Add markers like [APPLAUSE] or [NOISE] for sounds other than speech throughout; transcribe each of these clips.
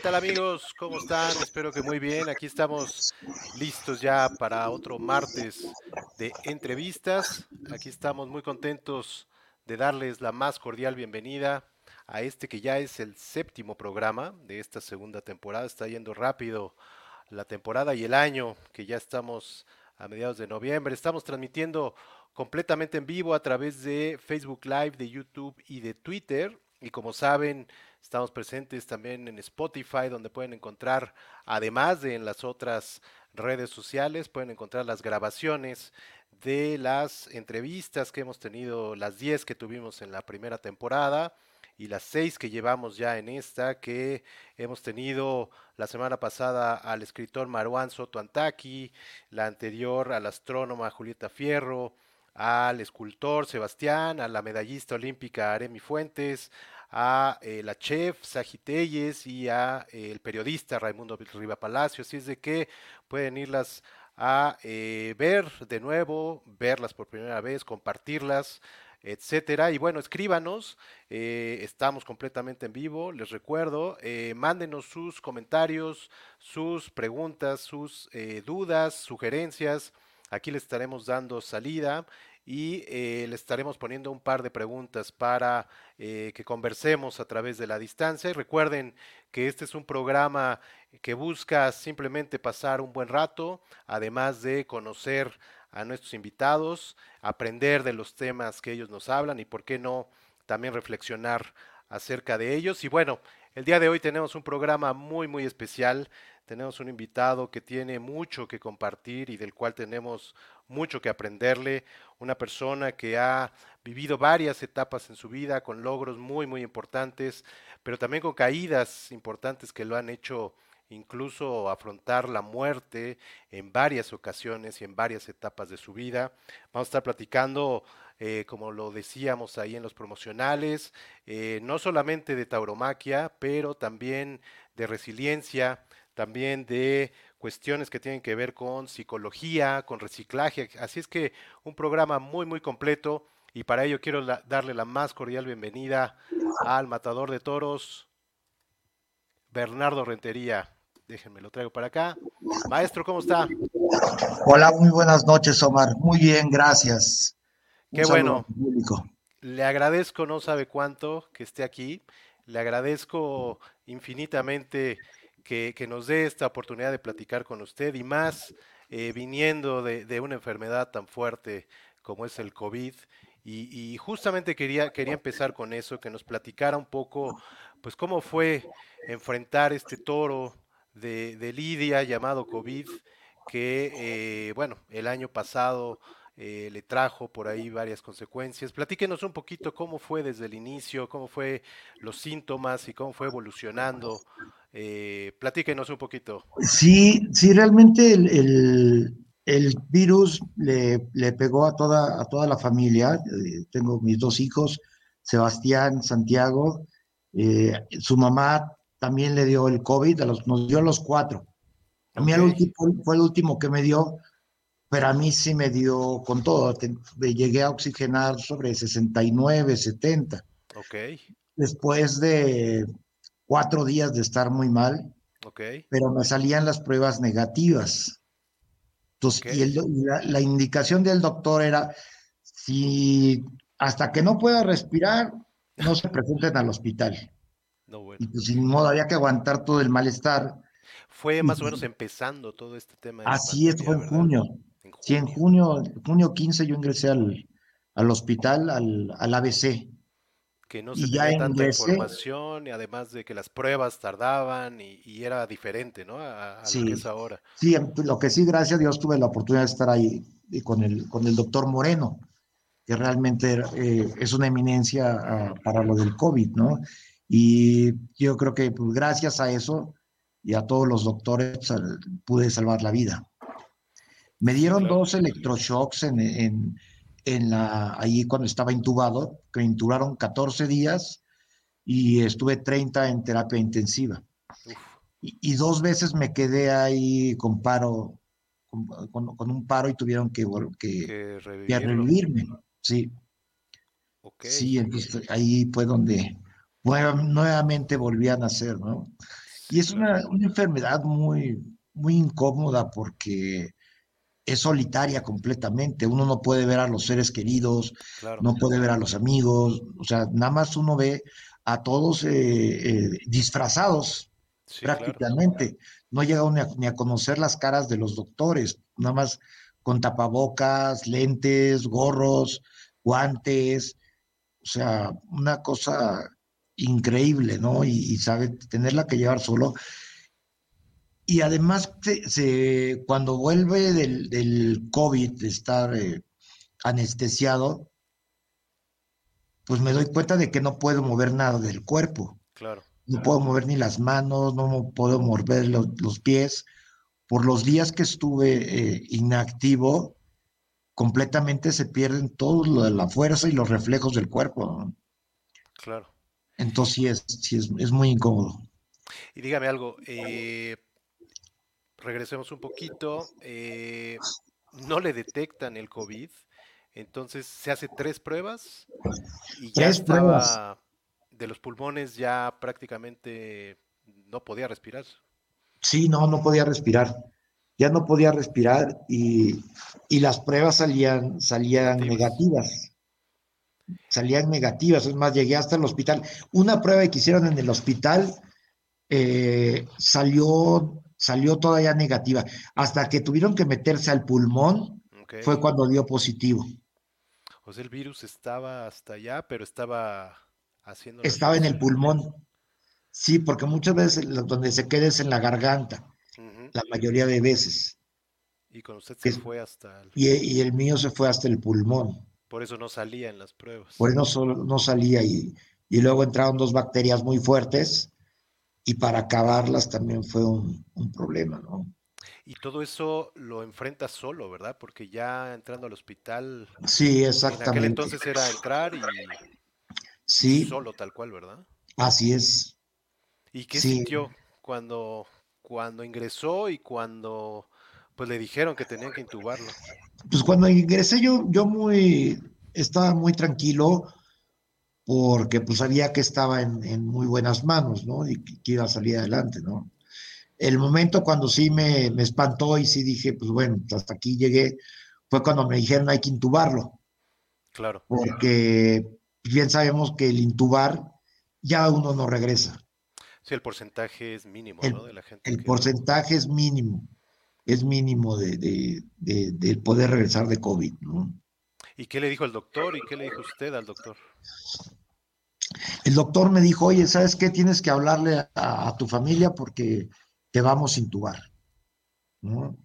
¿Qué tal amigos? ¿Cómo están? Espero que muy bien. Aquí estamos listos ya para otro martes de entrevistas. Aquí estamos muy contentos de darles la más cordial bienvenida a este que ya es el séptimo programa de esta segunda temporada. Está yendo rápido la temporada y el año que ya estamos a mediados de noviembre. Estamos transmitiendo completamente en vivo a través de Facebook Live, de YouTube y de Twitter. Y como saben, estamos presentes también en Spotify, donde pueden encontrar, además de en las otras redes sociales, pueden encontrar las grabaciones de las entrevistas que hemos tenido, las 10 que tuvimos en la primera temporada y las 6 que llevamos ya en esta, que hemos tenido la semana pasada al escritor Marwan Soto Antaki, la anterior a la astrónoma Julieta Fierro, al escultor Sebastián, a la medallista olímpica Aremi Fuentes, a eh, la chef Sagitelles y a eh, el periodista Raimundo Riva Palacio. Así es de que pueden irlas a eh, ver de nuevo, verlas por primera vez, compartirlas, etcétera. Y bueno, escríbanos, estamos completamente en vivo, les recuerdo, mándenos sus comentarios, sus preguntas, sus dudas, sugerencias Aquí le estaremos dando salida y eh, le estaremos poniendo un par de preguntas para eh, que conversemos a través de la distancia. Y recuerden que este es un programa que busca simplemente pasar un buen rato, además de conocer a nuestros invitados, aprender de los temas que ellos nos hablan y, por qué no, también reflexionar acerca de ellos. Y bueno, el día de hoy tenemos un programa muy, muy especial. Tenemos un invitado que tiene mucho que compartir y del cual tenemos mucho que aprenderle. Una persona que ha vivido varias etapas en su vida con logros muy, muy importantes, pero también con caídas importantes que lo han hecho incluso afrontar la muerte en varias ocasiones y en varias etapas de su vida. Vamos a estar platicando, eh, como lo decíamos ahí en los promocionales, eh, no solamente de tauromaquia, pero también de resiliencia, también de cuestiones que tienen que ver con psicología, con reciclaje. Así es que un programa muy, muy completo y para ello quiero darle la más cordial bienvenida al matador de toros, Bernardo Rentería. Déjenme lo traigo para acá. Maestro, ¿cómo está? Hola, muy buenas noches, Omar. Muy bien, gracias. Qué bueno. Le agradezco, no sabe cuánto, que esté aquí. Le agradezco infinitamente que, nos dé esta oportunidad de platicar con usted y más eh, viniendo de, una enfermedad tan fuerte como es el COVID. Y, justamente quería, quería empezar con eso, que nos platicara un poco, pues cómo fue enfrentar este toro de, Lidia llamado COVID, que, eh, bueno, el año pasado eh, le trajo por ahí varias consecuencias. Platíquenos un poquito cómo fue desde el inicio, cómo fue los síntomas y cómo fue evolucionando eh, platíquenos un poquito. Sí, sí, realmente el, virus le, pegó a toda, a toda la familia. Eh, tengo mis dos hijos, Sebastián, Santiago. Eh, su mamá también le dio el COVID, a los, nos dio a los cuatro. A mí el último, fue el último que me dio, pero a mí sí me dio con todo. llegué a oxigenar sobre 69, 70. Ok. Después de cuatro días de estar muy mal, pero me salían las pruebas negativas. Entonces, y, la, indicación del doctor era, si hasta que no pueda respirar, no se presenten al hospital. No, bueno. Y pues sin modo, había que aguantar todo el malestar. Fue más o menos empezando todo este tema. Así es, fue en junio. Sí, en junio, junio 15 yo ingresé al, al hospital, al, al ABC que no se tenía tanta información y además de que las pruebas tardaban y, era diferente, ¿no? A, lo que es ahora. Sí, em, lo que sí, gracias a Dios, tuve la oportunidad de estar ahí con el, con el doctor Moreno, que realmente eh, es una eminencia ah, para lo del COVID, ¿no? Y yo creo que pues, gracias a eso y a todos los doctores pude salvar la vida. Me dieron dos electroshocks en en la, ahí cuando estaba intubado, que intubaron 14 días y estuve 30 en terapia intensiva. Y, dos veces me quedé ahí con paro, con, un paro y tuvieron que, que, revivirme. Sí. Sí, entonces ahí fue donde nuevamente volví a nacer, ¿no? y es una, una, enfermedad muy, muy incómoda porque es solitaria completamente. Uno no puede ver a los seres queridos, no puede ver a los amigos, o sea, nada más uno ve a todos eh, eh, disfrazados prácticamente. No llega ni a, ni a conocer las caras de los doctores, nada más con tapabocas, lentes, gorros, guantes, o sea, una cosa increíble, ¿no? Y, sabe tenerla que llevar solo. Y además, se, cuando vuelve del, del, COVID, de estar eh, anestesiado, pues me doy cuenta de que no puedo mover nada del cuerpo. Claro. No puedo mover ni las manos, no puedo mover los, los pies. Por los días que estuve eh, inactivo, completamente se pierden todo lo de la fuerza y los reflejos del cuerpo. Claro. Entonces sí es, sí es, muy incómodo. Y dígame algo, eh, regresemos un poquito, eh, no le detectan el COVID, entonces se hace tres pruebas y ya estaba de los pulmones ya prácticamente no podía respirar. Sí, no, no podía respirar ya no podía respirar y, las pruebas salían, salían negativas. Salían negativas, es más, llegué hasta el hospital. Una prueba que hicieron en el hospital eh, salió, salió todavía negativa. Hasta que tuvieron que meterse al pulmón, fue cuando dio positivo. O sea, el virus estaba hasta allá, pero estaba haciendo... Estaba en el pulmón. Sí, porque muchas veces donde se queda es en la garganta la mayoría de veces. Y con usted se fue hasta el... Y, el mío se fue hasta el pulmón. Por eso no salía en las pruebas. Por eso no, salía y, y luego entraron dos bacterias muy fuertes y para acabarlas también fue un, problema, ¿no? Y todo eso lo enfrenta solo, ¿verdad? Porque ya entrando al hospital. Sí, exactamente. En aquel entonces era entrar y. Sí. Solo, tal cual, ¿verdad? Así es. ¿Y qué sintió cuando cuando ingresó y cuando pues le dijeron que tenían que intubarlo? Pues cuando ingresé yo, yo muy, estaba muy tranquilo porque pues sabía que estaba en, muy buenas manos, ¿no? Y que, iba a salir adelante, ¿no? El momento cuando sí me, espantó y sí dije, pues bueno, hasta aquí llegué, fue cuando me dijeron hay que intubarlo. Claro. Porque bien sabemos que el intubar ya uno no regresa. Sí, el porcentaje es mínimo, ¿no? De la gente. El porcentaje es mínimo, es mínimo de, de, poder regresar de COVID, ¿no? ¿Y qué le dijo el doctor y qué le dijo usted al doctor? El doctor me dijo, oye, ¿sabes qué? Tienes que hablarle a, tu familia porque te vamos a intubar, ¿no?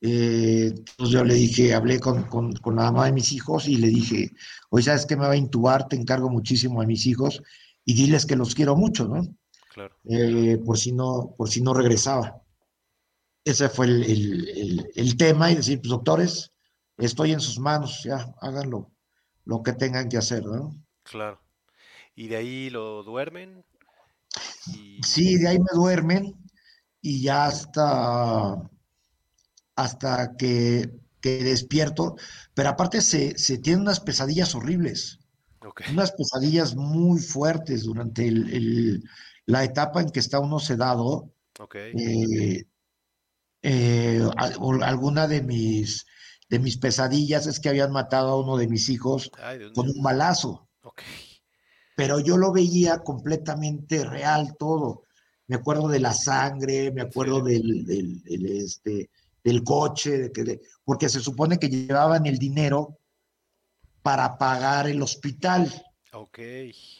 Eh, entonces yo le dije, hablé con, con, con, la mamá de mis hijos y le dije, oye, ¿sabes qué me va a intubar? Te encargo muchísimo a mis hijos y diles que los quiero mucho, ¿no? Eh, por, si no, por si no regresaba. Ese fue el, tema y decir, pues doctores, estoy en sus manos, ya, háganlo, lo que tengan que hacer, ¿no? Claro. ¿Y de ahí lo duermen? Sí, de ahí me duermen y ya hasta, hasta que, despierto, pero aparte se, se tienen unas pesadillas horribles. Unas pesadillas muy fuertes durante el, la etapa en que está uno sedado, eh, eh, alguna de mis, de mis pesadillas es que habían matado a uno de mis hijos con un balazo. Pero yo lo veía completamente real todo. Me acuerdo de la sangre, me acuerdo del, del, este, del coche, de porque se supone que llevaban el dinero para pagar el hospital.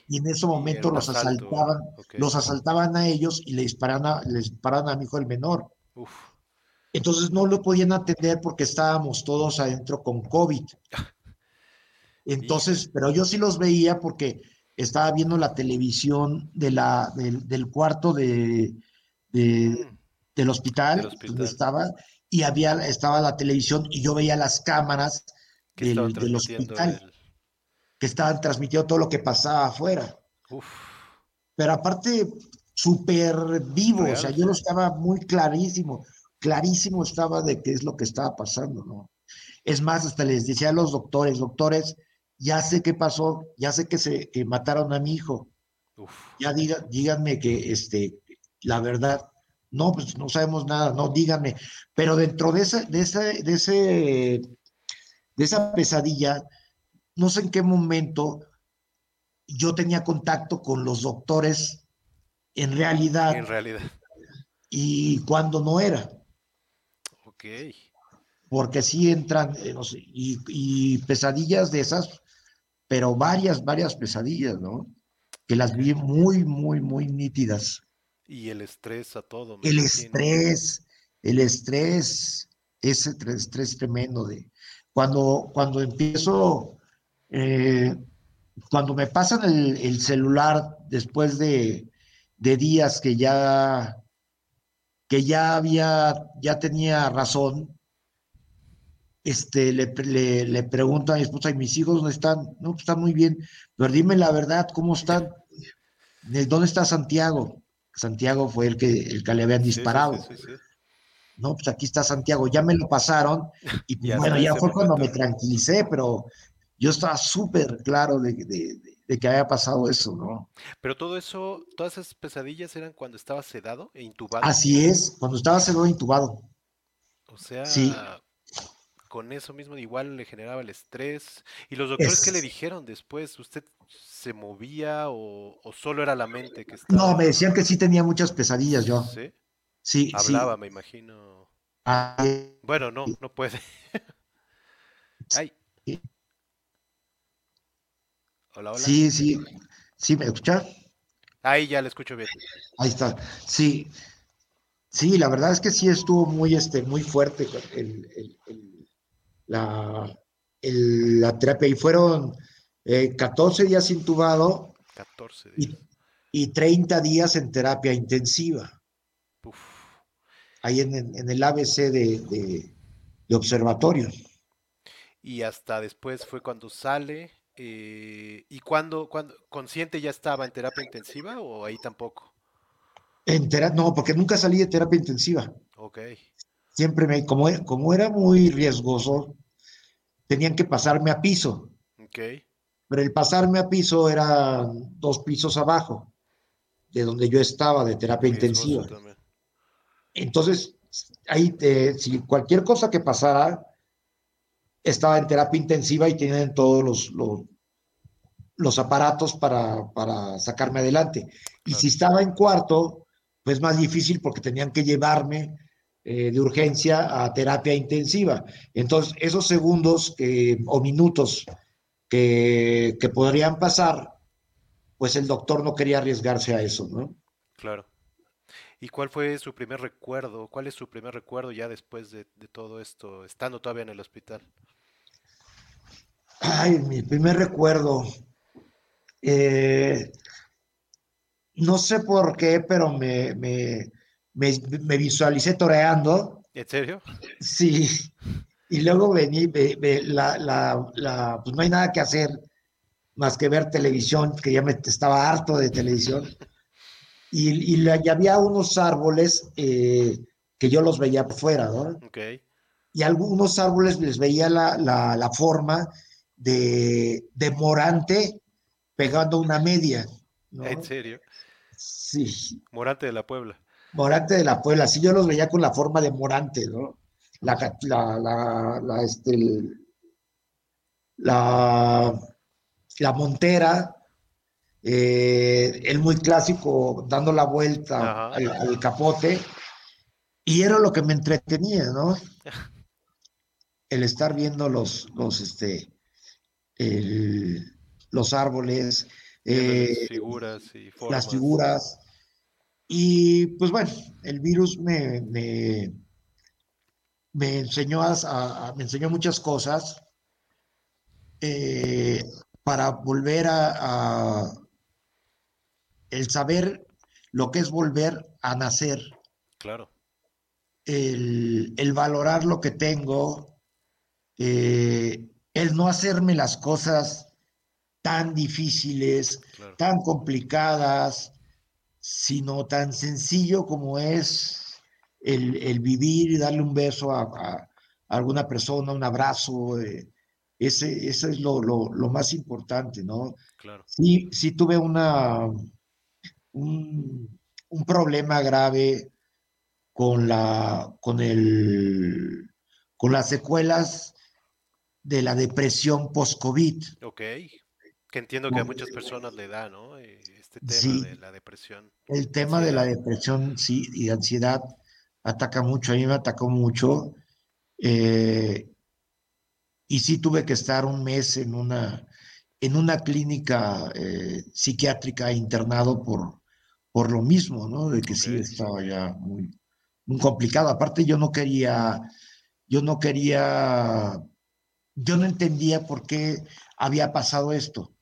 Y en ese momento los asaltaban, los asaltaban a ellos y le disparaban a, les disparaban a mi hijo el menor. Entonces no lo podían atender porque estábamos todos adentro con COVID. [LAUGHS] Entonces, pero yo sí los veía porque estaba viendo la televisión de la, del cuarto de, mm. del, hospital, donde estaba, y había, estaba la televisión y yo veía las cámaras del, hospital que estaban transmitiendo todo lo que pasaba afuera. Pero aparte, súper vivo, o sea, yo lo estaba muy clarísimo, clarísimo estaba de qué es lo que estaba pasando, ¿no? Es más, hasta les decía a los doctores, doctores, ya sé qué pasó, ya sé que se mataron a mi hijo. Ya diga, díganme que, este, la verdad, no, pues no sabemos nada, no, díganme. Pero dentro de esa, de esa, de ese, de esa pesadilla, no sé en qué momento yo tenía contacto con los doctores en realidad. En realidad. Y cuando no era. Ok. Porque sí entran, eh, no sé, y, y pesadillas de esas, pero varias, varias pesadillas, ¿no? Que las vi muy, muy, muy nítidas. Y el estrés a todo. el estrés, el estrés, ese estrés tremendo de cuando, cuando empiezo, eh, cuando me pasan el, el celular después de, de, días que ya, que ya había, ya tenía razón, este, le, le, le pregunto a mi esposa, ¿y mis hijos dónde están? No, pues están muy bien, pero dime la verdad, ¿cómo están? ¿Dónde está Santiago? Santiago fue el que, el que le habían disparado. Sí, sí, sí, no, pues aquí está Santiago, ya me lo pasaron y ya bueno, ya fue cuando me tranquilicé, pero yo estaba súper claro de, de, de, que había pasado eso, ¿no? Pero todo eso, todas esas pesadillas eran cuando estaba sedado e intubado. Así es, cuando estaba sedado e intubado. O sea, sí. Con eso mismo igual le generaba el estrés. ¿Y los doctores es... qué le dijeron después? ¿Usted se movía o, o, solo era la mente que estaba? No, me decían que sí tenía muchas pesadillas yo. ¿Sí? Sí, Hablaba, sí. me imagino. Ay. Bueno, no, no puede. [LAUGHS] Ay. Hola, hola. Sí, sí. ¿Sí me escucha? Ahí ya le escucho bien. Ahí está. Sí. Sí, la verdad es que sí estuvo muy, este, muy fuerte el, el, el, la, la, terapia. Y fueron eh, 14 días intubado 14 días. Y, y 30 días en terapia intensiva. Uf. Ahí en, en, el ABC de, de, de, observatorio. Y hasta después fue cuando sale. Eh, ¿Y cuando, cuando consciente ya estaba en terapia intensiva o ahí tampoco? En terapia, no, porque nunca salí de terapia intensiva. Ok. Siempre me, como, como era muy riesgoso, tenían que pasarme a piso. Pero el pasarme a piso era dos pisos abajo de donde yo estaba de terapia intensiva. Entonces, ahí, te, si cualquier cosa que pasara, estaba en terapia intensiva y tienen todos los, los, los aparatos para, para, sacarme adelante. Y claro. si estaba en cuarto, pues más difícil porque tenían que llevarme eh, de urgencia a terapia intensiva. Entonces, esos segundos que, o minutos que, que podrían pasar, pues el doctor no quería arriesgarse a eso, ¿no? Claro. ¿Y cuál fue su primer recuerdo? ¿Cuál es su primer recuerdo ya después de, de, todo esto, estando todavía en el hospital? Ay, mi primer recuerdo. Eh, no sé por qué, pero me, me, me, me, visualicé toreando. ¿En serio? Sí. Y luego vení, ve, ve, la, la, la, pues no hay nada que hacer más que ver televisión, que ya me estaba harto de televisión y, y, la, y había unos árboles eh, que yo los veía por fuera, ¿no? Okay. Y algunos árboles les veía la, la, la forma de, de, Morante pegando una media. ¿no? ¿En serio? Sí. Morante de la Puebla. Morante de la Puebla, sí, yo los veía con la forma de Morante, ¿no? La, la, la, la este, la, la montera, eh, el muy clásico dando la vuelta al, al, capote, y era lo que me entretenía, ¿no? [LAUGHS] El estar viendo los, los, este, el, los árboles, eh, las figuras y formas. Las figuras. Y pues bueno, el virus me, me, me enseñó, a, a, me enseñó muchas cosas eh, para volver a, a el saber lo que es volver a nacer. Claro. El, el valorar lo que tengo, eh, el no hacerme las cosas tan difíciles, claro. tan complicadas, sino tan sencillo como es el, el vivir y darle un beso a, alguna persona, un abrazo. Eh, ese, ese es lo, lo, lo, más importante, ¿no? Claro. Sí, sí tuve una, un, un problema grave con la con el con las secuelas de la depresión post-COVID. Ok, que entiendo que a muchas personas le da, ¿no? Eh, este tema de la depresión. El tema de la depresión, sí, y ansiedad ataca mucho, a mí me atacó mucho. Eh, y sí tuve que estar un mes en una, en una clínica eh, psiquiátrica internado por, por lo mismo, ¿no? De que sí estaba ya muy, muy complicado. Aparte yo no quería, yo no quería, yo no entendía por qué había pasado esto.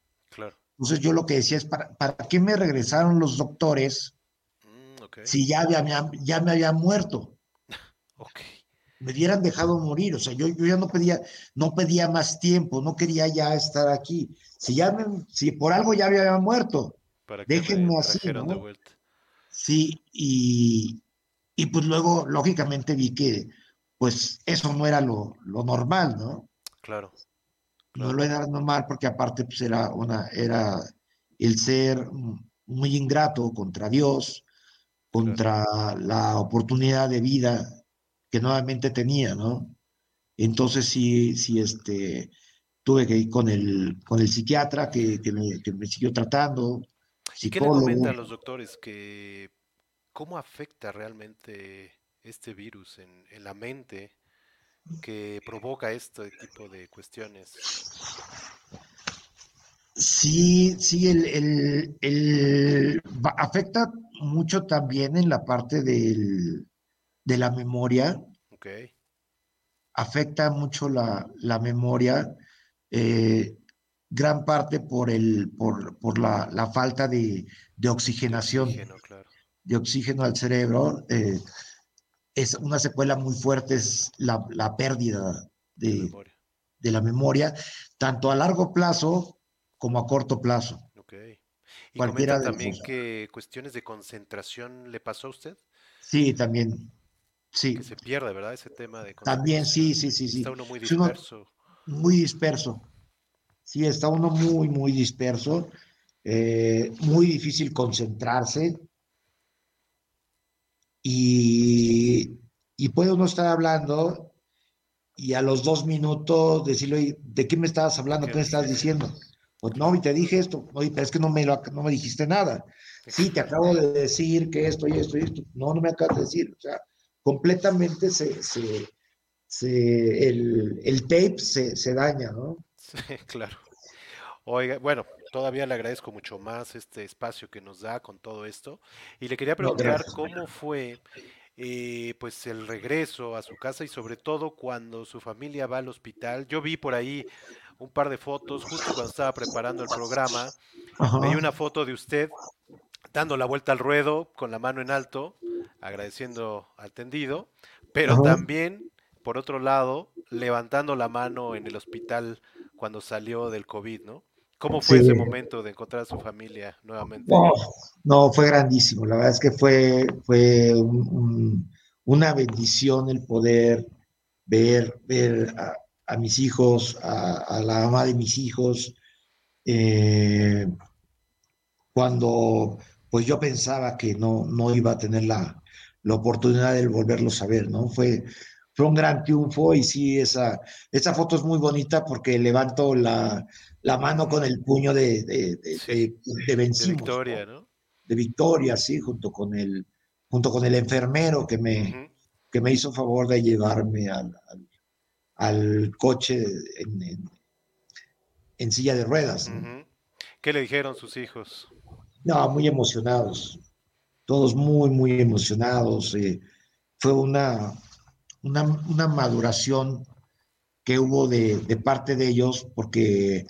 Entonces yo lo que decía es, ¿para, para qué me regresaron los doctores mm, si ya, había, ya me había muerto? [LAUGHS] ok. Me hubieran dejado morir, o sea, yo, yo ya no pedía, no pedía más tiempo, no quería ya estar aquí. Si ya si por algo ya había muerto, déjenme así, ¿no? Sí, y, y pues luego, lógicamente, vi que pues eso no era lo, normal, ¿no? Claro, No lo era normal porque aparte pues era una, era el ser muy ingrato contra Dios, contra la oportunidad de vida que nuevamente tenía, ¿no? Entonces sí, sí, este, tuve que ir con el, con el psiquiatra que, me, que me siguió tratando. ¿Y qué le comentan los doctores que ¿Cómo afecta realmente este virus en, la mente que provoca este tipo de cuestiones? Sí, sí, el, afecta mucho también en la parte de la memoria. Okay. Afecta mucho la, memoria, eh, gran parte por, el, por, la, falta de, oxigenación de oxígeno al cerebro, eh, es una secuela muy fuerte, es la, pérdida de, la memoria, tanto a largo plazo como a corto plazo. Okay. ¿Y Cualquiera también que cuestiones de concentración le pasó a usted? Sí, también. Sí. Que se pierde, ¿verdad? Ese tema de También, sí, sí, sí. sí. Está uno muy disperso. muy disperso. Sí, está uno muy, muy disperso. Eh, muy difícil concentrarse y, y puede uno estar hablando y a los dos minutos decirle, ¿de qué me estabas hablando? ¿Qué me estabas diciendo? Pues no, y te dije esto, oye, pero es que no me, no me dijiste nada. Sí, te acabo de decir que esto y esto y esto. No, no me acabas de decir. O sea, completamente se, se, se el, el, tape se, se daña, ¿no? [LAUGHS] Sí, claro. Oiga, bueno, todavía le agradezco mucho más este espacio que nos da con todo esto. Y le quería preguntar cómo fue eh, pues el regreso a su casa y sobre todo cuando su familia va al hospital. Yo vi por ahí un par de fotos justo cuando estaba preparando el programa. Vi una foto de usted dando la vuelta al ruedo con la mano en alto, agradeciendo al tendido, pero también, por otro lado, levantando la mano en el hospital cuando salió del COVID, ¿no? ¿Cómo fue ese momento de encontrar a su familia nuevamente? No, fue grandísimo. La verdad es que fue, fue una bendición el poder ver, ver a, mis hijos, a, la mamá de mis hijos, eh, cuando pues yo pensaba que no, no iba a tener la, la oportunidad de volverlos a ver, ¿no? Fue, fue un gran triunfo y sí, esa, esa foto es muy bonita porque levanto la, la mano con el puño de, de, de, de victoria, ¿no? De victoria, sí, junto con el, junto con el enfermero que me, que me hizo favor de llevarme al, al, coche en, en, silla de ruedas. ¿Qué le dijeron sus hijos? No, muy emocionados, todos muy, muy emocionados. Eh, fue una, una, una, maduración que hubo de, de parte de ellos, porque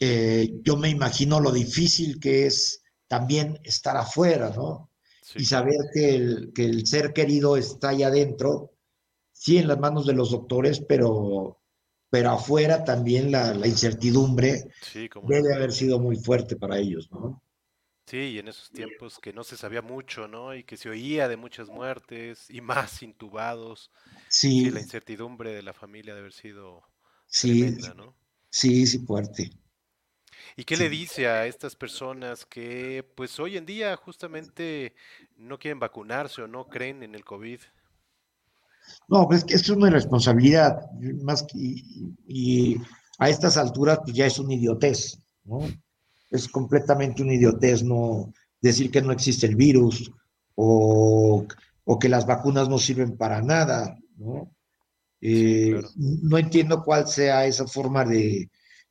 eh, yo me imagino lo difícil que es también estar afuera, ¿no? Y saber que el, que el ser querido está allá adentro, sí en las manos de los doctores, pero, pero afuera también la, incertidumbre debe haber sido muy fuerte para ellos, ¿no? Sí, y en esos tiempos que no se sabía mucho, ¿no? Y que se oía de muchas muertes y más intubados. Sí. la incertidumbre de la familia debe haber sido sí, tremenda, ¿no? Sí, sí, fuerte. ¿Y qué le dice a estas personas que pues hoy en día justamente no quieren vacunarse o no creen en el COVID? No, pues que es una irresponsabilidad, más que, y, a estas alturas pues ya es una idiotez, ¿no? Es completamente una idiotez no decir que no existe el virus o, o que las vacunas no sirven para nada, ¿no? Eh, no entiendo cuál sea esa forma de,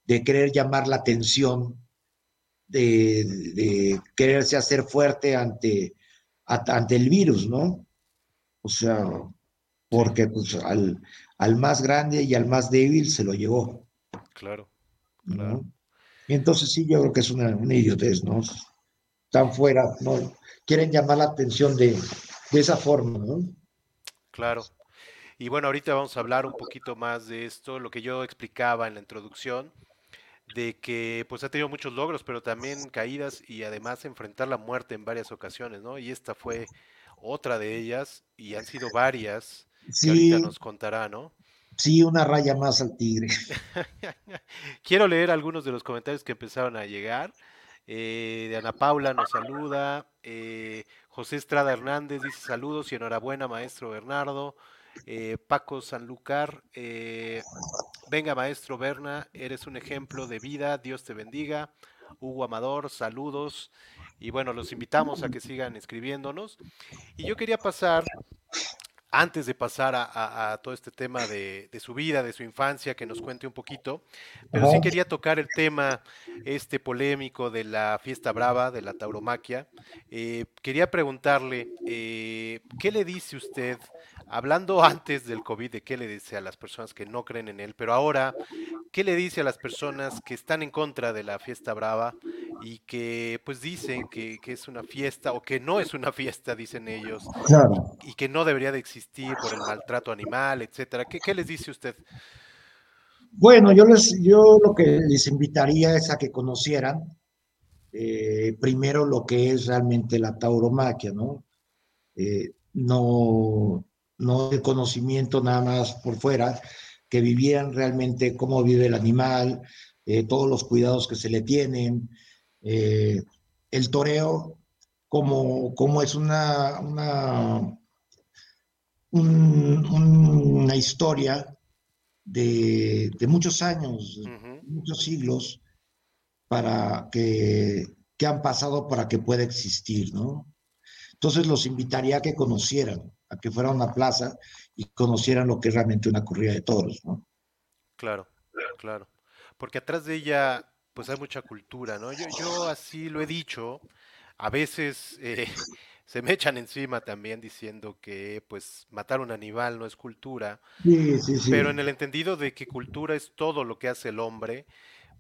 de querer llamar la atención, de, de, quererse hacer fuerte ante, ante el virus, ¿no? O sea, porque pues al, al más grande y al más débil se lo llevó. Claro, claro. Y entonces sí, yo creo que es una, una idiotez, ¿no? Están fuera, ¿no? Quieren llamar la atención de, de esa forma, ¿no? Claro. Y bueno, ahorita vamos a hablar un poquito más de esto, lo que yo explicaba en la introducción, de que pues ha tenido muchos logros, pero también caídas y además enfrentar la muerte en varias ocasiones, ¿no? Y esta fue otra de ellas y han sido varias sí, ahorita nos contará, ¿no? Sí, una raya más al tigre. [LAUGHS] Quiero leer algunos de los comentarios que empezaron a llegar. Eh, de Ana Paula nos saluda. Eh, José Estrada Hernández dice saludos y enhorabuena, maestro Bernardo. Eh, Paco Sanlúcar, eh, venga maestro Berna, eres un ejemplo de vida, Dios te bendiga. Hugo Amador, saludos. Y bueno, los invitamos a que sigan escribiéndonos. Y yo quería pasar antes de pasar a, todo este tema de, su vida, de su infancia, que nos cuente un poquito, pero sí quería tocar el tema este polémico de la fiesta brava, de la tauromaquia. Eh, quería preguntarle, eh, ¿qué le dice usted, hablando [LAUGHS] antes del COVID, de qué le dice a las personas que no creen en él, pero ahora, ¿qué le dice a las personas que están en contra de la fiesta brava y que pues dicen que, que es una fiesta o que no es una fiesta, dicen ellos, claro. y que no debería de existir? por el maltrato animal, etcétera. ¿Qué, qué les dice usted? Bueno, yo, les, yo lo que les invitaría es a que conocieran eh, primero lo que es realmente la tauromaquia, ¿no? Eh, no, no el conocimiento nada más por fuera, que vivieran realmente cómo vive el animal, eh, todos los cuidados que se le tienen, eh, el toreo como, como es una, una un, una historia de, de, muchos años, uh -huh. muchos siglos, para que, que, han pasado para que pueda existir, ¿no? Entonces los invitaría a que conocieran, a que fueran a una plaza y conocieran lo que es realmente una corrida de toros, ¿no? Claro, claro. Porque atrás de ella, pues hay mucha cultura, ¿no? Yo, yo así lo he dicho, a veces eh, [LAUGHS] se me echan encima también diciendo que pues matar un animal no es cultura, sí, sí, sí. pero en el entendido de que cultura es todo lo que hace el hombre,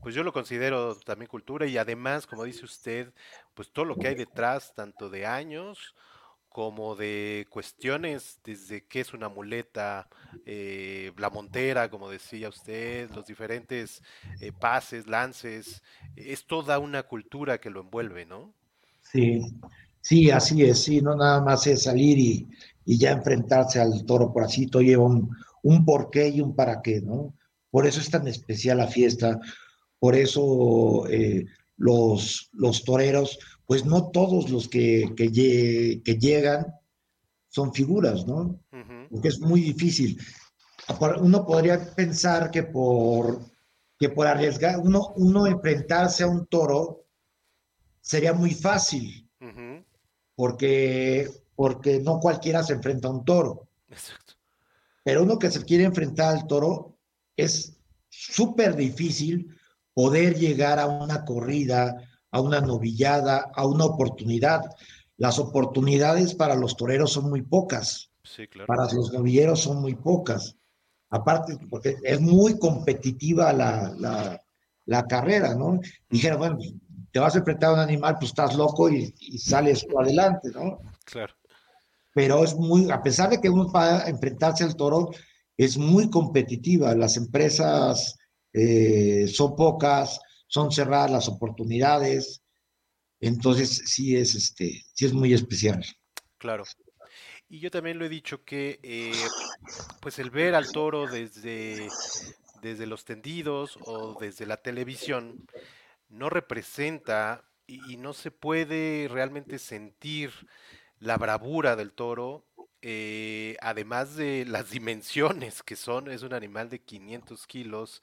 pues yo lo considero también cultura y además, como dice usted, pues todo lo que hay detrás, tanto de años como de cuestiones desde qué es una muleta, eh, la montera, como decía usted, los diferentes eh, pases, lances, es toda una cultura que lo envuelve, ¿no? Sí, Sí, así es, sí, no nada más es salir y, y ya enfrentarse al toro por así, todo lleva un, un porqué y un para qué, ¿no? Por eso es tan especial la fiesta, por eso eh, los, los toreros, pues no todos los que, que, que llegan son figuras, ¿no? Uh -huh. Porque es muy difícil. Uno podría pensar que por, que por arriesgar, uno, uno enfrentarse a un toro sería muy fácil. Uh -huh porque, porque no cualquiera se enfrenta a un toro. Exacto. Pero uno que se quiere enfrentar al toro es súper difícil poder llegar a una corrida, a una novillada, a una oportunidad. Las oportunidades para los toreros son muy pocas. Sí, claro. Para los novilleros son muy pocas. Aparte, porque es muy competitiva la, la, la carrera, ¿no? Dijera, bueno, te vas a enfrentar a un animal, pues estás loco y, y sales adelante, ¿no? Claro. Pero es muy, a pesar de que uno va a enfrentarse al toro, es muy competitiva. Las empresas eh, son pocas, son cerradas las oportunidades. Entonces, sí es, este, sí es muy especial. Claro. Y yo también lo he dicho que, eh, pues el ver al toro desde, desde los tendidos o desde la televisión, no representa y, no se puede realmente sentir la bravura del toro, eh, además de las dimensiones que son, es un animal de 500 kilos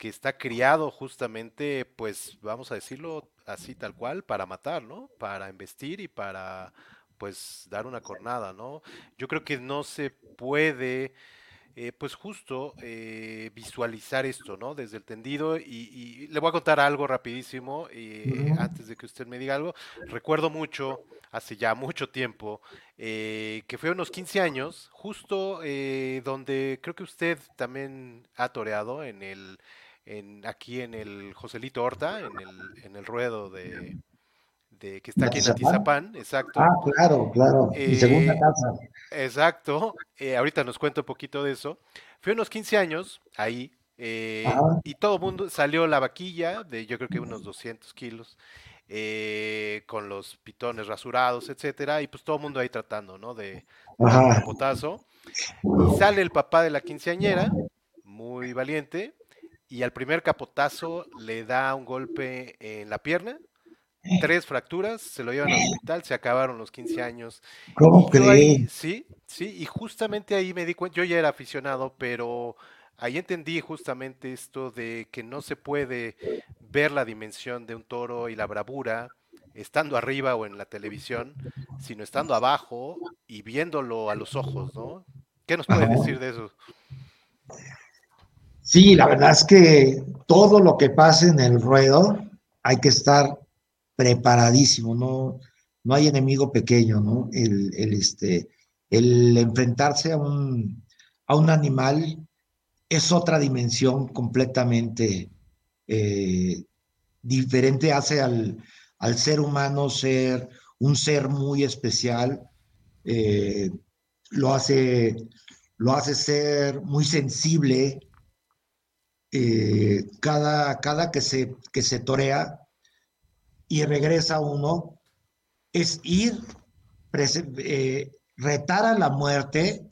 que está criado justamente, pues vamos a decirlo así tal cual, para matar, ¿no? Para embestir y para pues dar una cornada, ¿no? Yo creo que no se puede eh, pues justo eh, visualizar esto, ¿no? Desde el tendido y, le voy a contar algo rapidísimo eh, antes de que usted me diga algo. Recuerdo mucho, hace ya mucho tiempo, que fue unos 15 años, justo donde creo que usted también ha toreado en el, en, aquí en el Joselito Horta, en el, en el ruedo de, que está aquí en Atizapán, exacto. Ah, claro, claro. Mi segunda eh, casa. Exacto. Eh, ahorita nos cuento un poquito de eso. Fue unos 15 años ahí eh, y todo el mundo salió la vaquilla de yo creo que unos 200 kilos. con los pitones rasurados, etcétera, y pues todo el mundo ahí tratando, ¿no? De, un capotazo. Y sale el papá de la quinceañera, muy valiente, y al primer capotazo le da un golpe en la pierna, tres fracturas, se lo llevan al hospital, se acabaron los 15 años. ¿Cómo crees? Sí, sí, y justamente ahí me di cuenta, yo ya era aficionado, pero ahí entendí justamente esto de que no se puede ver la dimensión de un toro y la bravura estando arriba o en la televisión, sino estando abajo y viéndolo a los ojos, ¿no? ¿Qué nos puede decir de eso? Sí, la verdad es que todo lo que pasa en el ruedo hay que estar preparadísimo, no, no hay enemigo pequeño, ¿no? El, este, el enfrentarse a un, a un animal es otra dimensión completamente eh, diferente, hace al, al, ser humano ser un ser muy especial, eh, lo, hace, lo hace ser muy sensible. Eh, cada, cada que, se, que se torea, y regresa uno, es ir, eh, retar a la muerte,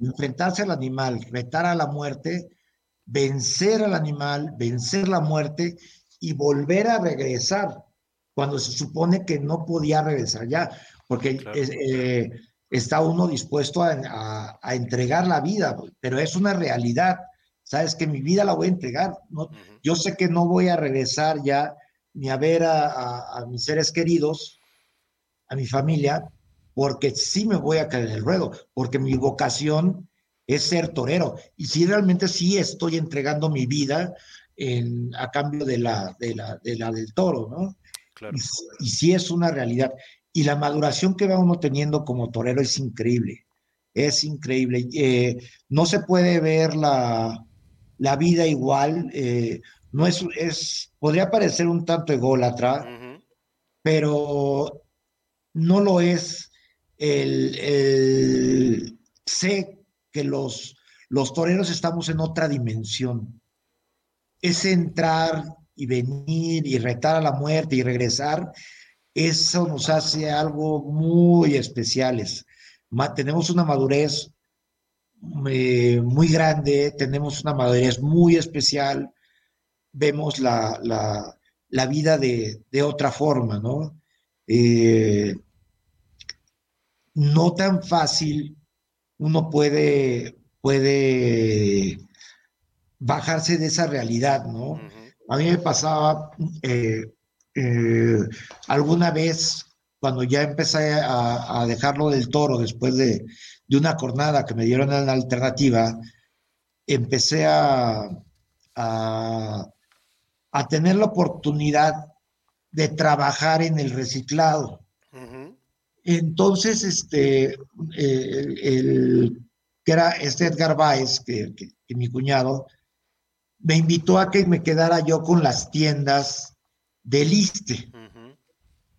enfrentarse al animal, retar a la muerte, vencer al animal, vencer la muerte y volver a regresar cuando se supone que no podía regresar ya, porque eh, está uno dispuesto a, entregar la vida, pero es una realidad. Sabes que mi vida la voy a entregar. ¿no? Yo sé que no voy a regresar ya ni a ver a, mis seres queridos, a mi familia, porque sí me voy a caer en el ruedo, porque mi vocación es ser torero. Y si realmente sí estoy entregando mi vida en, a cambio de la, de la, de la del toro, ¿no? Claro. Y, sí es una realidad. Y la maduración que va uno teniendo como torero es increíble. Es increíble. Eh, no se puede ver la, la vida igual. Eh, no es, es, podría parecer un tanto ególatra, pero no lo es el, sé que los, los toreros estamos en otra dimensión. Es entrar y venir y retar a la muerte y regresar, eso nos hace algo muy especiales. tenemos una madurez eh, muy grande, tenemos una madurez muy especial, vemos la, la, vida de, de, otra forma, ¿no? Eh, no tan fácil uno puede, puede bajarse de esa realidad, ¿no? A mí me pasaba eh, eh, alguna vez cuando ya empecé a, dejarlo del toro después de, de, una jornada que me dieron en la alternativa, empecé a, a tener la oportunidad de trabajar en el reciclado. Entonces, este, eh, el, que era este Edgar Baez, que, mi cuñado, me invitó a que me quedara yo con las tiendas del ISTE.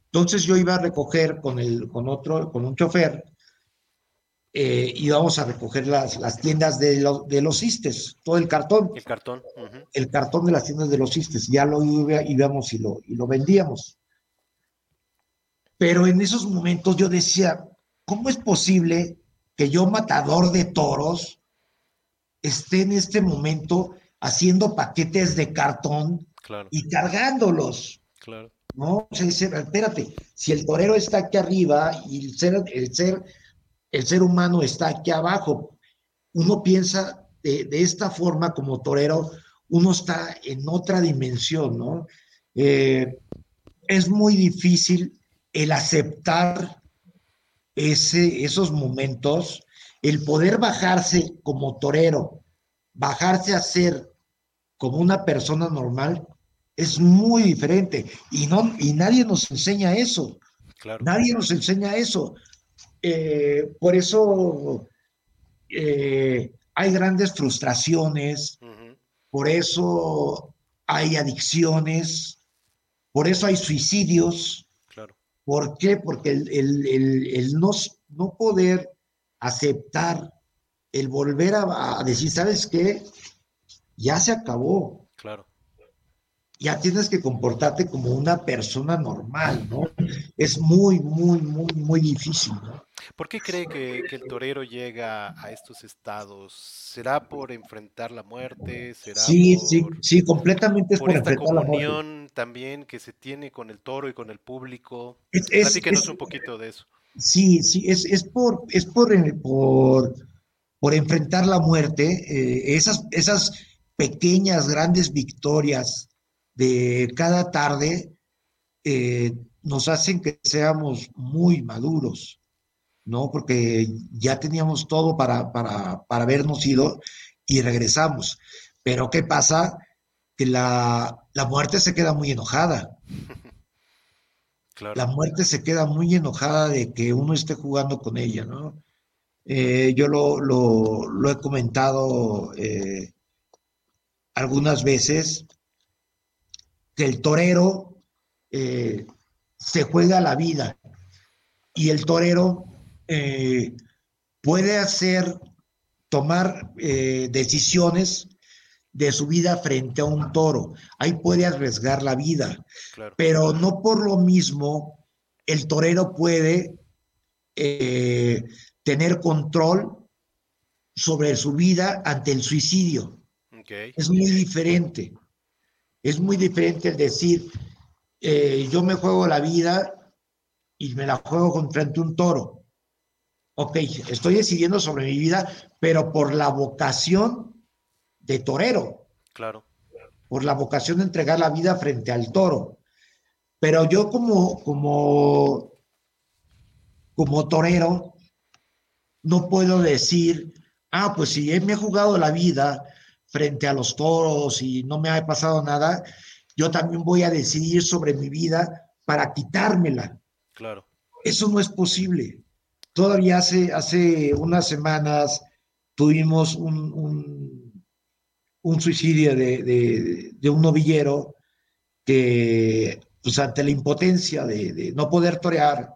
Entonces yo iba a recoger con, el, con otro, con un chofer, eh, íbamos a recoger las, las tiendas de, de, los istes, todo el cartón. El cartón. El cartón de las tiendas de los istes, ya lo íbamos y lo, y lo vendíamos. Pero en esos momentos yo decía, ¿cómo es posible que yo, matador de toros, esté en este momento haciendo paquetes de cartón claro. y cargándolos. Claro. No, o sea, espérate, si el torero está aquí arriba y el ser, el ser, el ser humano está aquí abajo, uno piensa de, de esta forma como torero, uno está en otra dimensión, ¿no? Eh, es muy difícil el aceptar ese, esos momentos, el poder bajarse como torero, bajarse a ser como una persona normal, es muy diferente. Y, no, y nadie nos enseña eso. Claro. Nadie nos enseña eso. Eh, por eso eh, hay grandes frustraciones, uh -huh. por eso hay adicciones, por eso hay suicidios. Claro. ¿Por qué? Porque el, el, el, el no, no, poder aceptar, el volver a, a, decir, ¿sabes qué? Ya se acabó. Claro. Ya tienes que comportarte como una persona normal, ¿no? Es muy, muy, muy, muy difícil, ¿no? ¿Por qué cree que, que, el torero llega a estos estados? ¿Será por enfrentar la muerte? ¿Será sí, por, sí, sí, completamente es por, por, esta comunión también que se tiene con el toro y con el público? Es, es, Platíquenos es, un poquito de eso. Sí, sí, es, es por, es por, por, por enfrentar la muerte, eh, esas, esas pequeñas, grandes victorias de cada tarde eh, nos hacen que seamos muy maduros. ¿No? Porque ya teníamos todo para, para, para habernos ido y regresamos. Pero ¿qué pasa? Que la, la muerte se queda muy enojada. [LAUGHS] Claro. La muerte se queda muy enojada de que uno esté jugando con ella, ¿no? Eh, yo lo, lo, lo, he comentado eh, algunas veces, que el torero eh, se juega la vida y el torero eh, puede hacer, tomar eh, decisiones de su vida frente a un toro. Ahí puede arriesgar la vida, claro. pero no por lo mismo el torero puede eh, tener control sobre su vida ante el suicidio. Okay. Es muy diferente. Es muy diferente el decir, eh, yo me juego la vida y me la juego contra un toro ok, estoy decidiendo sobre mi vida, pero por la vocación de torero. Claro. Por la vocación de entregar la vida frente al toro. Pero yo como, como, como torero, no puedo decir, ah, pues si me he jugado la vida frente a los toros y no me ha pasado nada, yo también voy a decidir sobre mi vida para quitármela. Claro. Eso no es posible todavía hace, hace unas semanas tuvimos un, un, un suicidio de, de, de, un novillero que, pues ante la impotencia de, de no poder torear,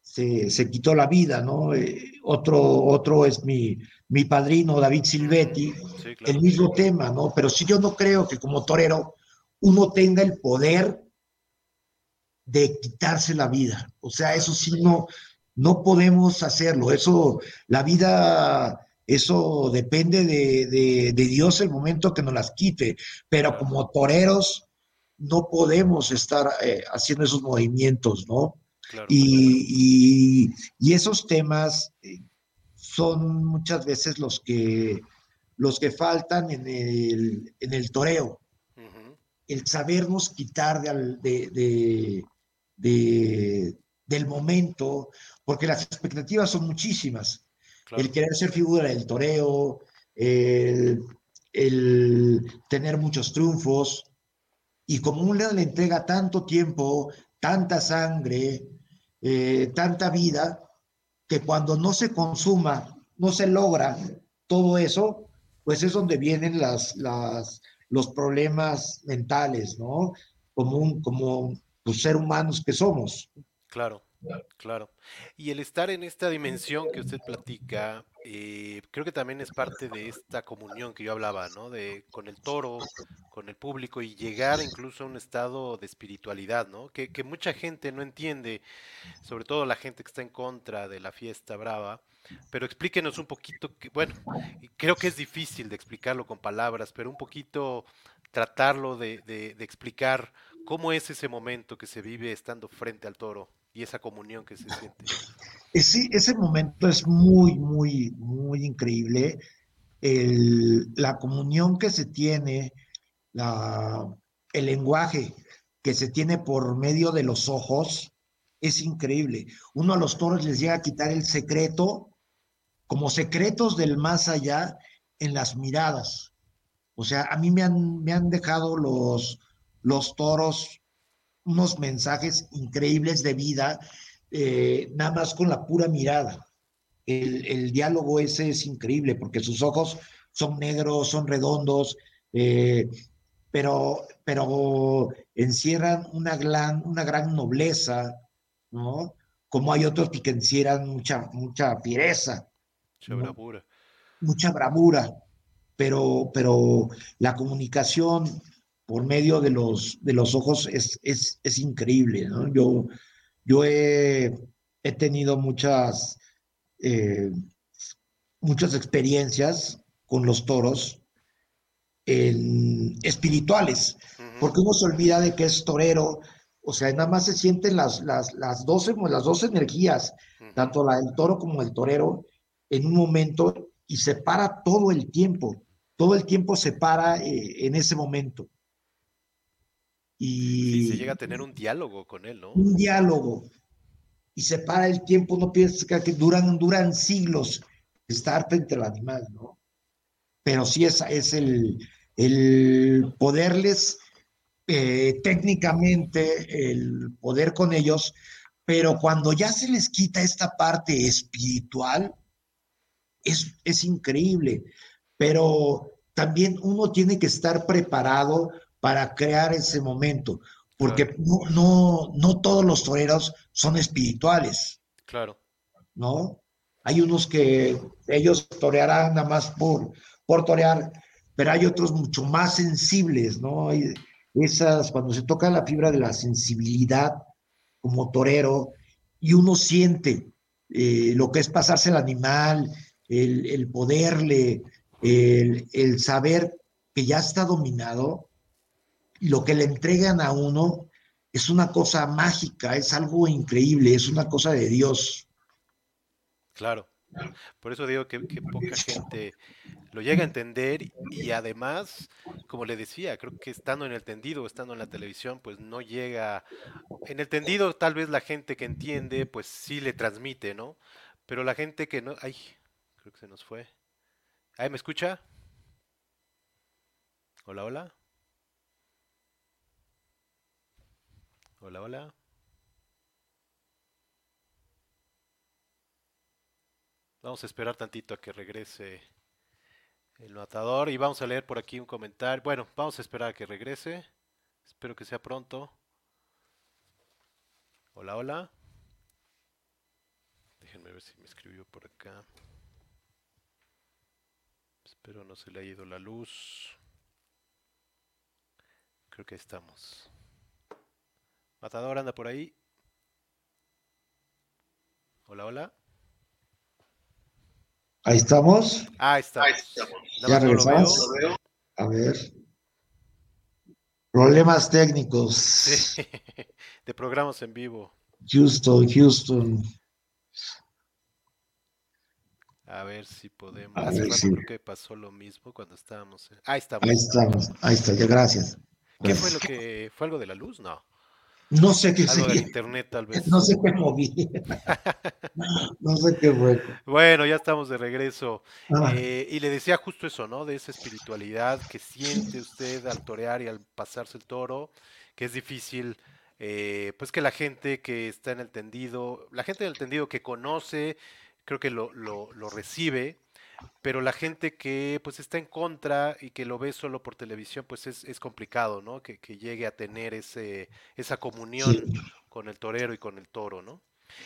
se, se, quitó la vida, ¿no? Eh, otro, otro es mi, mi padrino, David Silvetti, sí, claro. el mismo tema, ¿no? Pero sí yo no creo que como torero uno tenga el poder de quitarse la vida. O sea, eso sí no, no podemos hacerlo. Eso, la vida, eso depende de, de, de, Dios el momento que nos las quite. Pero como toreros, no podemos estar eh, haciendo esos movimientos, ¿no? Claro. Y, y, y, esos temas eh, son muchas veces los que, los que faltan en el, en el toreo. Uh -huh. El sabernos quitar de, de, de, del momento, porque las expectativas son muchísimas. Claro. El querer ser figura del toreo, el, el, tener muchos triunfos, y como un león le entrega tanto tiempo, tanta sangre, eh, tanta vida, que cuando no se consuma, no se logra todo eso, pues es donde vienen las, las, los problemas mentales, ¿no? Como, un, como los seres humanos que somos. Claro. Claro. Y el estar en esta dimensión que usted platica, eh, creo que también es parte de esta comunión que yo hablaba, ¿no? De con el toro, con el público y llegar incluso a un estado de espiritualidad, ¿no? Que, que mucha gente no entiende, sobre todo la gente que está en contra de la fiesta brava. Pero explíquenos un poquito, que, bueno, creo que es difícil de explicarlo con palabras, pero un poquito tratarlo de, de, de explicar cómo es ese momento que se vive estando frente al toro y esa comunión que se siente. Ese, ese momento es muy, muy, muy increíble. El, la comunión que se tiene, la, el lenguaje que se tiene por medio de los ojos, es increíble. Uno a los toros les llega a quitar el secreto, como secretos del más allá, en las miradas. O sea, a mí me han, me han dejado los, los toros unos mensajes increíbles de vida, eh, nada más con la pura mirada. El, el, diálogo ese es increíble porque sus ojos son negros, son redondos, eh, pero, pero encierran una gran, una gran nobleza, ¿no? Como hay otros que encierran mucha, mucha fiereza. Mucha ¿no? bravura. Mucha bravura, pero, pero la comunicación por medio de los, de los ojos es, es, es increíble, ¿no? Yo, yo he, he tenido muchas, eh, muchas experiencias con los toros en, espirituales, uh -huh. porque uno se olvida de que es torero, o sea, nada más se sienten las, las, las, 12, las dos energías, uh -huh. tanto la del toro como el torero, en un momento y se para todo el tiempo, todo el tiempo se para eh, en ese momento. Y sí, se llega a tener un diálogo con él, ¿no? Un diálogo. Y se para el tiempo, no piensa que duran, duran siglos estar frente al animal, ¿no? Pero sí es, es el, el poderles eh, técnicamente, el poder con ellos, pero cuando ya se les quita esta parte espiritual, es, es increíble. Pero también uno tiene que estar preparado para crear ese momento, porque claro. no, no, no todos los toreros son espirituales. Claro. ¿No? Hay unos que ellos torearán nada más por, por torear, pero hay otros mucho más sensibles, ¿no? Hay esas, cuando se toca la fibra de la sensibilidad como torero, y uno siente eh, lo que es pasarse el animal, el, el poderle, el, el saber que ya está dominado, y lo que le entregan a uno es una cosa mágica, es algo increíble, es una cosa de Dios. Claro. Por eso digo que, poca gente lo llega a entender y además, como le decía, creo que estando en el tendido, estando en la televisión, pues no llega... En el tendido tal vez la gente que entiende, pues sí le transmite, ¿no? Pero la gente que no... Ay, creo que se nos fue. ¿Ay, me escucha? Hola, hola. Hola, hola. Vamos a esperar tantito a que regrese el matador y vamos a leer por aquí un comentario. Bueno, vamos a esperar a que regrese. Espero que sea pronto. Hola, hola. Déjenme ver si me escribió por acá. Espero no se le ha ido la luz. Creo que estamos. Matador anda por ahí. Hola, hola. Ahí estamos. Ah, estamos. Ahí estamos. Ya regresamos. A ver. Problemas técnicos. Sí. [LAUGHS] De programas en vivo. Houston, Houston. A ver si podemos. A Hace rato sí. creo que pasó lo mismo cuando estábamos. En... Ahí estamos. Ahí estamos. Ahí está. Ya, gracias. ¿Qué gracias. fue lo que fue algo de la luz? No. No sé qué Algo sería. internet, tal vez. No sé qué moví. [LAUGHS] no sé qué fue. Bueno, ya estamos de regreso. Ah. Eh, y le decía justo eso, ¿no? De esa espiritualidad que siente usted al torear y al pasarse el toro, que es difícil. Eh, pues que la gente que está en el tendido, la gente del tendido que conoce, creo que lo, lo, lo recibe, pero la gente que pues está en contra y que lo ve solo por televisión, pues es, es complicado, ¿no? Que, que, llegue a tener ese, esa comunión sí. con el torero y con el toro, ¿no?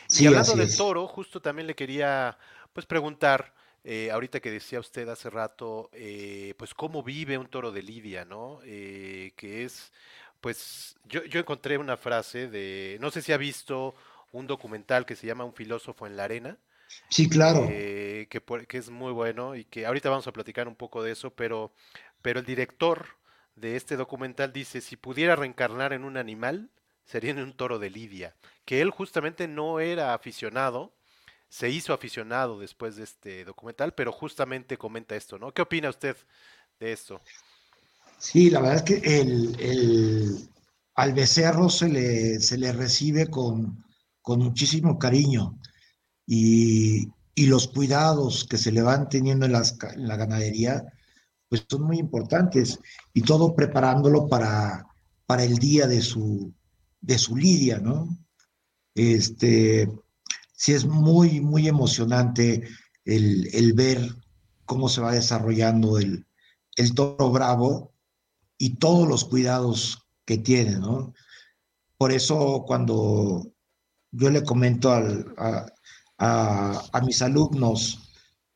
Sí, y hablando del toro, justo también le quería pues preguntar, eh, ahorita que decía usted hace rato, eh, pues cómo vive un toro de Lidia, ¿no? Eh, que es, pues yo, yo encontré una frase de, no sé si ha visto un documental que se llama Un filósofo en la arena, Sí, claro. Eh, que, que, es muy bueno y que ahorita vamos a platicar un poco de eso, pero, pero el director de este documental dice, si pudiera reencarnar en un animal, sería en un toro de Lidia, que él justamente no era aficionado, se hizo aficionado después de este documental, pero justamente comenta esto, ¿no? ¿Qué opina usted de esto? Sí, la verdad es que el, al becerro se le, se le recibe con, con muchísimo cariño y, y, los cuidados que se le van teniendo en, las, en la ganadería, pues son muy importantes y todo preparándolo para, para el día de su, de su lidia, ¿no? Este, sí es muy, muy emocionante el, el ver cómo se va desarrollando el, el toro bravo y todos los cuidados que tiene, ¿no? Por eso cuando yo le comento al, a, mis alumnos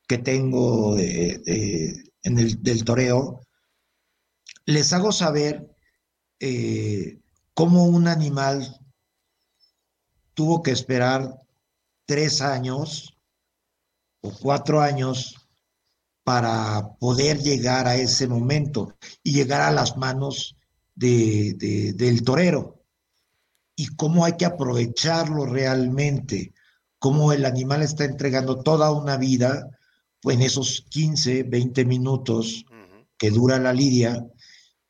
que tengo en el, del toreo, les hago saber eh, cómo un animal tuvo que esperar tres años o cuatro años para poder llegar a ese momento y llegar a las manos de, del torero. Y cómo hay que aprovecharlo realmente, cómo el animal está entregando toda una vida pues, en esos 15, 20 minutos que dura la lidia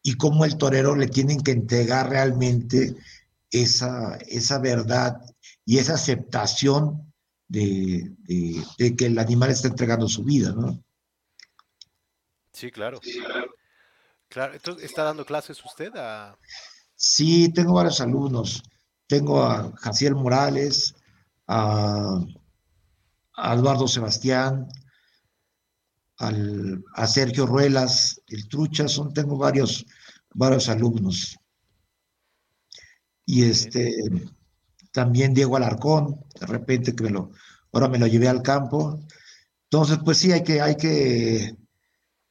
y cómo el torero le tienen que entregar realmente esa, esa verdad y esa aceptación de, de, que el animal está entregando su vida, ¿no? Sí, claro. Claro, entonces, ¿está dando clases usted a...? Sí, tengo varios alumnos. Tengo a Jaciel Morales, a, Eduardo Sebastián, a Sergio Ruelas, el Trucha, son, tengo varios, varios alumnos. Y este, también Diego Alarcón, de repente que me lo, ahora me lo llevé al campo. Entonces, pues sí, hay que, hay que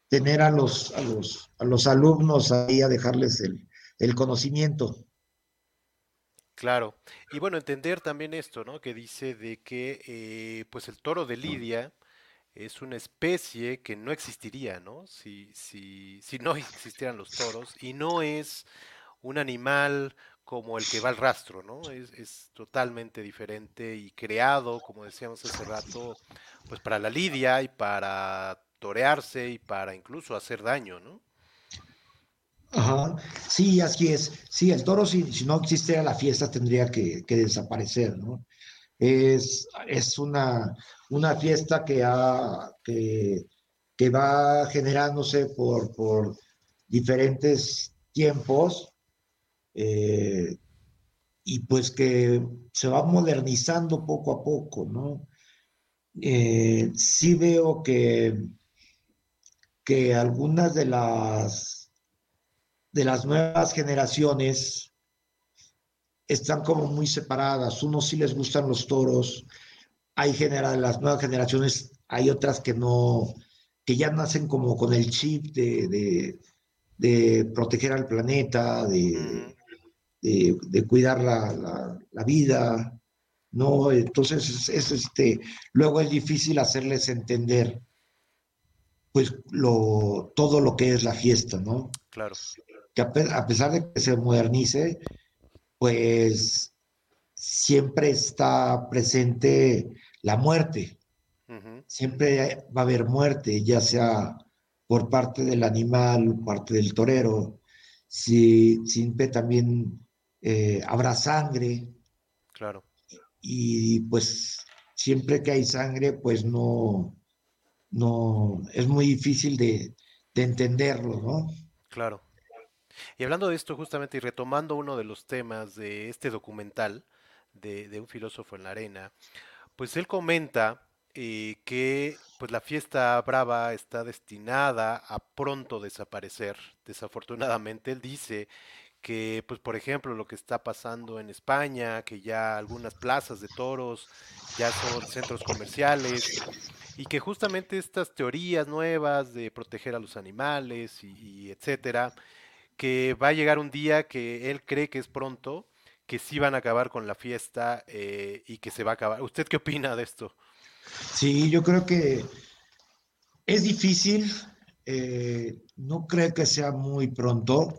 tener a los, a los, a los alumnos ahí a dejarles el, el conocimiento. Claro, y bueno, entender también esto, ¿no? Que dice de que eh, pues el toro de Lidia es una especie que no existiría, ¿no? Si, si, si no [LAUGHS] existieran los toros, y no es un animal como el que va al rastro, ¿no? Es, es, totalmente diferente y creado, como decíamos hace rato, pues para la lidia y para torearse y para incluso hacer daño, ¿no? Ajá, sí, así es. Sí, el toro, si, no existiera la fiesta, tendría que, que desaparecer, ¿no? Es, es una, una fiesta que, ha, que, que va generándose por, por diferentes tiempos eh, y pues que se va modernizando poco a poco, ¿no? Eh, sí veo que que algunas de las de las nuevas generaciones están como muy separadas. Unos sí les gustan los toros, hay genera, las nuevas generaciones, hay otras que no, que ya nacen como con el chip de, de, proteger al planeta, de, de cuidar la, la, vida, ¿no? Entonces, es, este, luego es difícil hacerles entender pues lo, todo lo que es la fiesta, ¿no? Claro. Que a, pesar de que se modernice, pues siempre está presente la muerte. Siempre va a haber muerte, ya sea por parte del animal, parte del torero. Si, siempre también eh, habrá sangre. Claro. Y pues siempre que hay sangre, pues no, no, es muy difícil de, entenderlo, ¿no? Claro. Y hablando de esto justamente y retomando uno de los temas de este documental de, un filósofo en la arena, pues él comenta eh, que pues la fiesta brava está destinada a pronto desaparecer. Desafortunadamente, él dice que, pues por ejemplo, lo que está pasando en España, que ya algunas plazas de toros ya son centros comerciales, y que justamente estas teorías nuevas de proteger a los animales y, etcétera, que va a llegar un día que él cree que es pronto, que sí van a acabar con la fiesta eh, y que se va a acabar. ¿Usted qué opina de esto? Sí, yo creo que es difícil eh, no creo que sea muy pronto,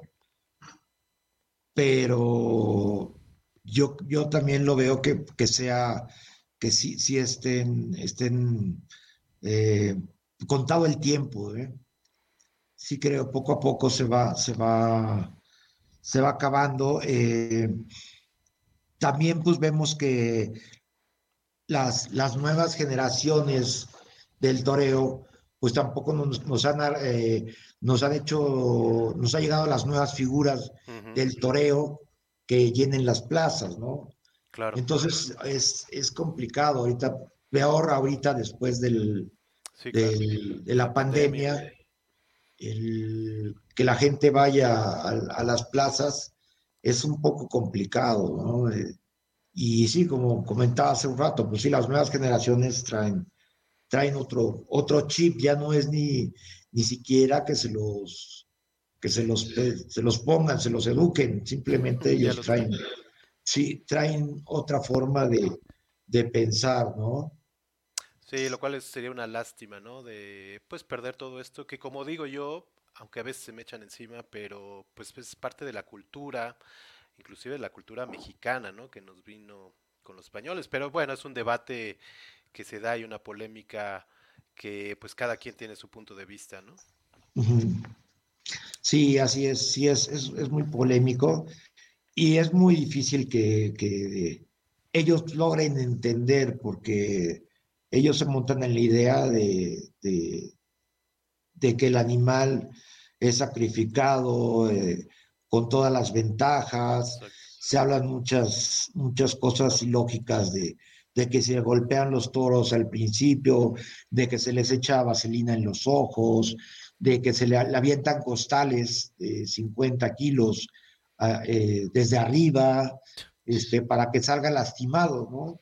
pero yo, yo también lo veo que, que sea, que sí, sí estén, estén eh, contado el tiempo. ¿eh? Sí creo, poco a poco se va, se va, se va acabando. Eh, también pues vemos que las, las nuevas generaciones del toreo pues tampoco nos, nos han, eh, nos han hecho, nos ha llegado las nuevas figuras del toreo que llenen las plazas, ¿no? Claro. Entonces es, es complicado ahorita, peor ahorita después del, Sí, claro. del- de la pandemia, el, que la gente vaya a, a las plazas es un poco complicado, ¿no? Eh, y sí, como comentaba hace un rato, pues sí, las nuevas generaciones traen, traen otro, otro chip, ya no es ni, ni siquiera que se los, que se los, eh, se los pongan, se los eduquen, simplemente ellos los traen, sí, traen otra forma de, de pensar, ¿no? Sí, lo cual sería una lástima, ¿no? De pues perder todo esto, que como digo yo, aunque a veces se me echan encima, pero pues es parte de la cultura, inclusive de la cultura mexicana, ¿no? Que nos vino con los españoles. Pero bueno, es un debate que se da y una polémica que pues cada quien tiene su punto de vista, ¿no? Sí, así es, sí, es, es, es muy polémico y es muy difícil que, que ellos logren entender porque ellos se montan en la idea de, de, de que el animal es sacrificado eh, con todas las ventajas, Exacto. se hablan muchas, muchas cosas ilógicas de, de que se golpean los toros al principio, de que se les echa vaselina en los ojos, de que se le, le avientan costales de 50 kilos eh, desde arriba, este, para que salga lastimado, ¿no?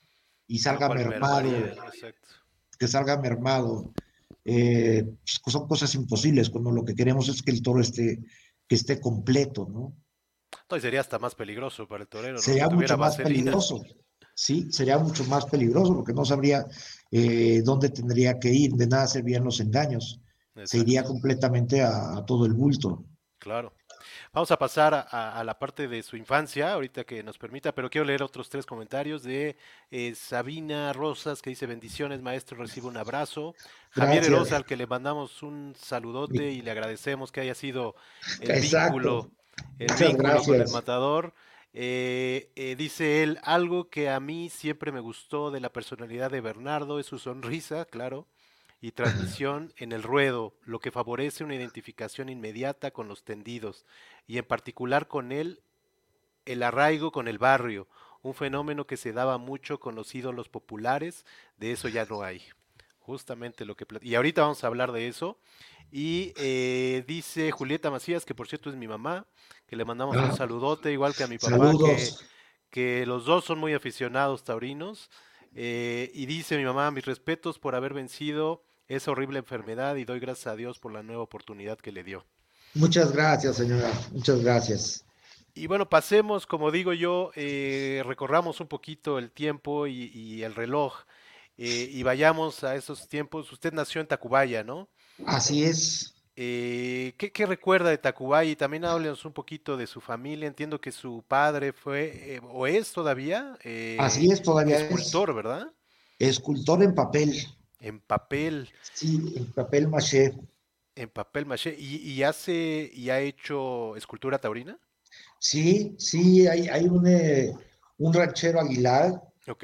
Y salga mermado, exacto. que salga mermado. Eh, pues, son cosas imposibles, cuando lo que queremos es que el toro esté, que esté completo, ¿no? Y sería hasta más peligroso para el torero, ¿no? Sería tuviera mucho más vaselina. peligroso, sí, sería mucho más peligroso porque no sabría eh, dónde tendría que ir, de nada servirían los engaños, se iría Exacto. completamente a, a todo el bulto. Claro. Vamos a pasar a, la parte de su infancia, ahorita que nos permita, pero quiero leer otros tres comentarios de eh, Sabina Rosas, que dice bendiciones, maestro, recibe un abrazo. Javier. Erosa, al que le mandamos un saludote y le agradecemos que haya sido el Exacto. vínculo, el Muchas vínculo con el matador. Eh, eh, dice él, algo que a mí siempre me gustó de la personalidad de Bernardo es su sonrisa, claro, y transmisión en el ruedo, lo que favorece una identificación inmediata con los tendidos y en particular con él el arraigo con el barrio, un fenómeno que se daba mucho con los ídolos populares, de eso ya no hay. Justamente lo que... Y ahorita vamos a hablar de eso. Y eh, dice Julieta Macías, que por cierto es mi mamá, que le mandamos un Ah, saludote, igual que a mi papá, que los dos son muy aficionados taurinos. eh, y dice mi mamá, mis respetos por haber vencido esa horrible enfermedad y doy gracias a Dios por la nueva oportunidad que le dio. Muchas gracias, señora. Muchas gracias. Y bueno, pasemos, como digo yo, eh, recorramos un poquito el tiempo y, y el reloj eh, y vayamos a esos tiempos. Usted nació en Tacubaya, ¿no? Así es. Eh, ¿qué, qué recuerda de Tacubaya? Y también háblenos un poquito de su familia. Entiendo que su padre fue, eh, o es todavía, Así es, todavía es escultor, ¿verdad? escultor en papel. En papel, Sí, en papel maché. en papel maché. ¿Y, y hace, y ha hecho escultura taurina? Sí, sí, hay, hay un, eh, un ranchero Aguilar Ok,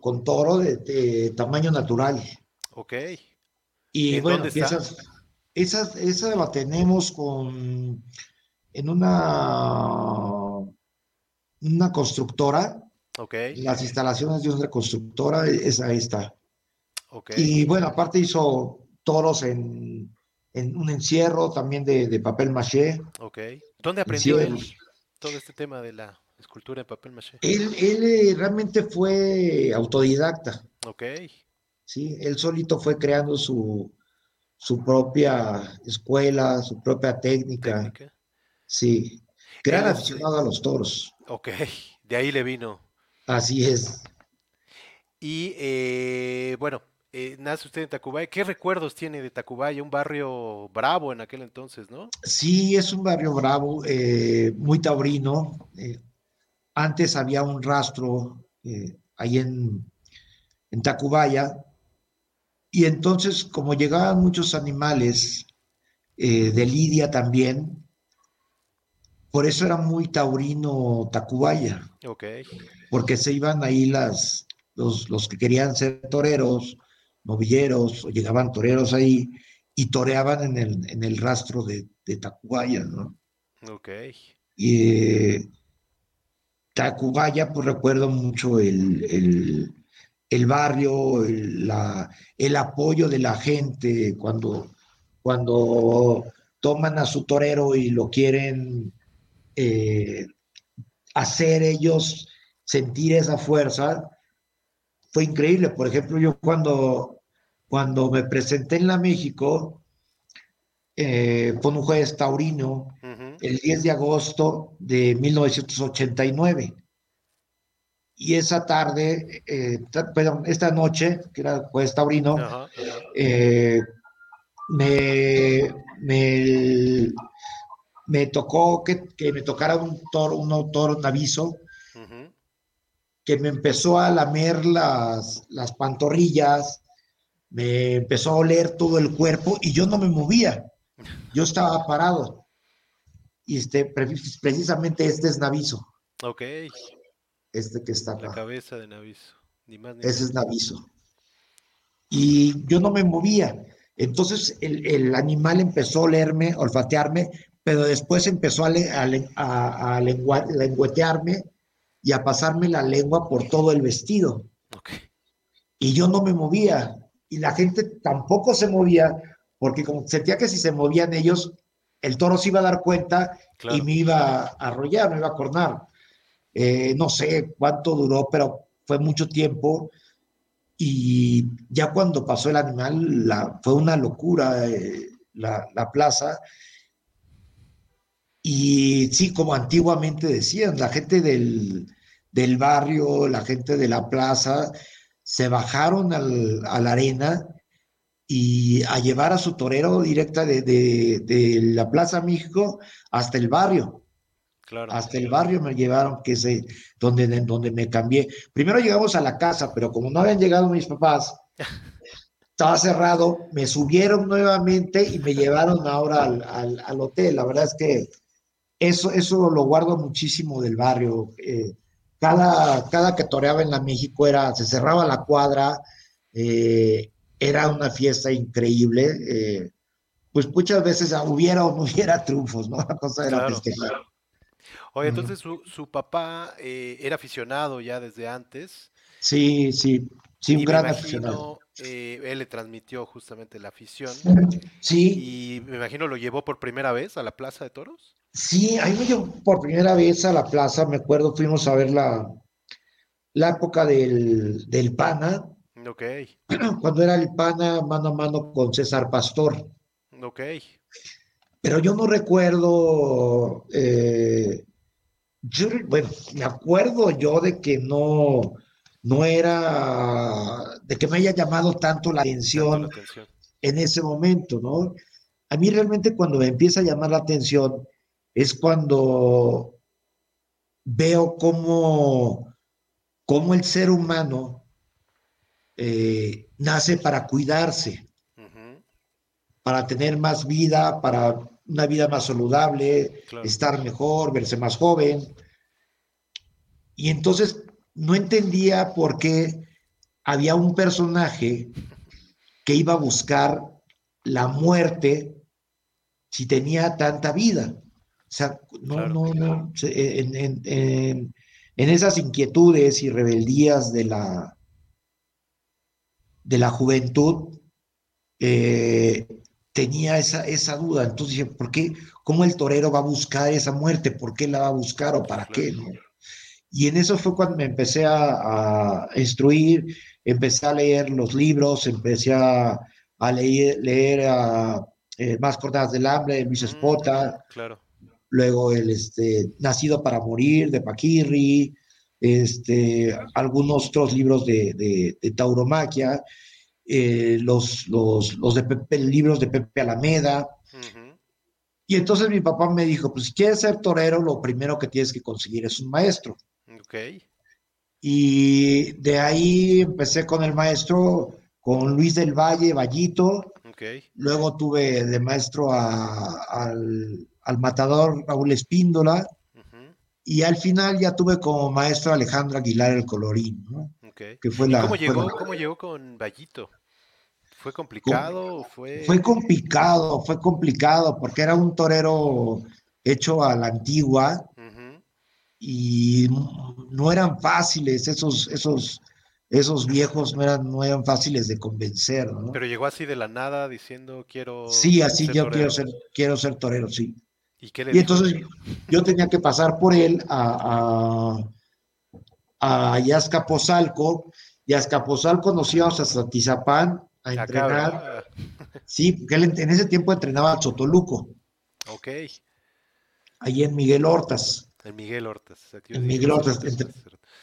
con toro de, de tamaño natural. ok. Y ¿En bueno, dónde está? esas, esas, esa la tenemos con, en una, una constructora, Ok, las instalaciones de una constructora, esa ahí está. Ok. Y bueno, aparte hizo toros en, en un encierro también de, de papel maché. Ok. ¿Dónde en aprendió él todo este tema de la escultura en papel maché? Él, él eh, realmente fue autodidacta, Ok, ¿sí? Él solito fue creando su, su propia escuela, su propia técnica, técnica. sí. Gran Él es, aficionado a los toros, ok, de ahí le vino. así es. Y eh, bueno, eh, nace usted en Tacubaya. ¿Qué recuerdos tiene de Tacubaya? Un barrio bravo en aquel entonces, ¿no? Sí, es un barrio bravo, eh, muy taurino. Eh, antes había un rastro ahí en, en Tacubaya. Y entonces, como llegaban muchos animales de Lidia también, por eso era muy taurino Tacubaya. Ok. Porque se iban ahí las, los, los que querían ser toreros, novilleros, o llegaban toreros ahí y toreaban en el, en el rastro de, de Tacubaya, ¿no? Ok. Y eh, Tacubaya, pues recuerdo mucho el, el, el barrio, el, la, el, apoyo de la gente cuando, cuando toman a su torero y lo quieren eh, hacer ellos sentir esa fuerza, fue increíble. Por ejemplo, yo cuando cuando me presenté en la México, eh, fue un jueves taurino, el 10 de agosto de 1989. Y esa tarde, eh, perdón, esta noche, que era jueves taurino, eh, me, me, tocó que, me tocara un toro, un autor, un aviso, que me empezó a lamer las, las pantorrillas, me empezó a oler todo el cuerpo y yo no me movía. Yo estaba parado. Y este, precisamente este es Naviso. Ok. Este que está La cabeza de Naviso. Ni más ni Ese es Naviso. Y yo no me movía. Entonces el, animal empezó a olerme, olfatearme, pero después empezó a, a, a, lengüetearme y a pasarme la lengua por todo el vestido. Okay. Y yo no me movía y la gente tampoco se movía porque como sentía que si se movían ellos, el toro se iba a dar cuenta y me iba a arrollar, me iba a cornar. Eh, no sé cuánto duró, pero fue mucho tiempo. Y ya cuando pasó el animal, la, fue una locura eh, la, la, plaza. Y sí, como antiguamente decían, la gente del, del barrio, la gente de la plaza, se bajaron al, a la arena y a llevar a su torero directa de, de, la Plaza México hasta el barrio. Claro. Hasta el barrio me llevaron, que es donde, donde me cambié. Primero llegamos a la casa, pero como no habían llegado mis papás, [LAUGHS] estaba cerrado, me subieron nuevamente y me llevaron ahora al, al, al hotel. La verdad es que eso, eso lo guardo muchísimo del barrio. Eh, cada, cada que toreaba en la México era, se cerraba la cuadra, eh, era una fiesta increíble. Eh, pues muchas veces hubiera o no [LAUGHS] hubiera triunfos, ¿no? La cosa era festejar. Oye, entonces su, su papá era aficionado ya desde antes. Sí, sí, sí, un gran aficionado. él le transmitió justamente la afición. Sí. Y me imagino lo llevó por primera vez a la Plaza de Toros. Sí, ahí me llevó por primera vez a la plaza, me acuerdo, fuimos a ver la, la época del, del PANA. Ok. [CLEARS THROAT] Cuando era el PANA mano a mano con César Pastor. Ok. Pero yo no recuerdo, eh, yo, bueno, me acuerdo yo de que no, no era, de que me haya llamado tanto la atención, tanto la atención. en ese momento, ¿no? A mí realmente cuando me empieza a llamar la atención, es cuando veo cómo, cómo el ser humano eh, nace para cuidarse, para tener más vida, para una vida más saludable, estar mejor, verse más joven. Y entonces no entendía por qué había un personaje que iba a buscar la muerte si tenía tanta vida. O sea, no, no, no, en, en, en, en, esas inquietudes y rebeldías de la, de la juventud, eh, tenía esa, esa duda. Entonces dije, ¿por qué? ¿Cómo el torero va a buscar esa muerte? ¿Por qué la va a buscar o para qué? ¿no? Y en eso fue cuando me empecé a, a instruir, empecé a leer los libros, empecé a, a leer, leer a, eh, Más cortadas del hambre de Luis Espota. Mm, claro luego el este, Nacido para Morir de Paquirri, este, algunos otros libros de, de, de tauromaquia, eh, los, los, los de Pepe, libros de Pepe Alameda. Y entonces mi papá me dijo, pues si quieres ser torero, lo primero que tienes que conseguir es un maestro. Ok. Y de ahí empecé con el maestro, con Luis del Valle, Vallito. Okay. Luego tuve de maestro al, al, matador Raúl Espíndola. Y al final ya tuve como maestro Alejandro Aguilar el Colorín, ¿no? Que fue la, ¿Cómo, llegó, ¿Cómo llegó con Vallito? ¿Fue complicado? Fue... fue complicado, fue complicado, porque era un torero hecho a la antigua y no eran fáciles esos, esos, esos viejos no eran, no eran fáciles de convencer, ¿no? Pero llegó así de la nada diciendo quiero. Sí, así yo quiero ser, quiero ser torero, sí. Y, qué le y entonces yo tenía que pasar por él a, a, a Yazcapozalco, y a Azcapotzalco nos íbamos hasta Tizapán a entrenar. Sí, porque él en ese tiempo entrenaba al Chotoluco. Ok. Ahí en Miguel Hortas. En Miguel Hortas. En Miguel Hortas.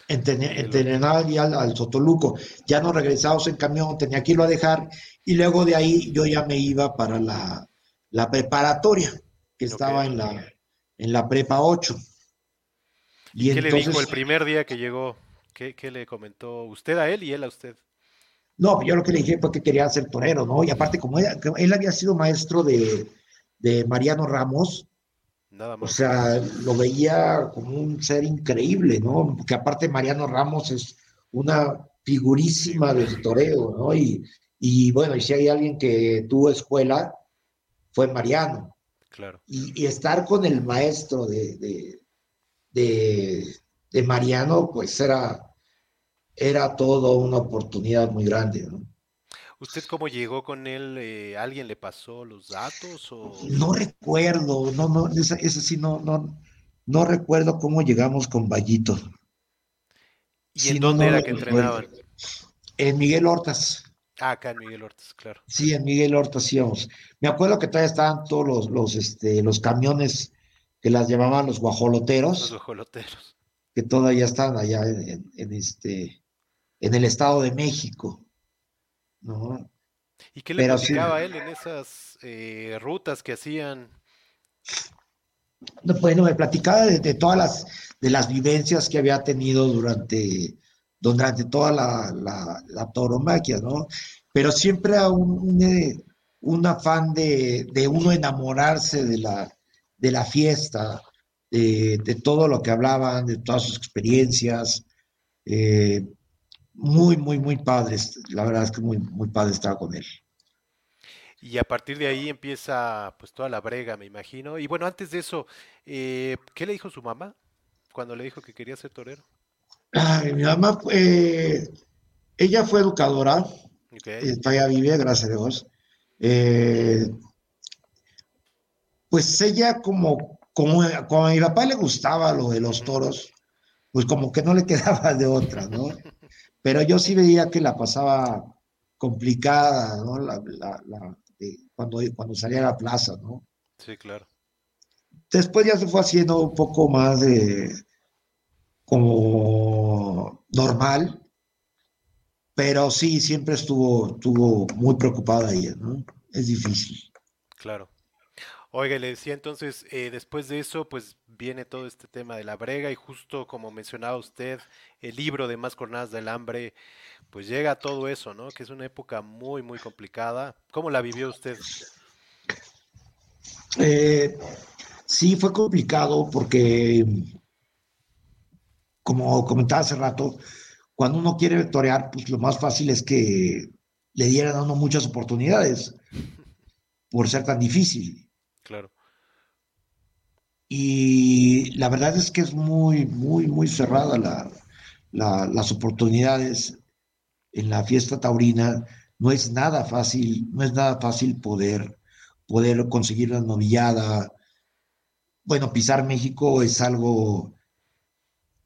entrenaba al, al, Sotoluco. Ya nos regresamos en camión, tenía que irlo a dejar. Y luego de ahí yo ya me iba para la, la preparatoria, que estaba en, la, en la prepa 8. ¿Y, qué le dijo el primer día que llegó? ¿Qué, ¿Qué, le comentó usted a él y él a usted? No, yo lo que le dije fue que quería ser torero, ¿no? Y aparte, como él, él había sido maestro de, de Mariano Ramos, Nada más. O sea, lo veía como un ser increíble, ¿no? Porque aparte Mariano Ramos es una figurísima del toreo, ¿no? Y, y bueno, y si hay alguien que tuvo escuela, fue Mariano. Claro. Y, y estar con el maestro de, de, de, de Mariano, pues era, era todo una oportunidad muy grande, ¿no? ¿Usted cómo llegó con él? Eh, ¿Alguien le pasó los datos? O... No recuerdo, no, no, ese, sí no, no, no recuerdo cómo llegamos con Vallito. ¿Y en dónde era que entrenaban? En Miguel Hortas. Ah, acá en Miguel Hortas, claro. Sí, en Miguel Hortas íbamos. Me acuerdo que todavía estaban todos los, los, este, los camiones que las llamaban los guajoloteros. Los guajoloteros. Que todavía están allá en, en este, en el Estado de México. ¿no? ¿Y qué le Pero él en esas eh, rutas que hacían? Bueno, me platicaba de, todas las, de las vivencias que había tenido durante, durante toda la, la, la tauromaquia, ¿no? Pero siempre un, un, un afán de, de, uno enamorarse de la, de la fiesta, de, todo lo que hablaban, de todas sus experiencias. Eh, muy, muy, muy padres. La verdad es que muy, muy padre estar con él. Y a partir de ahí empieza pues toda la brega, me imagino. Y bueno, antes de eso, eh, ¿qué le dijo su mamá cuando le dijo que quería ser torero? Mi mamá, eh, ella fue educadora, okay. todavía vive, gracias a Dios. Eh, pues ella como, como, como a mi papá le gustaba lo de los toros, pues como que no le [LAUGHS] quedaba de otra, ¿no? pero yo sí veía que la pasaba complicada, ¿no? La, la, cuando, cuando salía a la plaza, ¿no? Sí, claro. Después ya se fue haciendo un poco más de como normal, pero sí, siempre estuvo, estuvo muy preocupada ella, ¿no? Es difícil. Claro. Oiga, le decía entonces, eh, después de eso, pues viene todo este tema de la brega y justo como mencionaba usted, el libro de Más Cornadas del Hambre, pues llega todo eso, ¿no? Que es una época muy, muy complicada. ¿Cómo la vivió usted? Eh, sí, fue complicado porque, como comentaba hace rato, cuando uno quiere torear, pues lo más fácil es que le dieran a uno muchas oportunidades por ser tan difícil. Claro. Y la verdad es que es muy, muy, muy cerrada la, las oportunidades en la fiesta taurina. No es nada fácil, no es nada fácil poder, poder conseguir la novillada. Bueno, pisar México es algo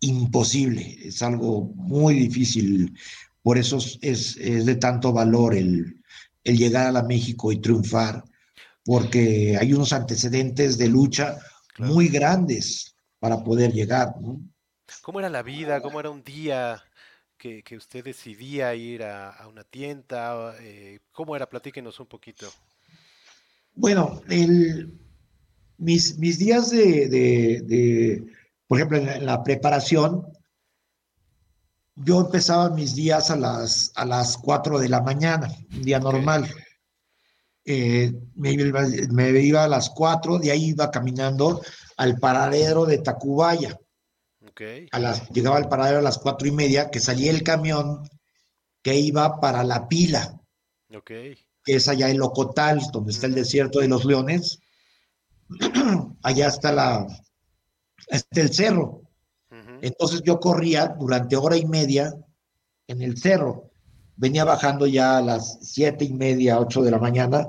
imposible, es algo muy difícil. Por eso es, es de tanto valor el, el llegar a la México y triunfar porque hay unos antecedentes de lucha muy grandes para poder llegar. ¿no? ¿Cómo era la vida? ¿Cómo era un día que, usted decidía ir a, una tienda? Eh, ¿Cómo era? Platíquenos un poquito. Bueno, mis, mis días de, por ejemplo, en la, preparación, yo empezaba mis días a las, a las 4 de la mañana, un día normal. Eh, me, iba a las 4, de ahí iba caminando al paradero de Tacubaya. A las, llegaba al paradero a las cuatro y media, que salía el camión que iba para la pila. Que es allá en Locotal, donde está el desierto de los leones. [CLEARS THROAT] allá está la, está el cerro. Entonces yo corría durante hora y media en el cerro. Venía bajando ya a las siete y media, ocho de la mañana.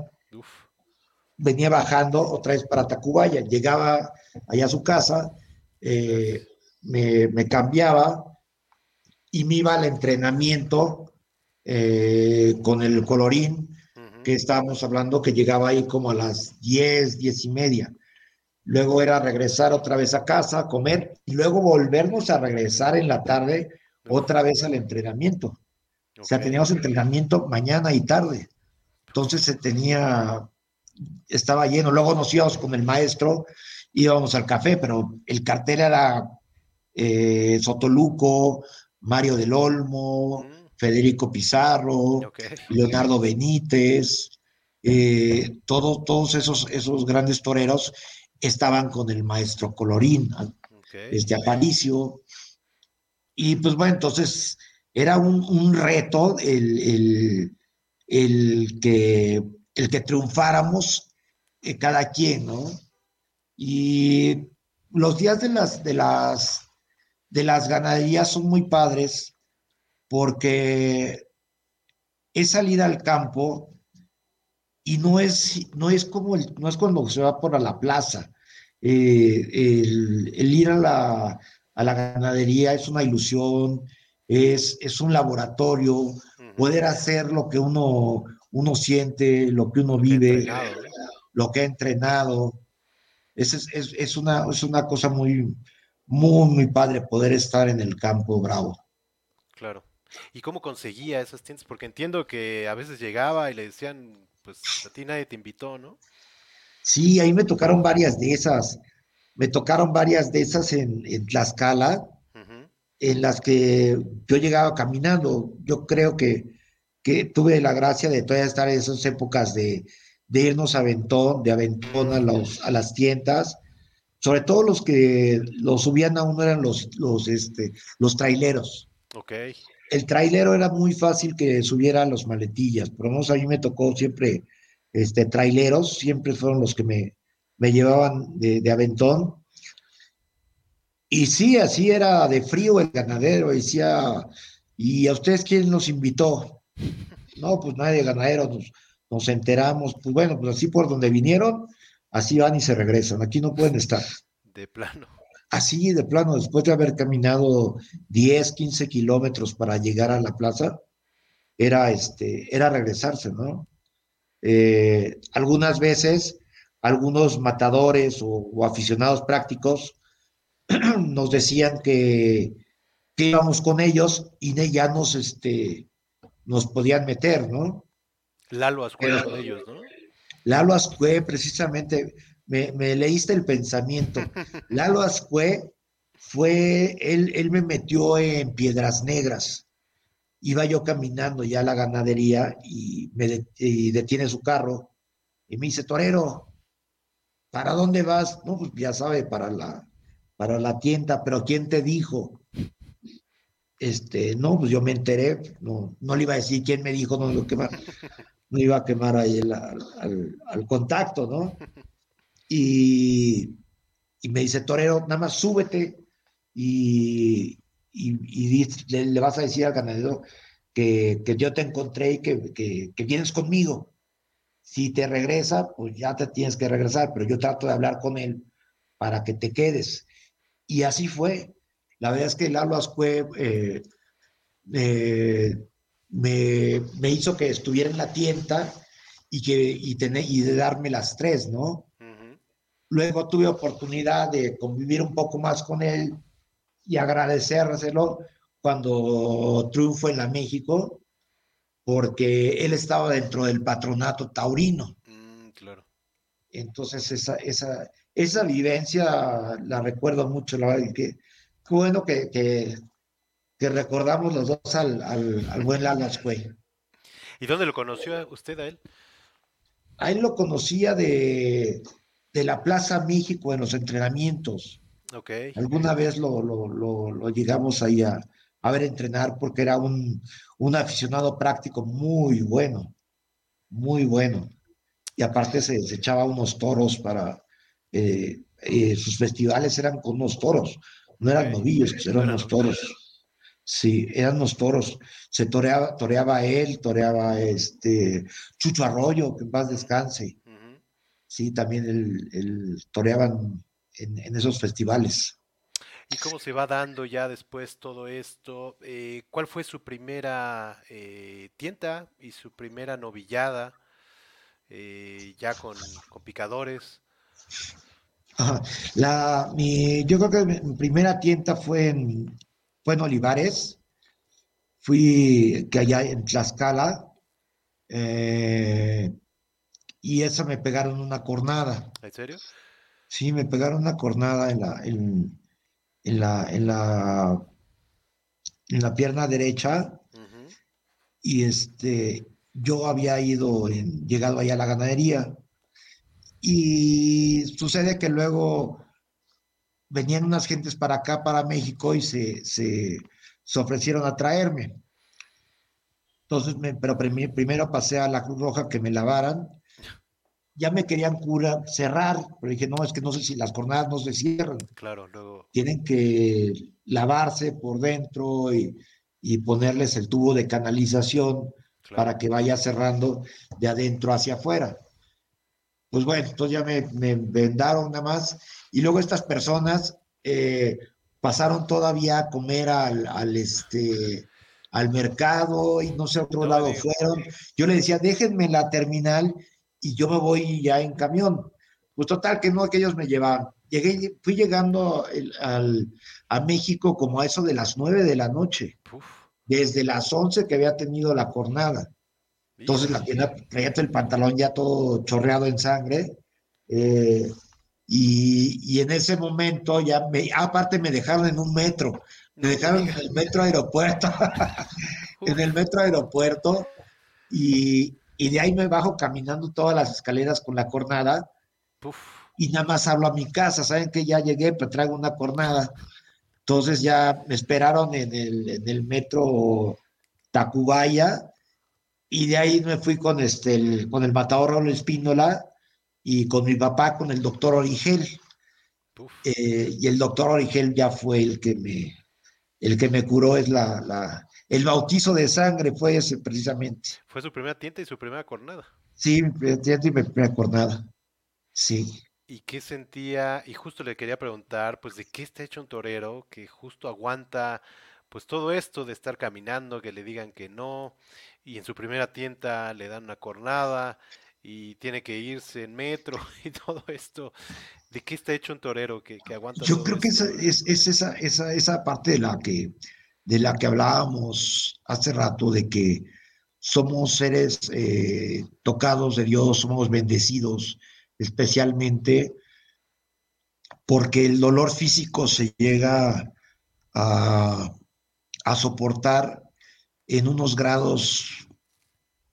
Venía bajando otra vez para Tacubaya. Llegaba allá a su casa, eh, me, cambiaba y me iba al entrenamiento eh, con el colorín que estábamos hablando, que llegaba ahí como a las 10, 10 y media. Luego era regresar otra vez a casa, comer y luego volvernos a regresar en la tarde otra vez al entrenamiento. O sea, teníamos entrenamiento mañana y tarde. Entonces se tenía, estaba lleno. Luego nos íbamos con el maestro, íbamos al café, pero el cartel era eh, Sotoluco, Mario del Olmo, mm. Federico Pizarro, Leonardo Benítez, eh, todos esos, esos grandes toreros estaban con el maestro Colorín, este Aparicio. Y pues bueno, entonces era un, reto el, el, que, el que triunfáramos eh, cada quien, ¿no? Y los días de las, de las de las ganaderías son muy padres porque es salida al campo y no es, no es como el, no es cuando se va por a la plaza. Eh, el, ir a la, a la, ganadería es una ilusión, es, es un laboratorio, poder hacer lo que uno, uno siente, lo que uno vive, lo que ha entrenado. Es, es, es, una, es una cosa muy, muy, muy padre poder estar en el campo bravo. Claro. ¿Y cómo conseguía esas tiendas? Porque entiendo que a veces llegaba y le decían, pues a ti nadie te invitó, ¿no? Sí, ahí me tocaron varias de esas. Me tocaron varias de esas en, Tlaxcala, en las que yo llegaba caminando. Yo creo que, que tuve la gracia de todavía estar en esas épocas de, de irnos a Aventón, de Aventón a, los, a las tiendas sobre todo los que los subían a uno eran los, los, este, los traileros. Ok. El trailero era muy fácil que subiera los maletillas, pero no, a mí me tocó siempre, este, traileros, siempre fueron los que me, me llevaban de, de, aventón. Y sí, así era de frío el ganadero, decía, ¿y a ustedes quién nos invitó? No, pues nadie ganadero, nos, nos enteramos, pues bueno, pues así por donde vinieron, así van y se regresan, aquí no pueden estar. De plano. Así de plano, después de haber caminado 10, 15 kilómetros para llegar a la plaza, era, este, era regresarse, ¿no? Eh, algunas veces, algunos matadores o, aficionados prácticos [CLEARS THROAT] nos decían que, íbamos con ellos y ya nos, este, nos podían meter, ¿no? Lalo Ascuela con ellos, ¿no? Lalo Ascue, precisamente, me, leíste el pensamiento. [LAUGHS] Lalo Ascue fue, él, él me metió en Piedras Negras. Iba yo caminando ya a la ganadería y me detiene su carro y me dice, Torero, ¿para dónde vas? No, pues ya sabe, para la, para la tienda, pero ¿quién te dijo? Este, no, pues yo me enteré, no, no le iba a decir quién me dijo, no lo que más no iba a quemar ahí al, contacto, ¿no? Y, me dice, Torero, nada más súbete y, le, vas a decir al ganadero que, yo te encontré y que, vienes conmigo. Si te regresa, pues ya te tienes que regresar, pero yo trato de hablar con él para que te quedes. Y así fue. La verdad es que Lalo Ascue eh, eh, me, hizo que estuviera en la tienda y, que, y, y de darme las tres, ¿no? Luego tuve oportunidad de convivir un poco más con él y agradecérselo cuando triunfo en la México, porque él estaba dentro del patronato taurino. Mm, claro. Entonces, esa, esa, esa vivencia la recuerdo mucho, la verdad, que, qué bueno que, que, que, recordamos los dos al, al, al buen Lalo Ascue. ¿Y dónde lo conoció usted a él? A él lo conocía de, de la Plaza México en los entrenamientos. Okay. Alguna vez lo, lo, lo, lo llegamos ahí a, a, ver entrenar porque era un, un aficionado práctico muy bueno, muy bueno. Y aparte se, se echaba unos toros para... Eh, eh, sus festivales eran con unos toros, no eran okay. novillos, eran unos toros. Sí, eran los toros. Se toreaba, toreaba él, toreaba este Chucho Arroyo, que en paz descanse. Sí, también el, el toreaban en, en, esos festivales. ¿Y cómo se va dando ya después todo esto? Eh, ¿Cuál fue su primera eh, tienda y su primera novillada eh, ya con, con picadores? La, mi, yo creo que mi primera tienda fue en, fue en Olivares, fui que allá en Tlaxcala, eh, y esa me pegaron una cornada. ¿En serio? Sí, me pegaron una cornada en la, en, en la, en la, en la pierna derecha, uh -huh. y este, yo había ido, en, llegado allá a la ganadería, y sucede que luego venían unas gentes para acá, para México, y se, se, se ofrecieron a traerme. Entonces, me, pero primero pasé a la Cruz Roja que me lavaran. Ya me querían cura, cerrar, pero dije, no, es que no sé si las jornadas no se cierran. Claro, luego. Tienen que lavarse por dentro y, y ponerles el tubo de canalización claro. para que vaya cerrando de adentro hacia afuera. Pues bueno, entonces ya me, me vendaron nada más y luego estas personas eh, pasaron todavía a comer al, al, este, al mercado y no sé a otro no, lado digo. fueron. Yo le decía, déjenme la terminal y yo me voy ya en camión. Pues total que no, que ellos me llevaban. Llegué, fui llegando el, al, a México como a eso de las nueve de la noche, Uf. desde las once que había tenido la jornada. Entonces la tienda traía el pantalón ya todo chorreado en sangre. Eh, y, y, en ese momento ya me, aparte me dejaron en un metro, me dejaron en el metro aeropuerto, [LAUGHS] en el metro aeropuerto, y, y, de ahí me bajo caminando todas las escaleras con la cornada, Uf. y nada más hablo a mi casa, saben que ya llegué, pero traigo una cornada. Entonces ya me esperaron en el, en el metro Tacubaya, y de ahí me fui con, este, el, con el matador Raúl Espíndola, y con mi papá, con el doctor Origel. Eh, y el doctor Origel ya fue el que me, el que me curó, es la, la, el bautizo de sangre fue ese precisamente. Fue su primera tienta y su primera cornada. Sí, mi primera tienta y mi primera cornada. Sí. ¿Y qué sentía? Y justo le quería preguntar, pues, ¿de qué está hecho un torero que justo aguanta, pues, todo esto de estar caminando, que le digan que no, y en su primera tienta le dan una cornada, y tiene que irse en metro [LAUGHS] y todo esto. ¿De qué está hecho un torero que, que aguanta? Yo creo esto? que es, es, esa, esa, esa parte de la que de la que hablábamos hace rato, de que somos seres eh, tocados de Dios, somos bendecidos especialmente porque el dolor físico se llega a, a soportar en unos grados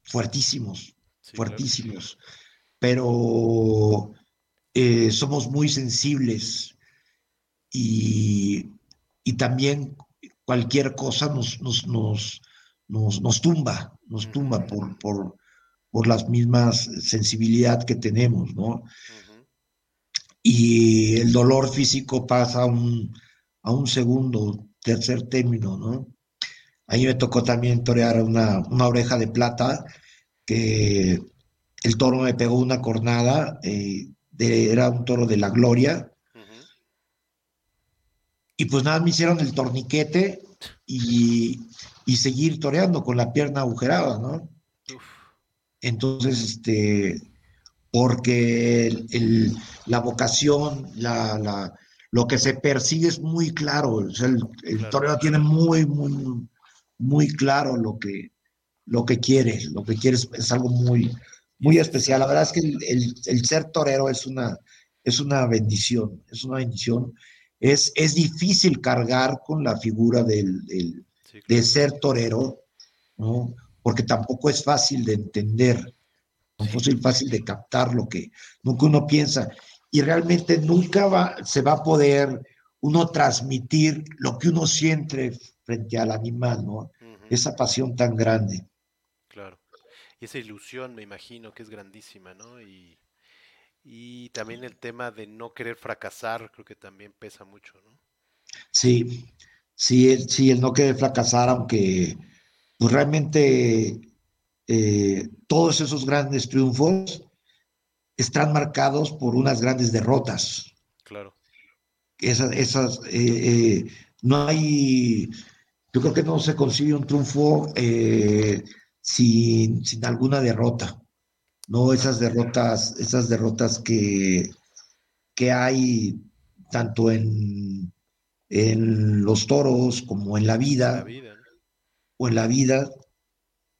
fuertísimos sí, fuertísimos, claro. pero eh, somos muy sensibles y, y, también cualquier cosa nos, nos, nos, nos, nos tumba, nos tumba por, por, por las mismas sensibilidad que tenemos, ¿no? Uh -huh. Y el dolor físico pasa a un, a un segundo, tercer término, ¿no? Ahí me tocó también torear una, una oreja de plata que el toro me pegó una cornada, eh, de, era un toro de la gloria. Y pues nada, me hicieron el torniquete y, y seguir toreando con la pierna agujerada, ¿no? Entonces, este, porque el, el, la vocación, la, la, lo que se persigue es muy claro. el, torero tiene muy, muy, muy claro lo que, lo que quiere. Lo que quiere es, algo muy, muy especial. La verdad es que el, ser torero es una, es una bendición. Es una bendición. Es, es difícil cargar con la figura del, de ser torero, ¿no? Porque tampoco es fácil de entender. No es fácil de captar lo que nunca uno piensa y realmente nunca va, se va a poder uno transmitir lo que uno siente frente al animal, ¿no? Esa pasión tan grande. Claro. Y esa ilusión, me imagino, que es grandísima, ¿no? Y, y también el tema de no querer fracasar, creo que también pesa mucho, ¿no? Sí, sí, sí, el no querer fracasar, aunque pues realmente eh, todos esos grandes triunfos están marcados por unas grandes derrotas. Claro. Esas, esas eh, eh, no hay, yo creo que no se consigue un triunfo eh, sin, sin, alguna derrota. No esas derrotas, esas derrotas que, que hay tanto en, en los toros como en la vida, o en la vida,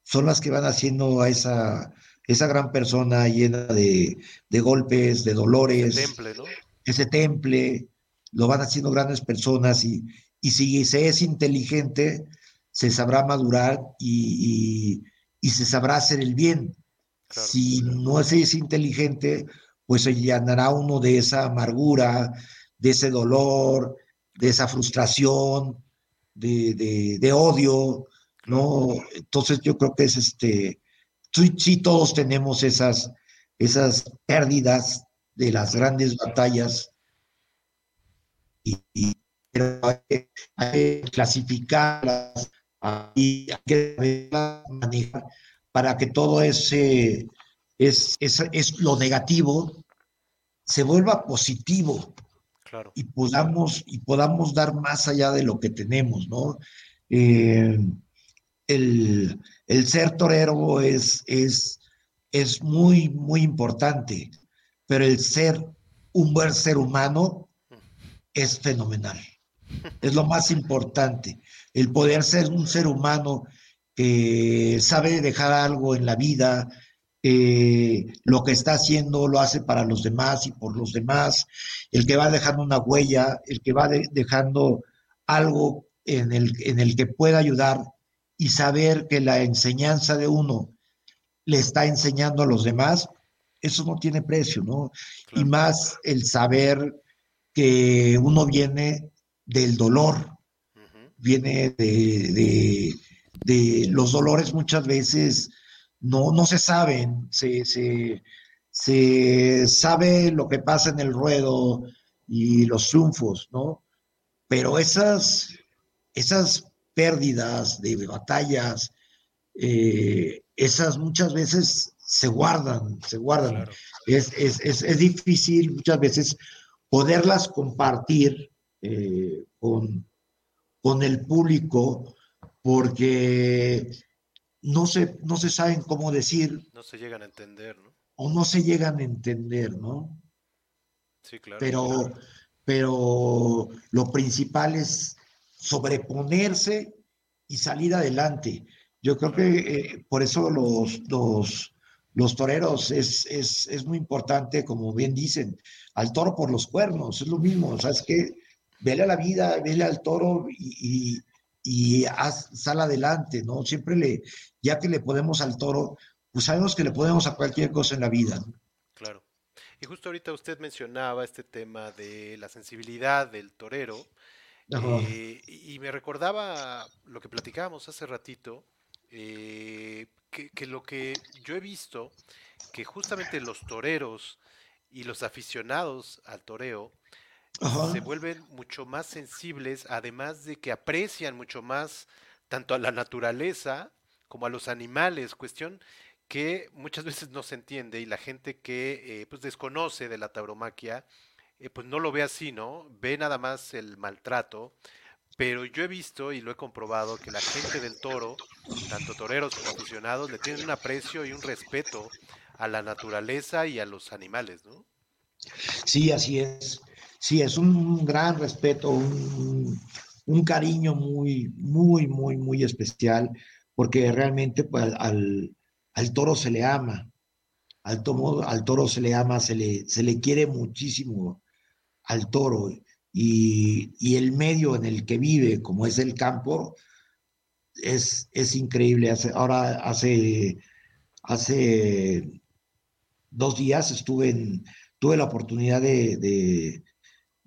son las que van haciendo a esa, esa gran persona llena de, golpes, de dolores. Ese temple, ¿no? Ese temple, lo van haciendo grandes personas y, si se es inteligente, se sabrá madurar y, se sabrá hacer el bien. Si no es inteligente, pues se llenará uno de esa amargura, de ese dolor, de esa frustración, de, de odio, ¿no? Entonces yo creo que es este, sí, todos tenemos esas, esas pérdidas de las grandes batallas. Y, hay, que clasificarlas y hay que manejar para que todo ese es, es, lo negativo se vuelva positivo y podamos y podamos dar más allá de lo que tenemos, ¿no? Eh, el, ser torero es, es, es muy, muy importante, pero el ser un buen ser humano es fenomenal. Es lo más importante. El poder ser un ser humano que sabe dejar algo en la vida, lo que está haciendo lo hace para los demás y por los demás, el que va dejando una huella, el que va dejando algo en el, en el que pueda ayudar y saber que la enseñanza de uno le está enseñando a los demás, eso no tiene precio, ¿no? Y más el saber que uno viene del dolor, viene de, los dolores muchas veces no, no se saben, se, se, se sabe lo que pasa en el ruedo y los triunfos, ¿no? Pero esas, esas pérdidas, de batallas, eh, esas muchas veces se guardan, se guardan. Es, es, difícil muchas veces poderlas compartir eh, con, con el público porque no se, no se saben cómo decir. No se llegan a entender, ¿no? O no se llegan a entender, ¿no? Sí, claro. Pero, pero lo principal es sobreponerse y salir adelante. Yo creo que eh, por eso los, los, los toreros es, es, es, muy importante, como bien dicen, al toro por los cuernos, es lo mismo, o sea, es que vele a la vida, vele al toro y, y, sal adelante, ¿no? Siempre le, ya que le podemos al toro, pues sabemos que le podemos a cualquier cosa en la vida. Claro. Y justo ahorita usted mencionaba este tema de la sensibilidad del torero eh, y me recordaba lo que platicábamos hace ratito, eh, que, lo que yo he visto, que justamente los toreros y los aficionados al toreo se vuelven mucho más sensibles, además de que aprecian mucho más tanto a la naturaleza como a los animales, cuestión que muchas veces no se entiende y la gente que eh, pues desconoce de la tauromaquia eh, pues no lo ve así, ¿no? Ve nada más el maltrato, pero yo he visto y lo he comprobado que la gente del toro, tanto toreros como aficionados, le tienen un aprecio y un respeto a la naturaleza y a los animales, ¿no? Sí, así es. Sí, es un gran respeto, un, cariño muy, muy, muy, muy especial, porque realmente pues, al, al toro se le ama, al, tomo, al toro se le ama, se le, se le quiere muchísimo al toro y, y, el medio en el que vive, como es el campo, es, es increíble. Ahora hace, hace dos días estuve en, tuve la oportunidad de,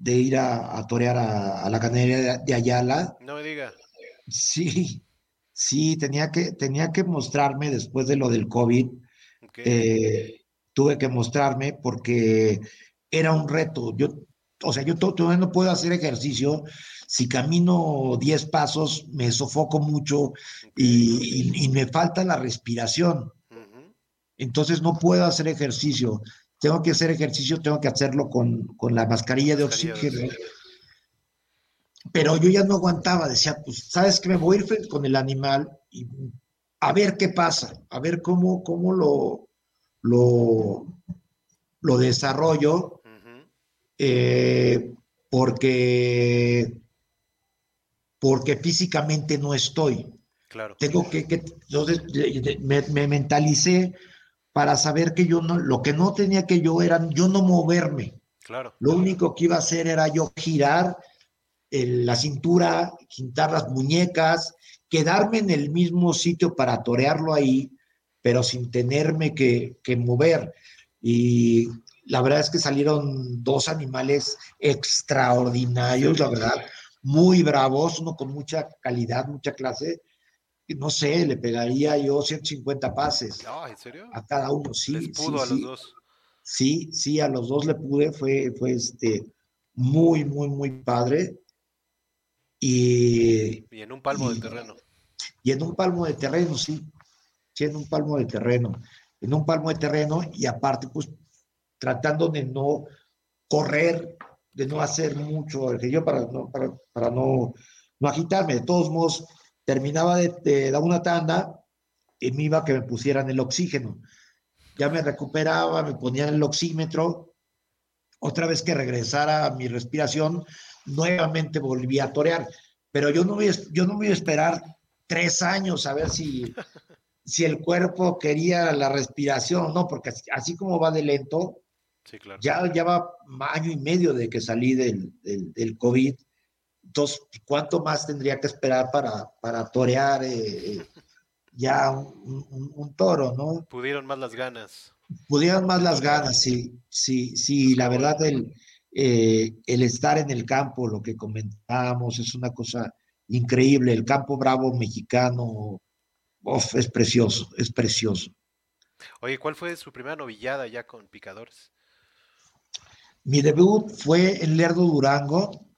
de ir a, a torear a, a, la ganadería de, Ayala. No me diga. Sí, sí, tenía que, tenía que mostrarme después de lo del COVID. Okay. Eh, tuve que mostrarme porque era un reto. Yo, o sea, yo todavía no puedo hacer ejercicio. Si camino 10 pasos, me sofoco mucho y, y, y, me falta la respiración. Entonces no puedo hacer ejercicio tengo que hacer ejercicio, tengo que hacerlo con, con la mascarilla de oxígeno. Pero yo ya no aguantaba, decía, pues, ¿sabes qué? Me voy a ir con el animal y a ver qué pasa, a ver cómo, cómo lo, lo, lo desarrollo, uh -huh. eh, porque, porque físicamente no estoy. Claro. Tengo que, que entonces me, me mentalicé para saber que yo no, lo que no tenía que yo era yo no moverme. Claro. Lo único que iba a hacer era yo girar el, la cintura, quitar las muñecas, quedarme en el mismo sitio para torearlo ahí, pero sin tenerme que, que mover. Y la verdad es que salieron dos animales extraordinarios, la verdad, muy bravos, uno con mucha calidad, mucha clase, no sé, le pegaría yo 150 pases. No, ¿en serio? A cada uno, sí. ¿Les pudo sí, a los sí. dos? Sí, sí, a los dos le pude, fue, fue este, muy, muy, muy padre. Y, y en un palmo y, de terreno. Y en un palmo de terreno, sí. Sí, en un palmo de terreno. En un palmo de terreno y aparte, pues, tratando de no correr, de no hacer mucho ejercicio para no, para, para no, no agitarme. De todos modos, terminaba de, de, dar una tanda y me iba a que me pusieran el oxígeno. Ya me recuperaba, me ponían el oxímetro. Otra vez que regresara a mi respiración, nuevamente volví a torear. Pero yo no voy, yo no voy a esperar tres años a ver si, [LAUGHS] si el cuerpo quería la respiración, no, porque así, así como va de lento, sí, claro. ya, ya va año y medio de que salí del, del, del COVID entonces, ¿cuánto más tendría que esperar para, para torear eh, ya un, un, un, toro, no? Pudieron más las ganas. Pudieron más las ganas, sí, sí, sí, la verdad, el, eh, el estar en el campo, lo que comentábamos, es una cosa increíble. El campo bravo mexicano, uf, es precioso, es precioso. Oye, ¿cuál fue su primera novillada ya con picadores? Mi debut fue en Lerdo Durango,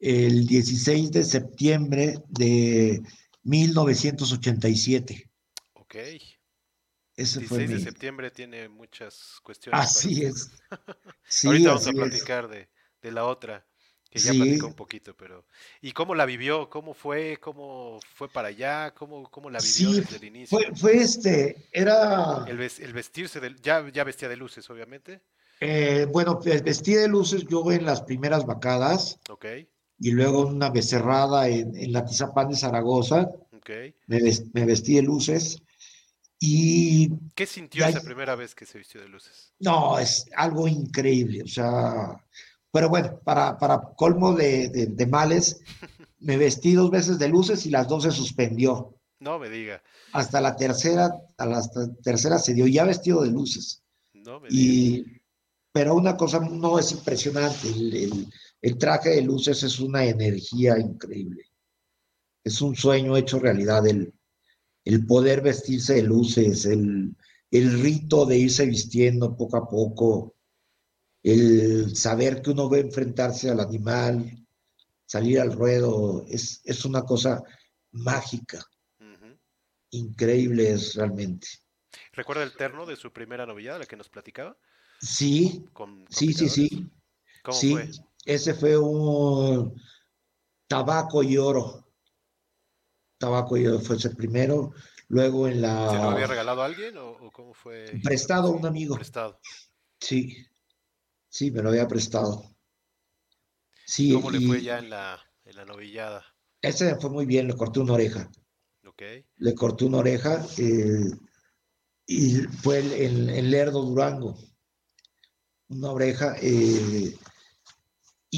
el 16 de septiembre de 1987. Ok. Ese 16 fue de mi... septiembre tiene muchas cuestiones. Así para... es. [LAUGHS] Sí, Ahorita vamos a platicar de, de, la otra, que ya sí. platicó un poquito, pero... ¿Y cómo la vivió? ¿Cómo fue? ¿Cómo fue para allá? ¿Cómo, cómo la vivió sí, desde el inicio? Fue, fue este, era... El, el vestirse, de, ya, ya vestía de luces, obviamente. Eh, bueno, vestí de luces yo en las primeras vacadas. Ok. Y luego una becerrada en, en la Tizapán de Zaragoza. Okay. Me, me, vestí de luces. Y. ¿Qué sintió ya, esa primera vez que se vistió de luces? No, es algo increíble. O sea. Pero bueno, para, para colmo de, de, de males, [LAUGHS] me vestí dos veces de luces y las dos se suspendió. No me diga. Hasta la tercera, a la tercera se dio ya vestido de luces. No me y, diga. Pero una cosa no es impresionante. El, el, el traje de luces es una energía increíble. Es un sueño hecho realidad el, el poder vestirse de luces, el, el rito de irse vistiendo poco a poco, el saber que uno va a enfrentarse al animal, salir al ruedo, es, es una cosa mágica. Uh -huh. Increíble es realmente. ¿Recuerda el terno de su primera novillada, la que nos platicaba? Sí, ¿Con, con sí, sí, sí. ¿Cómo sí, fue? Ese fue un tabaco y oro. Tabaco y oro fue ese primero. Luego en la. ¿Se lo había regalado a alguien o, o cómo fue? Prestado a un amigo. Prestado. Sí, sí, me lo había prestado. Sí, ¿Cómo le fue ya en la, en la novillada? ese fue muy bien, le corté una oreja. Ok, Le corté una oreja eh, y fue el, el- el Lerdo Durango. Una oreja eh,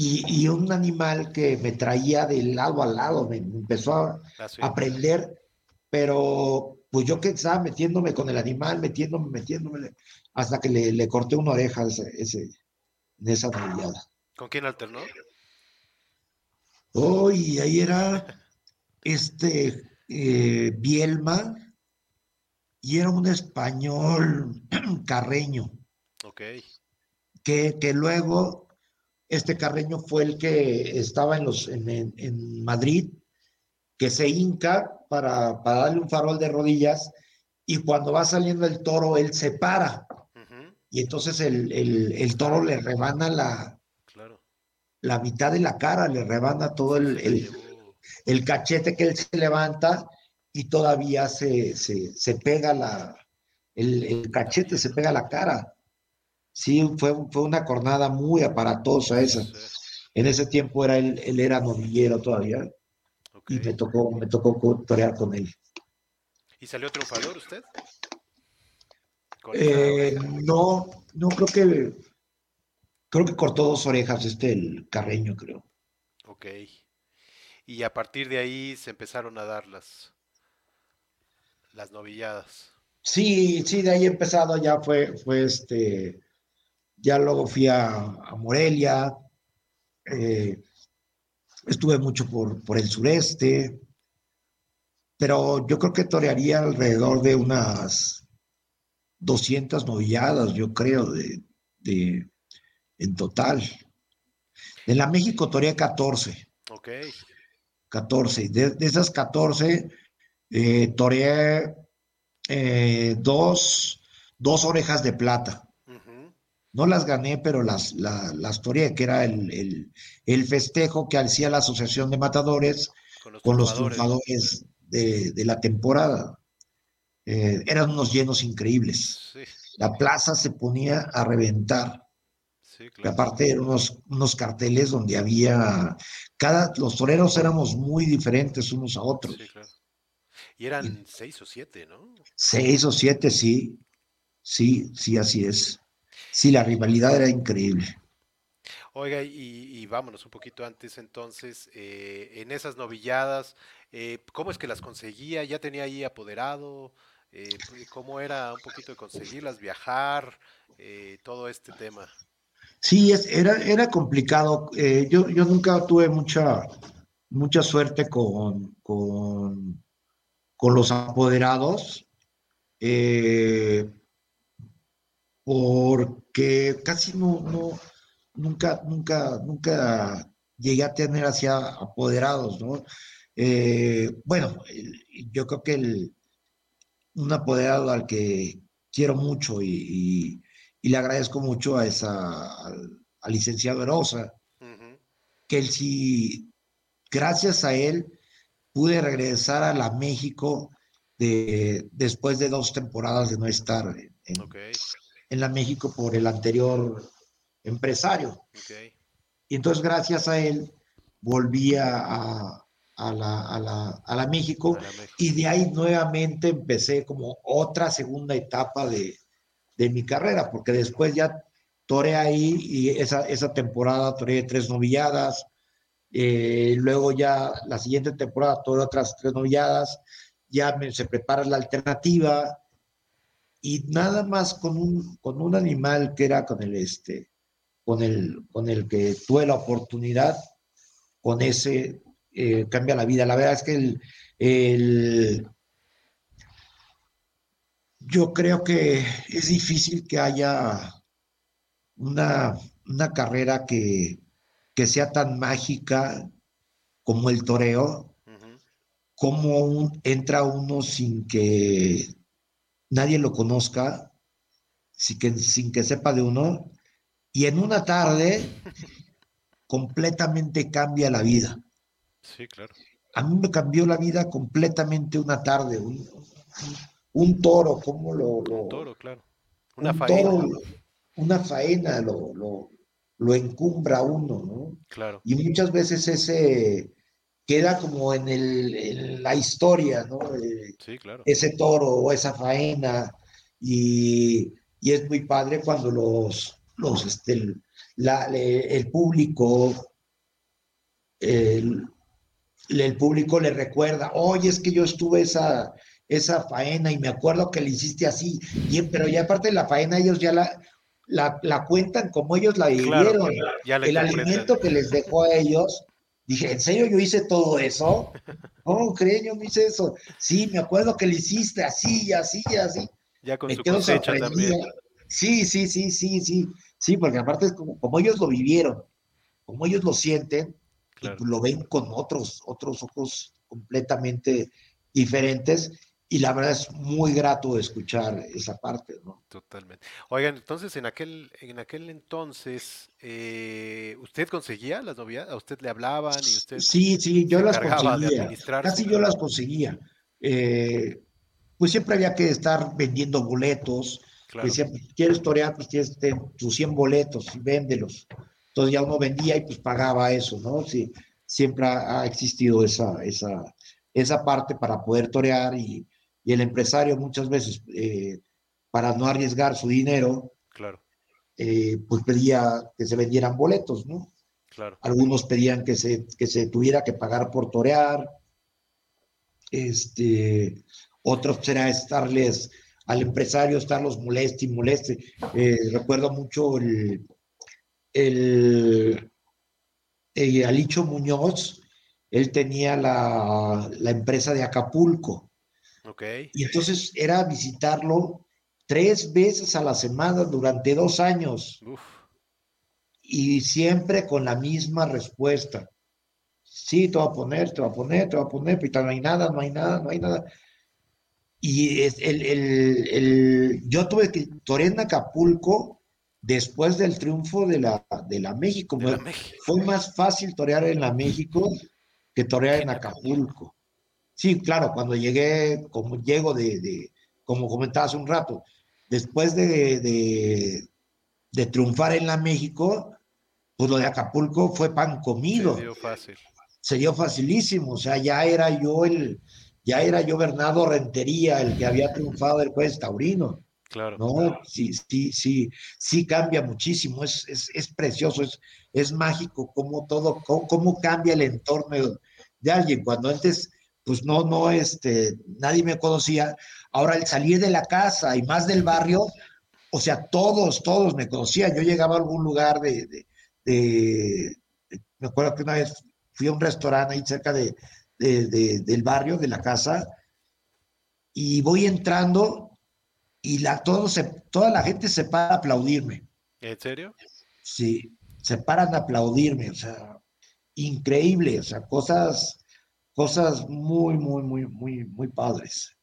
y, y un animal que me traía de lado a lado, me, me empezó a ah, aprender, pero pues yo que estaba metiéndome con el animal, metiéndome, metiéndome, hasta que le, le corté una oreja ese, ese- en esa novillada. ¿Con quién alternó? Oh, y ahí era este eh, Bielma y era un español [CLEARS THROAT] carreño, Ok, que, que luego este carreño fue el que estaba en, los, en, en- en Madrid, que se hinca para, para darle un farol de rodillas y cuando va saliendo el toro, él se para y entonces el, el- el toro le rebana la, claro. la mitad de la cara, le rebana todo el, el- el cachete que él se levanta y todavía se, se, se pega la, el, el cachete, se pega la cara. Sí, fue, fue una cornada muy aparatosa esa. Sí, En ese tiempo era él, él era novillero todavía y me tocó, me tocó torear con él. ¿Y salió triunfador usted? Eh, no, no creo que, creo que cortó dos orejas este, el carreño, creo. Ok. Y a partir de ahí se empezaron a dar las, las novilladas. Sí, sí, de ahí empezado ya fue, fue este, ya luego fui a, a Morelia, eh, estuve mucho por, por el sureste, pero yo creo que torearía alrededor de unas 200 novilladas, yo creo, de, de- en total. En la México toreé 14, Ok, 14. De, de esas 14, eh, toreé eh, dos, dos orejas de plata. No las gané, pero las, la- las toreé, que era el, el- el festejo que hacía la Asociación de Matadores Con los con los triunfadores. de, de la temporada. Eh, eran unos llenos increíbles. Sí, La plaza se ponía a reventar. sí, claro. aparte eran unos, unos carteles donde había, cada, los toreros éramos muy diferentes unos a otros. Sí, claro. Y eran seis o siete, ¿no? Seis o siete, sí, sí, sí, así es. Sí, la rivalidad era increíble. Oiga, y, y vámonos un poquito antes entonces, eh, en esas novilladas, eh, ¿cómo es que las conseguía? ¿Ya tenía ahí apoderado? Eh, ¿cómo era un poquito de conseguirlas, viajar, todo este tema? Sí, es, era, era complicado. Yo, yo nunca tuve mucha, mucha suerte con, con, con los apoderados, eh, porque casi no, no, nunca, nunca, nunca llegué a tener hacia apoderados, ¿no? Eh, bueno, yo creo que el, un apoderado al que quiero mucho y, y- y le agradezco mucho a esa, al, al licenciado Erosa, que él sí, gracias a él, pude regresar a la México de, después de dos temporadas de no estar en, Ok, en la México por el anterior empresario. ok, Y entonces, gracias a él, volví a, a- a la, a la- a la México. A la México. y de ahí nuevamente empecé como otra segunda etapa de, de mi carrera, porque después ya toré ahí y esa, esa temporada toré tres novilladas, eh, luego ya la siguiente temporada toré otras tres novilladas, ya me- se prepara la alternativa y nada más con un, con un animal que era con el este, con el, con el que tuve la oportunidad, con ese eh, cambia la vida. La verdad es que el, el- yo creo que es difícil que haya una, una carrera que, que sea tan mágica como el toreo, como un- entra uno sin que nadie lo conozca, sin que, sin que sepa de uno, y en una tarde completamente cambia la vida. Sí, claro. A mí me cambió la vida completamente una tarde, un, un- toro, como lo, lo- Un toro, claro. Una un faena. toro, una faena, lo, lo- lo encumbra uno, ¿no? Claro. Y muchas veces ese queda como en, el, en la historia, ¿no? sí, claro. Ese toro o esa faena. Y, y es muy padre cuando los, los este, el, la, el público, el, el, público le recuerda, oye, es que yo estuve esa, esa faena y me acuerdo que le hiciste así, y, pero ya aparte de la faena ellos ya la, la, la cuentan como ellos la vivieron, claro, el alimento que les dejó a ellos. Dije, ¿en serio yo hice todo eso? ¿Cómo creen? Yo me hice eso. Sí, me acuerdo que le hiciste así, así, así. Ya con me su cosecha también. Sí, sí, sí, sí, sí. Sí, porque aparte es como, como ellos lo vivieron, como ellos lo sienten, claro. y lo ven con otros, otros ojos completamente diferentes y la verdad es muy grato escuchar esa parte, ¿no? Totalmente. Oigan, entonces en aquel, en aquel entonces, eh, ¿usted conseguía las novedades? ¿A usted le hablaban y usted? Sí, sí, yo las conseguía. Casi yo las conseguía. Eh, pues siempre había que estar vendiendo boletos. Claro. Decía, pues, quieres torear, pues tienes tus 100 boletos y véndelos. Entonces ya uno vendía y pues pagaba eso, ¿no? Sí, siempre ha, ha existido esa, esa, esa parte para poder torear y, y el empresario muchas veces, eh, para no arriesgar su dinero, claro. eh, pues pedía que se vendieran boletos, ¿no? Claro. Algunos pedían que se, que se tuviera que pagar por torear, este, otros era estarles al empresario, estarlos moleste y moleste. Eh, recuerdo mucho el, el, el Alicho Muñoz, él tenía la, la empresa de Acapulco. Okay. Y entonces era visitarlo tres veces a la semana durante dos años. Uf. Y siempre con la misma respuesta. Sí, te va a poner, te va a poner, te va a poner, pero no hay nada, no hay nada, no hay nada. Y el, el, el yo tuve que torear en Acapulco después del triunfo de la, de la México. De la México. Fue más fácil torear en la México que torear en Acapulco. Sí, claro, cuando llegué, como llego de, de como comentaba hace un rato, después de, de, de, triunfar en la México, pues lo de Acapulco fue pan comido. Se dio fácil. Se dio facilísimo, o sea, ya era yo el, ya era yo Bernardo Rentería, el que había triunfado del juez taurino. Claro. No, claro. sí, sí, sí, sí cambia muchísimo, es, es, es precioso, es, es mágico cómo todo, cómo, cómo cambia el entorno de alguien. Cuando antes pues no, no, este, nadie me conocía. Ahora el salir de la casa y más del barrio, o sea, todos, todos me conocían. Yo llegaba a algún lugar de, de, de, de me acuerdo que una vez fui a un restaurante ahí cerca de, del barrio, de la casa, y voy entrando y la, todo se, toda la gente se para a aplaudirme. ¿En serio? Sí, se paran a aplaudirme, o sea, increíble, o sea, cosas cosas muy, muy, muy, muy, muy padres.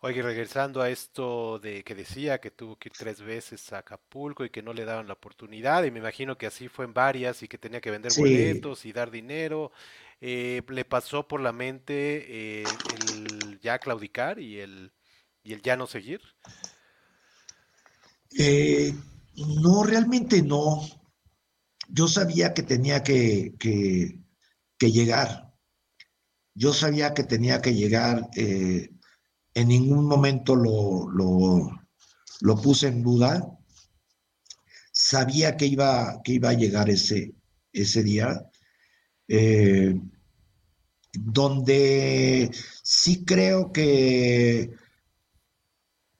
Oye, regresando a esto de que decía que tuvo que ir tres veces a Acapulco y que no le daban la oportunidad, y me imagino que así fue en varias y que tenía que vender sí. boletos y dar dinero, eh, ¿le pasó por la mente eh, el ya claudicar y el, y el ya no seguir? Eh, no, realmente no. Yo sabía que tenía que, que, que llegar yo sabía que tenía que llegar, eh, en ningún momento lo, lo, lo, puse en duda, sabía que iba, que iba a llegar ese, ese día, eh, donde sí creo que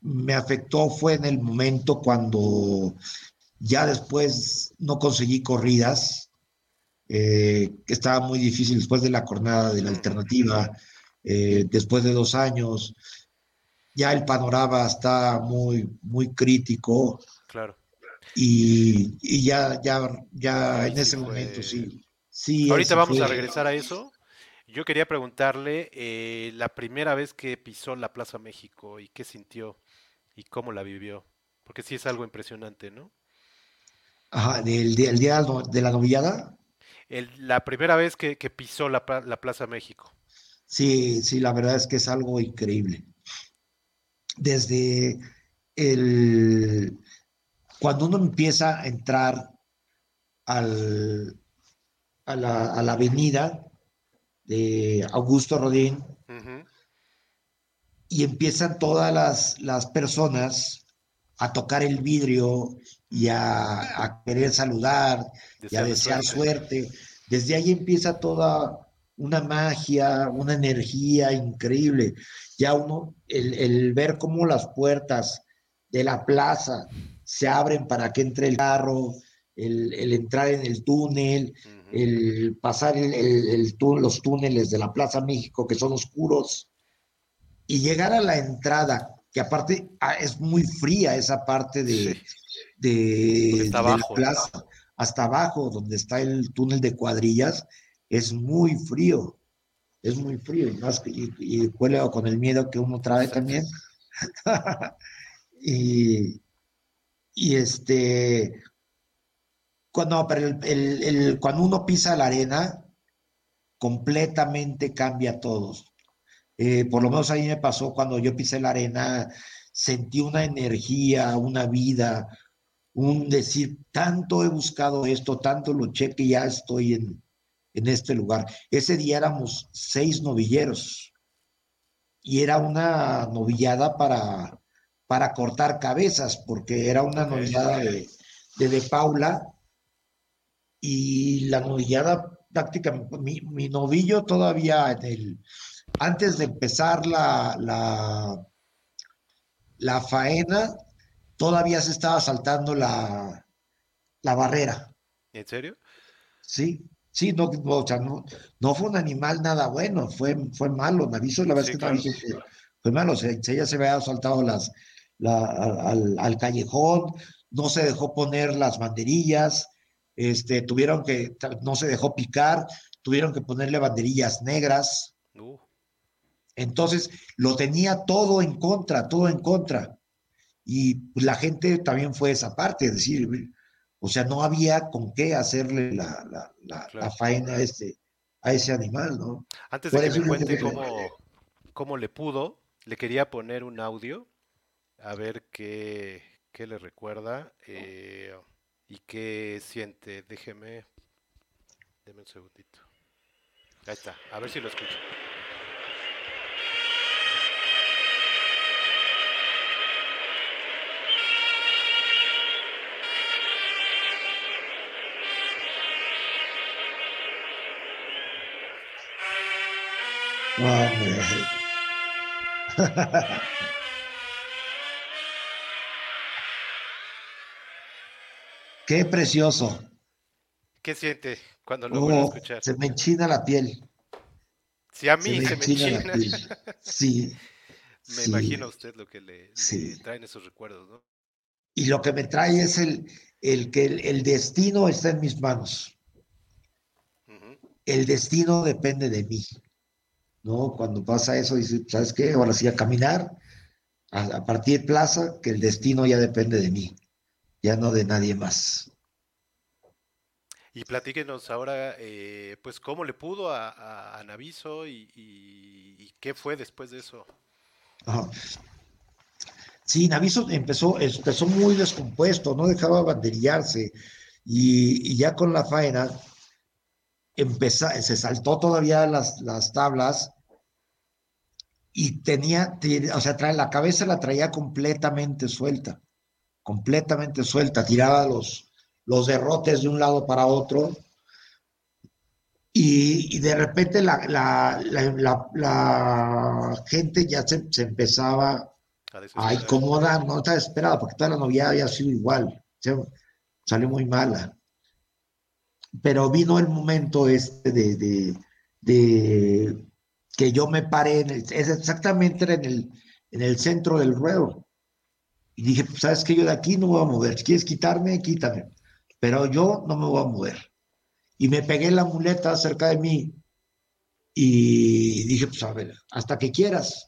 me afectó fue en el momento cuando ya después no conseguí corridas, eh, que estaba muy difícil después de la jornada de la alternativa, eh, después de dos años, ya el panorama está muy, muy crítico. Claro. Y, y ya, ya, ya en ese momento sí. sí Ahorita vamos fue... a regresar a eso. Yo quería preguntarle eh, la primera vez que pisó la Plaza México y qué sintió y cómo la vivió, porque sí es algo impresionante, ¿no? Ajá, del día, el día de la novillada el, la primera vez que, que pisó la, la, Plaza México. Sí, sí, la verdad es que es algo increíble. Desde el cuando uno empieza a entrar al, a, la, a la avenida de Augusto Rodín y empiezan todas las, las personas a tocar el vidrio y a, a querer saludar y a desear suerte. suerte. Desde ahí empieza toda una magia, una energía increíble. Ya uno, el, el ver cómo las puertas de la plaza se abren para que entre el carro, el, el entrar en el túnel, el pasar el, el- los túneles de la Plaza México que son oscuros y llegar a la entrada, que aparte ah, es muy fría esa parte de, Sí. de, la abajo, ¿no? plaza, hasta abajo, donde está el túnel de cuadrillas, es muy frío, es muy frío, y, más y, y con el miedo que uno trae también. [LAUGHS] y, y este, cuando, pero el- el- el- cuando uno pisa la arena, completamente cambia todo. Eh, por lo menos a mí me pasó cuando yo pisé la arena, sentí una energía, una vida, un decir, tanto he buscado esto, tanto luché que ya estoy en, en este lugar. Ese día éramos seis novilleros y era una novillada para, para cortar cabezas, porque era una novillada de, de, de Paula y la novillada prácticamente, mi, mi novillo todavía en el, antes de empezar la, la, la faena, todavía se estaba saltando la, la barrera, ¿En serio? ¿sí? Sí, no, no, o sea, no, no fue un animal nada bueno, fue, fue malo, Naviso, la verdad Sí, es que claro. Fue, fue malo, o sea, ella se había saltado las, la, al, al callejón, no se dejó poner las banderillas, este, tuvieron que, no se dejó picar, tuvieron que ponerle banderillas negras, entonces lo tenía todo en contra, todo en contra. Y pues, la gente también fue esa parte, es decir, o sea, no había con qué hacerle la, la, la, Claro. la faena a, este, a ese animal, ¿no? Antes de Por que me cuente cómo, cómo le pudo, le quería poner un audio a ver qué, qué le recuerda eh, y qué siente. Déjeme, deme un segundito. Ahí está, a ver si lo escucho. [LAUGHS] Qué precioso. ¿Qué siente cuando lo vuelve a Oh, escuchar? se me enchina la piel. Si a Se mí me se me enchina la piel. Sí. [LAUGHS] me sí. imagino a usted lo que le, le Sí. traen esos recuerdos, ¿no? Y lo que me trae es el, el que el, el destino está en mis manos. El destino depende de mí, ¿no? Cuando pasa eso, dices, ¿sabes qué? Ahora sí a caminar, a, a partir plaza, que el destino ya depende de mí, ya no de nadie más. Y platíquenos ahora, eh, pues, cómo le pudo a, a, a Naviso y, y- y qué fue después de eso. Ajá. Sí, Naviso empezó, empezó muy descompuesto, no dejaba banderillarse y, y ya con la faena empeza- se saltó todavía las, las tablas y tenía, o sea, trae, la cabeza la traía completamente suelta, completamente suelta, tiraba los, los derrotes de un lado para otro y, y de repente la, la, la, gente ya se, se empezaba A incomodar, no estaba desesperada porque toda la novia había sido igual, salió muy mala. Pero vino el momento este de, de, de que yo me paré, en el- es exactamente en el, en el centro del ruedo. Y dije, pues, ¿sabes qué? Yo de aquí no me voy a mover. Si quieres quitarme, quítame. Pero yo no me voy a mover. Y me pegué la muleta cerca de mí y dije, pues a ver, hasta que quieras.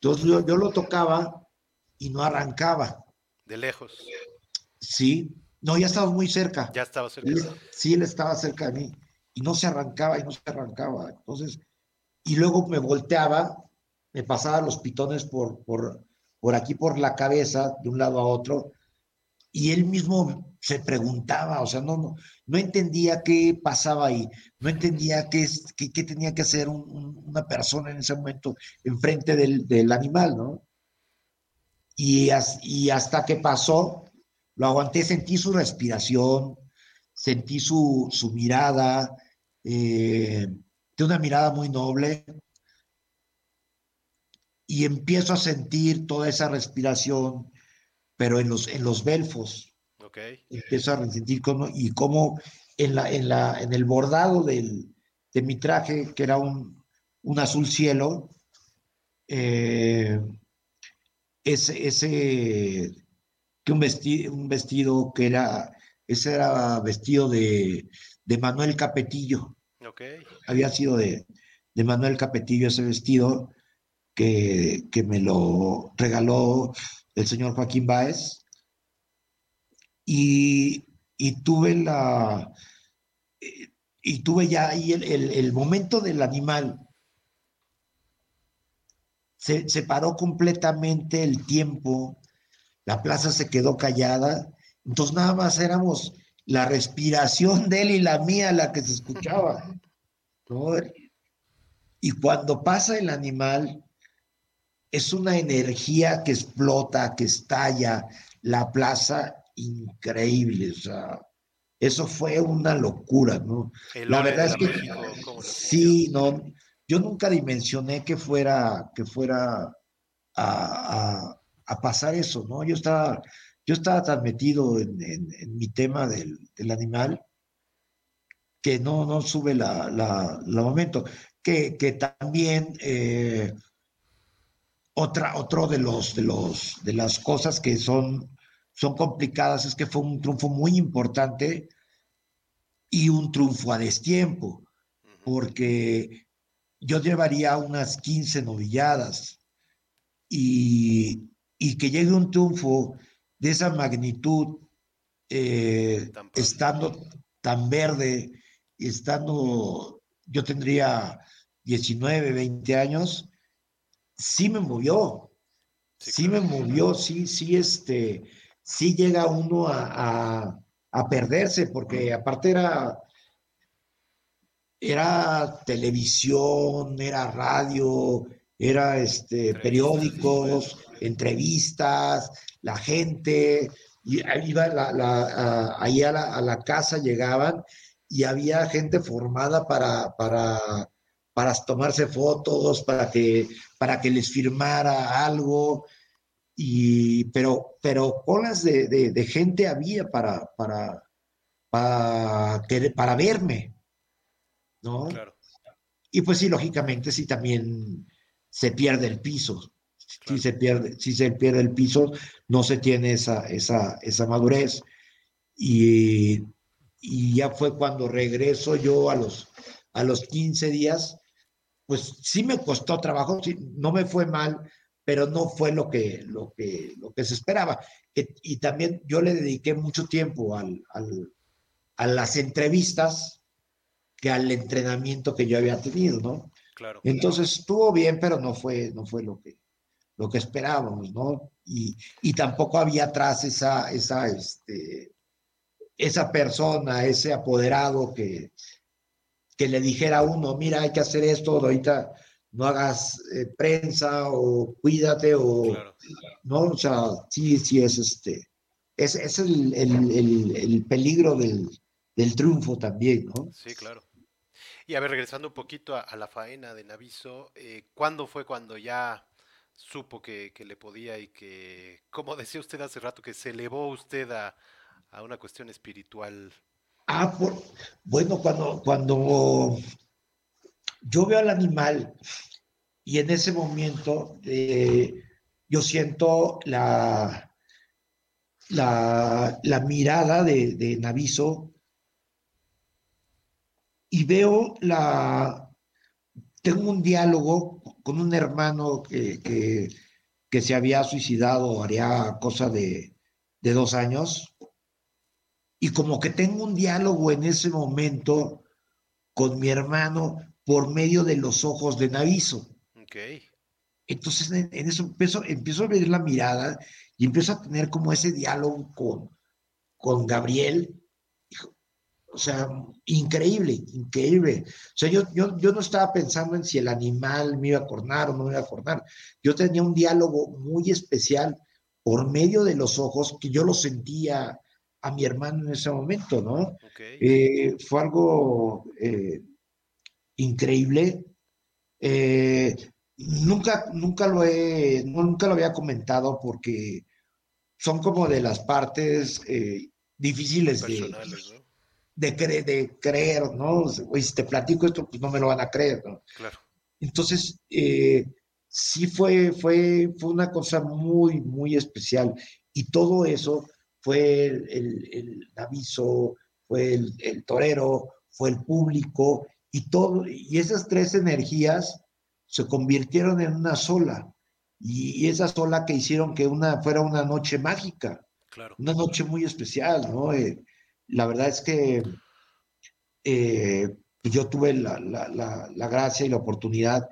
Entonces yo, yo lo tocaba y no arrancaba. De lejos. Sí, no, ya estaba muy cerca. Ya estaba cerca. Él- sí, él estaba cerca de mí y no se arrancaba y no se arrancaba. Entonces, y luego me volteaba, me pasaba los pitones por, por, por aquí, por la cabeza, de un lado a otro, y él mismo se preguntaba, o sea, no, no, no entendía qué pasaba ahí, no entendía qué, qué, tenía que hacer una persona en ese momento enfrente del, del animal, ¿no? Y, y hasta que pasó, lo aguanté, sentí su respiración, sentí su, su mirada, eh, de una mirada muy noble, y empiezo a sentir toda esa respiración, pero en los, en los belfos. Okay. Empiezo a sentir cómo, y cómo en, la, en, la, en el bordado del, de mi traje, que era un, un azul cielo, eh, ese, ese que un vestido, un vestido que era, ese era vestido de, de Manuel Capetillo. Okay. Había sido de, de Manuel Capetillo ese vestido que, que me lo regaló el señor Joaquín Báez. Y, y tuve la, y tuve ya ahí el, el, el momento del animal. Se, se, paró completamente el tiempo, la plaza se quedó callada, entonces nada más éramos la respiración de él y la mía la que se escuchaba. [LAUGHS] ¿no? Y cuando pasa el animal, es una energía que explota, que estalla la plaza increíble. O sea, eso fue una locura, ¿no? la verdad es que sí, no, yo nunca dimensioné que fuera, que fuera a, a, pasar eso, ¿no? Yo estaba, yo estaba tan metido en, en, mi tema del, del, animal que no, no sube la, la, la momento. Que, que también eh, otra, otro de los, de los, de las cosas que son, son complicadas es que fue un triunfo muy importante y un triunfo a destiempo, porque yo llevaría unas 15 novilladas y, y que llegue un triunfo de esa magnitud, eh, estando tan verde, estando, yo tendría 19, 20 años, sí me movió, sí, me movió, sí, sí, este, sí llega uno a, a, perderse, porque aparte era, era televisión, era radio, era este, periódicos, entrevistas, la gente, y iba la, la, ahí a la, a la, casa llegaban y había gente formada para, para para tomarse fotos, para que, para que les firmara algo, y, pero, pero colas de, de, gente había para, para, para, para verme, ¿no? Claro. Y pues sí, lógicamente, sí también se pierde el piso. Si se pierde, si se pierde el piso, no se tiene esa, esa, esa madurez. Y, y ya fue cuando regreso yo a los, a los 15 días, pues sí me costó trabajo, no me fue mal, pero no fue lo que, lo que, lo que se esperaba. Y, también yo le dediqué mucho tiempo al, al, a las entrevistas que al entrenamiento que yo había tenido, ¿no? Claro. Entonces estuvo bien, pero no fue, no fue lo que, lo que esperábamos, ¿no? Y, y tampoco había atrás esa, esa, este, esa persona, ese apoderado que, que le dijera a uno, mira, hay que hacer esto, ahorita no hagas eh, prensa o cuídate o no, o sea, sí, sí es este, es, es el, el, el, peligro del, del, triunfo también, ¿no? Sí, claro. Y a ver, regresando un poquito a, a la faena de Naviso, eh, ¿cuándo fue cuando ya supo que, que, le podía y que, como decía usted hace rato, que se elevó usted a, a una cuestión espiritual. Ah, bueno, cuando, cuando yo veo al animal y en ese momento eh, yo siento la, la, la mirada de, de, Naviso y veo la... Tengo un diálogo con un hermano que, que, que se había suicidado, haría cosa de, de dos años, y como que tengo un diálogo en ese momento con mi hermano por medio de los ojos de Naviso. Okay. Entonces en, eso empiezo, empiezo a ver la mirada y empiezo a tener como ese diálogo con, con Gabriel, o sea, increíble, increíble. O sea, yo, yo, yo no estaba pensando en si el animal me iba a cornar o no me iba a cornar. Yo tenía un diálogo muy especial por medio de los ojos que yo lo sentía a mi hermano en ese momento, ¿no? Eh, fue algo eh, increíble. Eh, nunca, nunca lo he, nunca lo había comentado porque son como de las partes difíciles de, de, de creer, ¿no? si te platico esto, pues no me lo van a creer, ¿no? Claro. Entonces, sí fue, fue, fue una cosa muy, muy especial. Y todo eso fue el, aviso, fue el, torero, fue el público, y todo, y esas tres energías se convirtieron en una sola. Y, esa sola que hicieron que una fuera una noche mágica, claro. una noche muy especial, ¿no? Eh, la verdad es que eh, yo tuve la, la, la, gracia y la oportunidad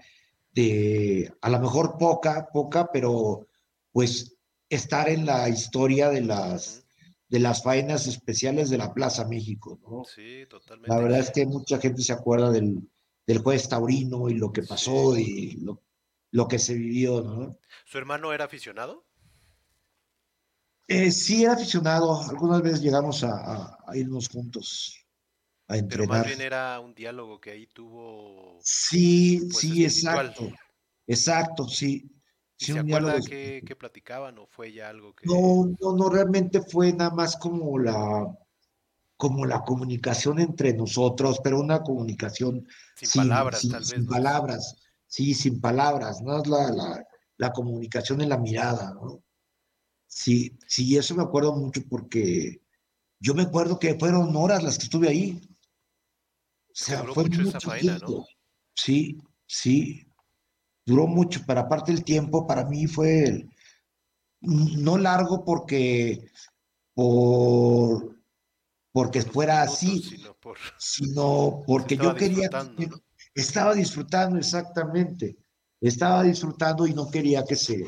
de, a lo mejor poca, poca, pero pues estar en la historia de las, de las faenas especiales de la Plaza México, ¿no? Sí, totalmente. La verdad es que mucha gente se acuerda del, del juez taurino y lo que pasó y lo, lo, que se vivió, ¿no? ¿Su hermano era aficionado? Eh, sí, era aficionado. Algunas veces llegamos a, a, irnos juntos a entrenar. Pero más bien era un diálogo que ahí tuvo. Sí, pues, sí, exacto. Exacto, sí. ¿Se acuerda que, platicaban o fue ya algo que.? No, no, no, realmente fue nada más como la como la comunicación entre nosotros, pero una comunicación sin, palabras, tal vez. Sin palabras, sí, sin palabras, ¿no? Es la, la, la, comunicación en la mirada, ¿no? Sí, sí, eso me acuerdo mucho porque yo me acuerdo que fueron horas las que estuve ahí. O sea, fue mucho, esa faena, ¿no? Sí, sí, duró mucho, pero aparte el tiempo para mí fue no largo porque por porque fuera así, sino, [LAUGHS] porque yo quería estaba disfrutando exactamente, estaba disfrutando y no quería que se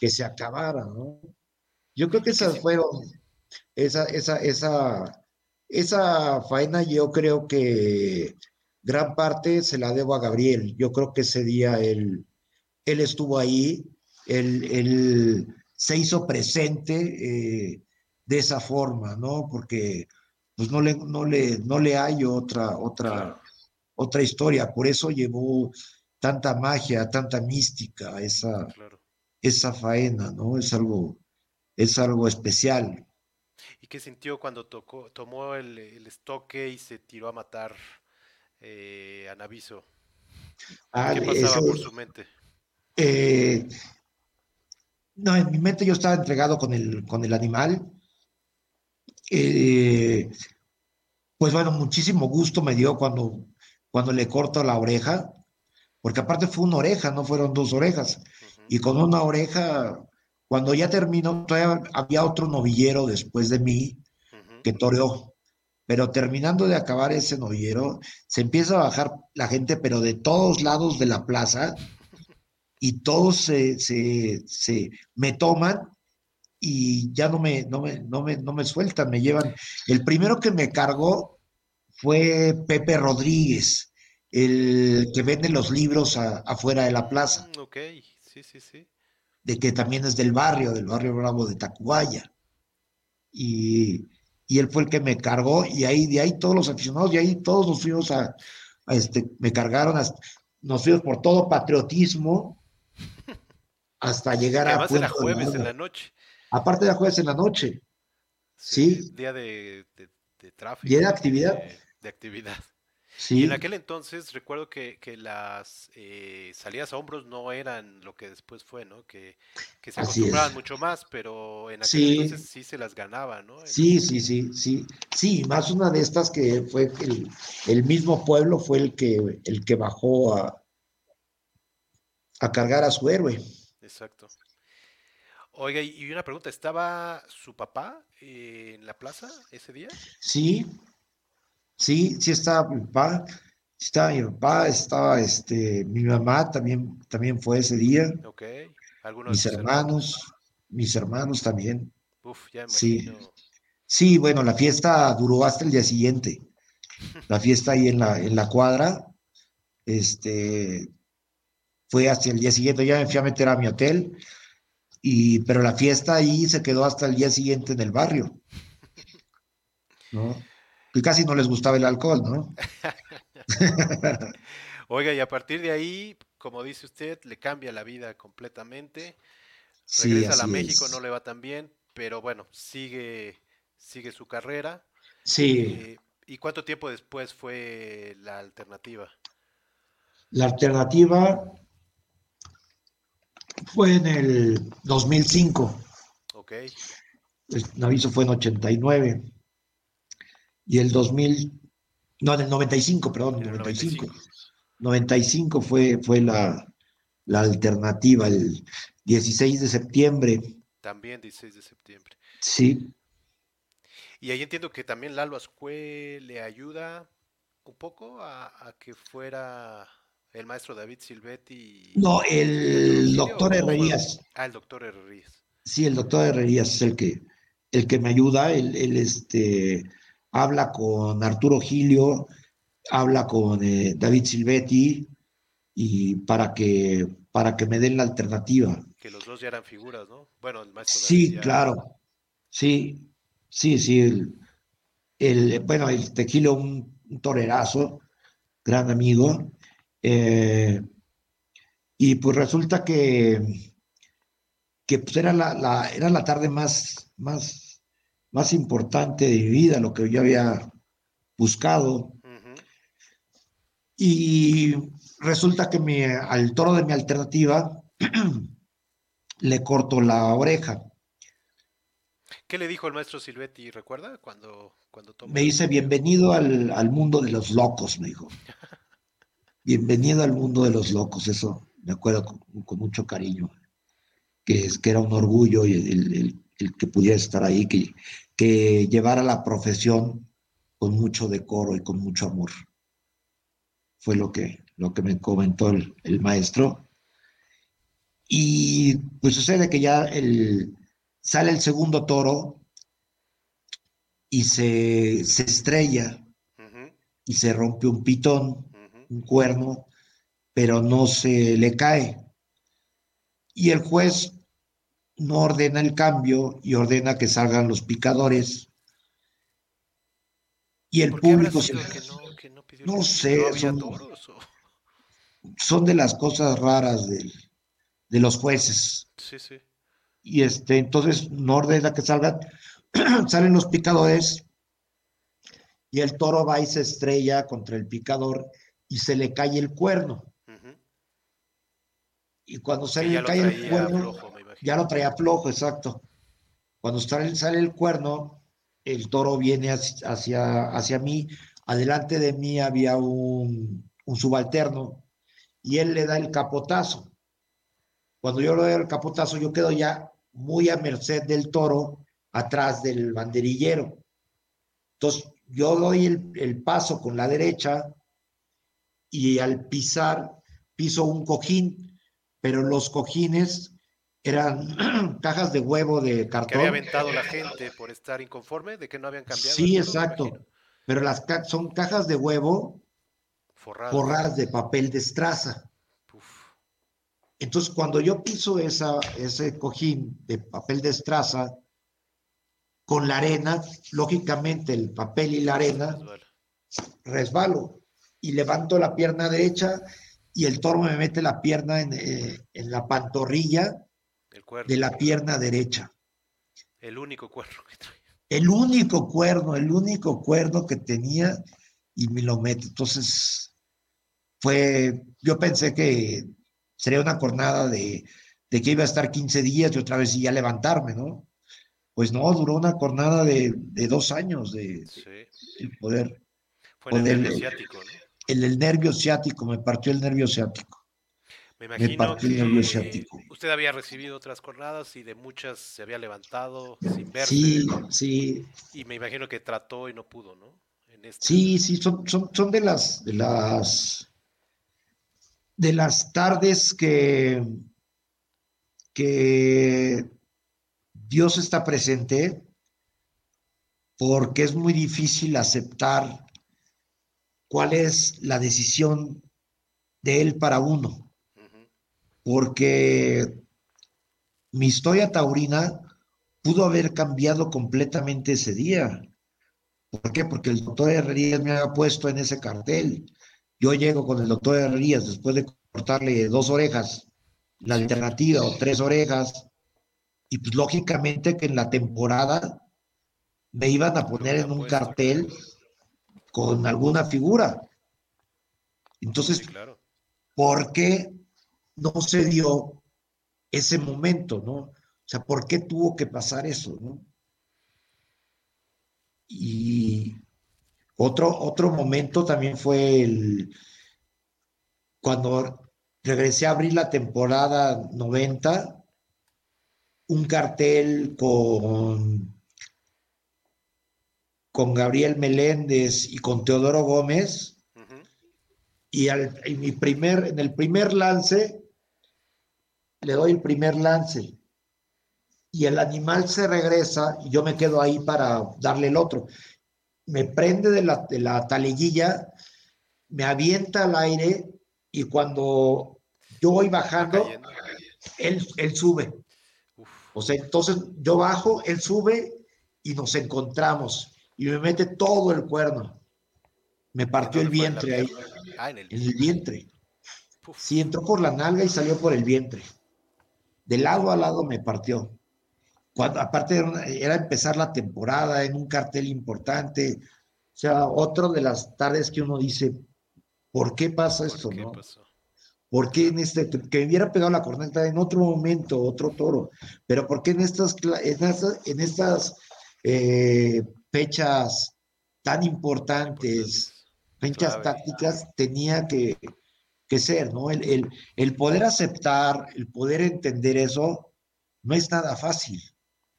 que se acabara, ¿no? Yo creo que esas fueron esa esa esa esa faena yo creo que gran parte se la debo a Gabriel. Yo creo que ese día él, él estuvo ahí, él, se hizo presente eh, de esa forma, ¿no? Porque pues no le, no le, no le hay otra, otra, otra historia. Por eso llevó tanta magia, tanta mística esa, esa faena, ¿no? Es algo, es algo especial. ¿Y qué sintió cuando tocó, tomó el, el estoque y se tiró a matar eh, Anaviso? Ah, ¿Qué pasaba por su mente? Eh, no, en mi mente yo estaba entregado con el, con el animal. Eh, pues bueno, muchísimo gusto me dio cuando, cuando le corto la oreja, porque aparte fue una oreja, no fueron dos orejas. Y con una oreja, cuando ya terminó, todavía había otro novillero después de mí que toreó pero terminando de acabar ese novillero, se empieza a bajar la gente, pero de todos lados de la plaza, y todos se, se, me toman y ya no me, no, me, no, me, no me sueltan, me llevan. El primero que me cargó fue Pepe Rodríguez, el que vende los libros afuera de la plaza. Ok, sí, sí, sí. De que también es del barrio, del barrio Bravo de Tacubaya. Y y él fue el que me cargó y ahí de ahí todos los aficionados y ahí todos nos fuimos a, este, me cargaron, nos fuimos por todo patriotismo hasta llegar a... Era jueves en la noche. Aparte de jueves en la noche. Sí. Día de, de, tráfico. Día de actividad. de actividad. Y en aquel entonces recuerdo que, que las eh, salidas a hombros no eran lo que después fue, ¿no? Que, que se acostumbraban mucho más, pero en aquel entonces sí se las ganaba, ¿no? Sí, sí, sí, sí. Sí, más una de estas que fue el, el mismo pueblo fue el que, el que bajó a, a cargar a su héroe. Exacto. Oiga, y una pregunta, ¿estaba su papá en la plaza ese día? Sí, Sí, sí estaba mi papá, estaba mi papá, estaba este, mi mamá también, también fue ese día. Ok. mis hermanos, mis hermanos también. Uf, ya. Sí. Sí, bueno, la fiesta duró hasta el día siguiente. [LAUGHS] La fiesta ahí en la, en la cuadra, este, fue hasta el día siguiente, ya me fui a meter a mi hotel, y, pero la fiesta ahí se quedó hasta el día siguiente en el barrio. [LAUGHS] ¿no? Y casi no les gustaba el alcohol, ¿no? [LAUGHS] Oiga, y a partir de ahí, como dice usted, le cambia la vida completamente. Sí, Regresa a la México, no le va tan bien, pero bueno, sigue, sigue su carrera. Sí, Eh, ¿y cuánto tiempo después fue la alternativa? la alternativa fue en el 2005. Ok, El aviso fue en 89. Y el 2000, no, en el 95, perdón, en el 95. 95. 95 fue, fue la, la alternativa, el 16 de septiembre. También 16 de septiembre. Sí, Y ahí entiendo que también Lalo Azcue le ayuda un poco a, a que fuera el maestro David Silvetti no, el doctor. Herrerías, Ah, el doctor Herrerías. sí, el doctor Herrerías es el que, el que me ayuda. Él, él, este, habla con Arturo Gilio, habla con eh, David Silvetti y para que, para que me den la alternativa. Que los dos ya eran figuras, ¿no? Bueno, el maestro David Sí, ya. claro. Sí, sí, sí. El, el- bueno, el Tequilo, un, un torerazo, gran amigo. eh, y pues resulta que, que pues era la, la- era la tarde más, más, más importante de mi vida, lo que yo había buscado. Y resulta que mi- al toro de mi alternativa [CLEARS THROAT] le corto la oreja. ¿Qué le dijo el maestro Silvetti? ¿Recuerda? Cuando, cuando tomó Me dice, bienvenido al, al mundo de los locos, me dijo. [LAUGHS] Bienvenido al mundo de los locos, eso me acuerdo con, con mucho cariño, que, es, que era un orgullo el- el que pudiera estar ahí, que, que llevara la profesión con mucho decoro y con mucho amor. Fue lo que, lo que me comentó el, el maestro. Y pues sucede que ya el, sale el segundo toro y se, se estrella y se rompe un pitón, un cuerno, pero no se le cae. Y el juez no ordena el cambio y ordena que salgan los picadores. Y el ¿Por qué habrá público se- que no, que no pidió el no cambio? sé, ¿No había son- toros? o? son de las cosas raras del- de los jueces. Sí, sí. Y este, entonces no ordena que salgan, [CLEARS THROAT] salen los picadores y el toro va y se estrella contra el picador y se le cae el cuerno. Y cuando ya le cae el cuerno. Ya lo traía flojo, exacto. Cuando sale, el cuerno, el toro viene hacia, hacia, mí. Adelante de mí había un, subalterno y él le da el capotazo. Cuando yo le doy el capotazo, yo quedo ya muy a merced del toro atrás del banderillero. Entonces, yo doy el paso con la derecha y al pisar, piso un cojín, pero los cojines eran [CLEARS THROAT] cajas de huevo de Que había cartón. aventado la gente por estar inconforme de que no habían cambiado Sí, exacto. Pero las ca- son cajas de huevo forradas de papel de estraza. Uf. Entonces, cuando yo piso esa, ese cojín de papel de estraza con la arena, lógicamente el papel y la arena resbalo y levanto la pierna derecha y el toro me mete la pierna en, eh, en la pantorrilla El cuerno. de la pierna derecha. El único cuerno que traía. El único cuerno, el único cuerno que tenía y me lo mete. Entonces, fue, yo pensé que sería una jornada de, de que iba a estar 15 días y otra vez y ya levantarme, ¿no? Pues no, duró una jornada de, de dos años de, de- Sí. el poder. Fue en el nervio ciático, ¿no? El, el nervio ciático, me partió el nervio ciático. Me imagino que usted había recibido otras jornadas y de muchas se había levantado sin verse. Sí, sí, Y me imagino que trató y no pudo, ¿no? En esta. Sí, sí, son, son, son de las, de las, de las tardes que, que Dios está presente porque es muy difícil aceptar cuál es la decisión de él para uno, porque mi historia taurina pudo haber cambiado completamente ese día. ¿Por qué? Porque el doctor Herrerías me había puesto en ese cartel. Yo llego con el doctor Herrerías después de cortarle dos orejas, la alternativa o tres orejas, y pues lógicamente que en la temporada me iban a poner en un cartel con alguna figura. Entonces, ¿por qué no se dio ese momento, no? O sea, ¿por qué tuvo que pasar eso, no? Y otro, otro momento también fue el cuando regresé a abrir la temporada 90, un cartel con, con Gabriel Meléndez y con Teodoro Gómez, y al, en, mi primer, en el primer lance, le doy el primer lance, y el animal se regresa y yo me quedo ahí para darle el otro. Me prende de la, de la taliguilla, me avienta al aire y cuando yo voy bajando, él, él sube. O sea, entonces yo bajo, él sube y nos encontramos y me mete todo el cuerno. Me partió el vientre ahí. Ah, en, el... vientre. Sí, entró por la nalga y salió por el vientre. De lado a lado me partió. Cuando, aparte era, empezar la temporada en un cartel importante. O sea, otro de las tardes que uno dice, ¿por qué pasa esto? no? ¿Por qué en este, que me hubiera pegado la corneta en otro momento, otro toro? Pero ¿por qué en estas, en estas, eh, fechas tan importantes, fechas tácticas, tenía que, ser, ¿no? El, el, poder aceptar, el poder entender eso, no es nada fácil.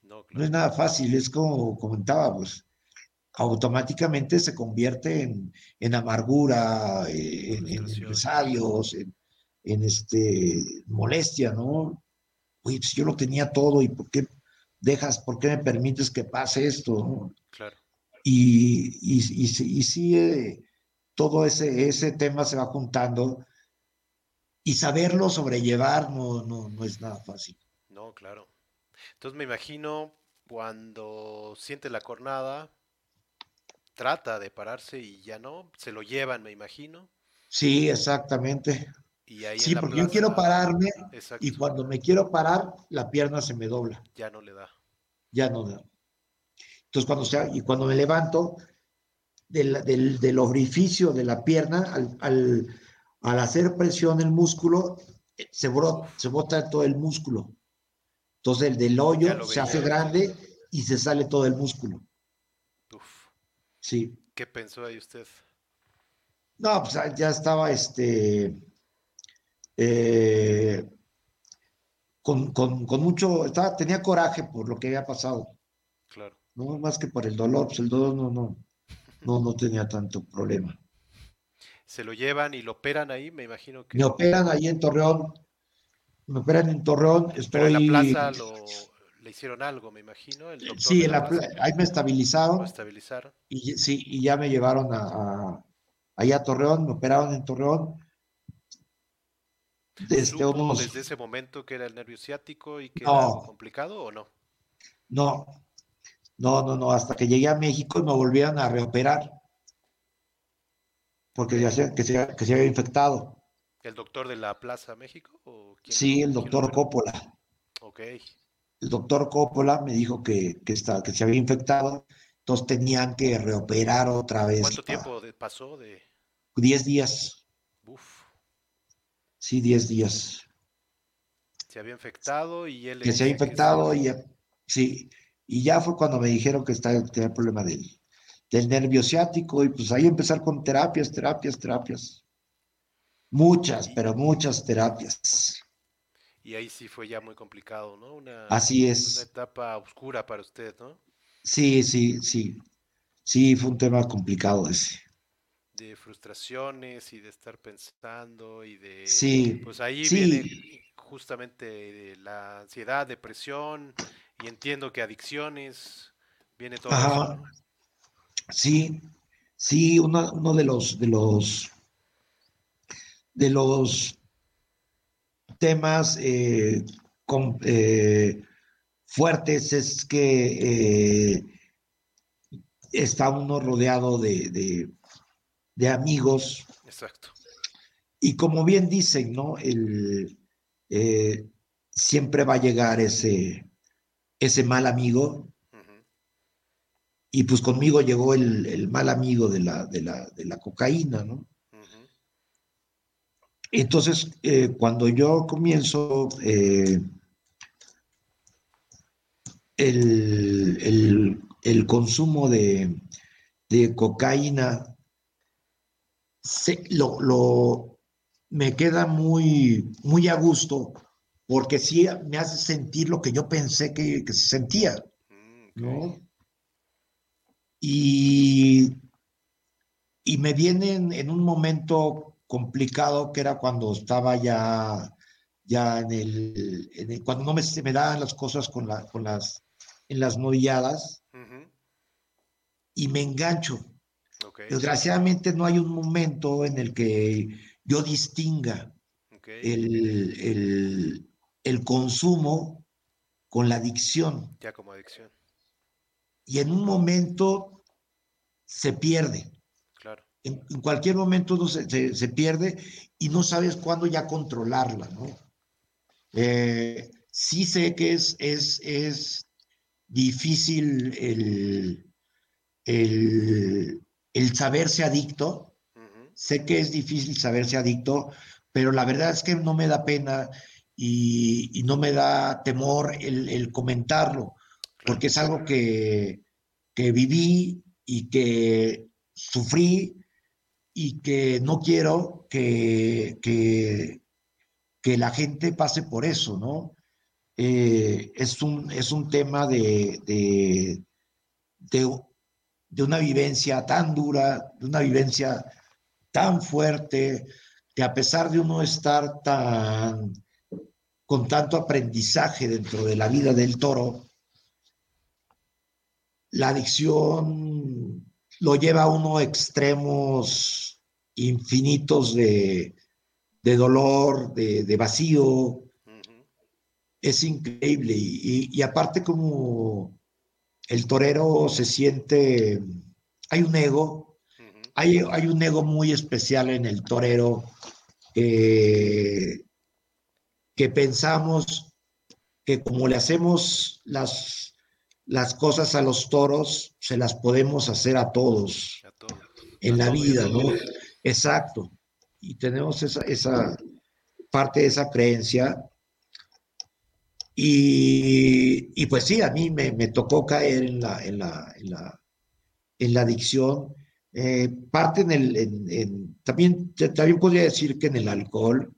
No, es nada fácil, es como comentábamos, automáticamente se convierte en, amargura, en, en empresarios, en, en este, molestia, ¿no? Oye, pues yo lo tenía todo y ¿por qué dejas, por qué me permites que pase esto? Claro. Y, y, y, sí, eh, todo ese, ese tema se va juntando y saberlo sobrellevar no, no, no es nada fácil. No, claro. Entonces me imagino cuando siente la cornada, trata de pararse y ya no, se lo llevan, me imagino. Sí, exactamente sí, porque yo quiero pararme y cuando me quiero parar, la pierna se me dobla. Ya no le da. Ya no da. Entonces, cuando sea, y cuando me levanto del, del, orificio de la pierna, al, al, hacer presión el músculo, se, brota, se bota todo el músculo. Entonces, el del hoyo se hace grande y se sale todo el músculo. Uf. Sí. ¿Qué pensó ahí usted? No, pues ya estaba este eh, con, mucho, estaba, tenía coraje por lo que había pasado. Claro. No más que por el dolor, pues el dolor no, no, no, no tenía tanto problema. Se lo llevan y lo operan ahí, me imagino que. Me operan ahí en Torreón. Me operan en Torreón. Estoy... en la plaza le hicieron algo, me imagino. sí, en la ahí me estabilizaron. Y sí, y ya me llevaron a, a, ahí a Torreón, me operaron en Torreón desde, desde ese momento que era el nervio ciático y que era algo complicado o no? No, no, no, no, hasta que llegué a México y me volvieron a reoperar. Porque ya se, que, se, que se había infectado. ¿El doctor de la Plaza México? ¿o sí, el doctor Coppola. Ok. El doctor Coppola me dijo que, que, que se había infectado, entonces tenían que reoperar otra vez. ¿Cuánto tiempo pasó de...? Diez días. Uf. Sí, 10 días. Se había infectado y él... Que se había infectado y sí, y ya fue cuando me dijeron que estaba, tenía el problema del, del nervio ciático y pues ahí empezar con terapias, terapias, terapias. Muchas, pero muchas terapias. Y ahí sí fue ya muy complicado, ¿no? Una, Así es. Una etapa oscura para usted, ¿no? Sí, sí, sí. Sí, fue un tema complicado ese de frustraciones y de estar pensando y de... Sí. Pues ahí viene justamente la ansiedad, depresión y entiendo que adicciones, viene todo eso. Sí, sí, uno, uno de los de los de los temas eh, con, eh, fuertes es que eh, está uno rodeado de, de, de, amigos. Exacto. Y como bien dicen, ¿no? El, eh, siempre va a llegar ese, ese mal amigo. Y pues conmigo llegó el, el, mal amigo de la, de la, de la cocaína, ¿no? Uh -huh. Entonces, eh, cuando yo comienzo eh, el, el, el, consumo de, de cocaína, se, lo, lo, me queda muy, muy a gusto porque sí me hace sentir lo que yo pensé que, que se sentía, ¿no? Y, y me vienen en un momento complicado que era cuando estaba ya, ya en, el, en el cuando no me, se me daban las cosas con, la, con las, en las novilladas uh -huh. y me engancho. Okay. Desgraciadamente no hay un momento en el que yo distinga okay. el, el, el, consumo con la adicción. Ya como adicción. Y en un momento se pierde. Claro. En, en cualquier momento no se, se, se, pierde y no sabes cuándo ya controlarla, ¿no? Eh, sí sé que es, es, es difícil el, el, el saberse adicto, Sé que es difícil saberse adicto, pero la verdad es que no me da pena y, y no me da temor el, el comentarlo, porque es algo que, que, viví y que sufrí y que no quiero que, que, la gente pase por eso, ¿no? Eh, es, un, es un tema de, de, de, de una vivencia tan dura, de una vivencia tan fuerte, que a pesar de uno estar tan con tanto aprendizaje dentro de la vida del toro, la adicción lo lleva a uno a extremos infinitos de, de dolor, de, de vacío. Uh -huh. Es increíble. Y, y, y, aparte como el torero se siente, hay un ego, hay, hay, un ego muy especial en el torero eh, que pensamos que como le hacemos las, las cosas a los toros, se las podemos hacer a todos, a todos. en a la vida, ¿no? Exacto. Y tenemos esa, esa parte de esa creencia. Y, y, pues sí, a mí me, me tocó caer en la, en la, en la, en la adicción eh, parte en el, en, en, también, también podría decir que en el alcohol,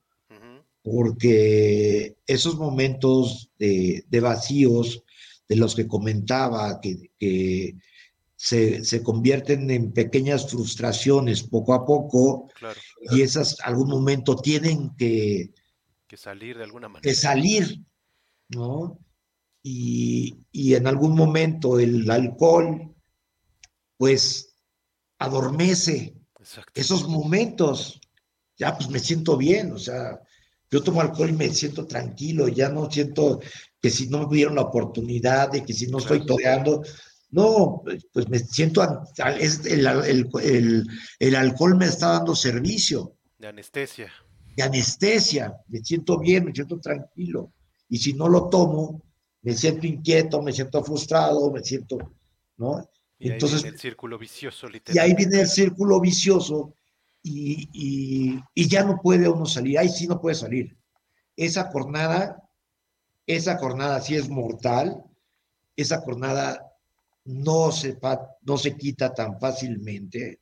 porque esos momentos de, de, vacíos de los que comentaba, que, que se, se, convierten en pequeñas frustraciones poco a poco, claro. y esas algún momento tienen que, que salir de alguna manera. Que salir, ¿no? Y, y en algún momento el alcohol, pues adormece Exacto. esos momentos. Ya, pues me siento bien, o sea, yo tomo alcohol y me siento tranquilo, ya no siento que si no me dieron la oportunidad de que si no estoy toreando, no, pues me siento, es el, el, el, el, alcohol me está dando servicio. De anestesia. De anestesia, me siento bien, me siento tranquilo. Y si no lo tomo, me siento inquieto, me siento frustrado, me siento, ¿no? Y Entonces, ahí viene el círculo vicioso, literal. Y ahí viene el círculo vicioso y, y, y, ya no puede uno salir, ahí sí no puede salir. Esa jornada, esa jornada sí es mortal, esa jornada no se, no se quita tan fácilmente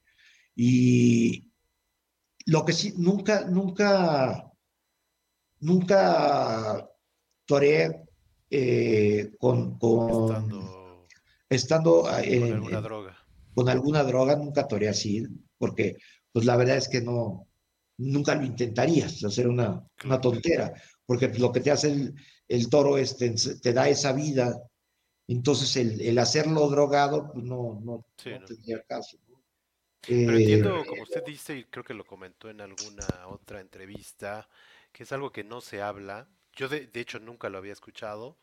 y lo que sí, nunca, nunca, nunca toreé eh, con, con Estando estando en, con alguna en, droga. Con alguna droga nunca toreé así, porque pues la verdad es que no, nunca lo intentarías, hacer una, una tontera, porque lo que te hace el, el toro es te, da esa vida Entonces, el, hacerlo drogado, pues no, no, tendría caso. Pero entiendo, eh, como usted dice, y creo que lo comentó en alguna otra entrevista, que es algo que no se habla. Yo, de, de hecho, nunca lo había escuchado,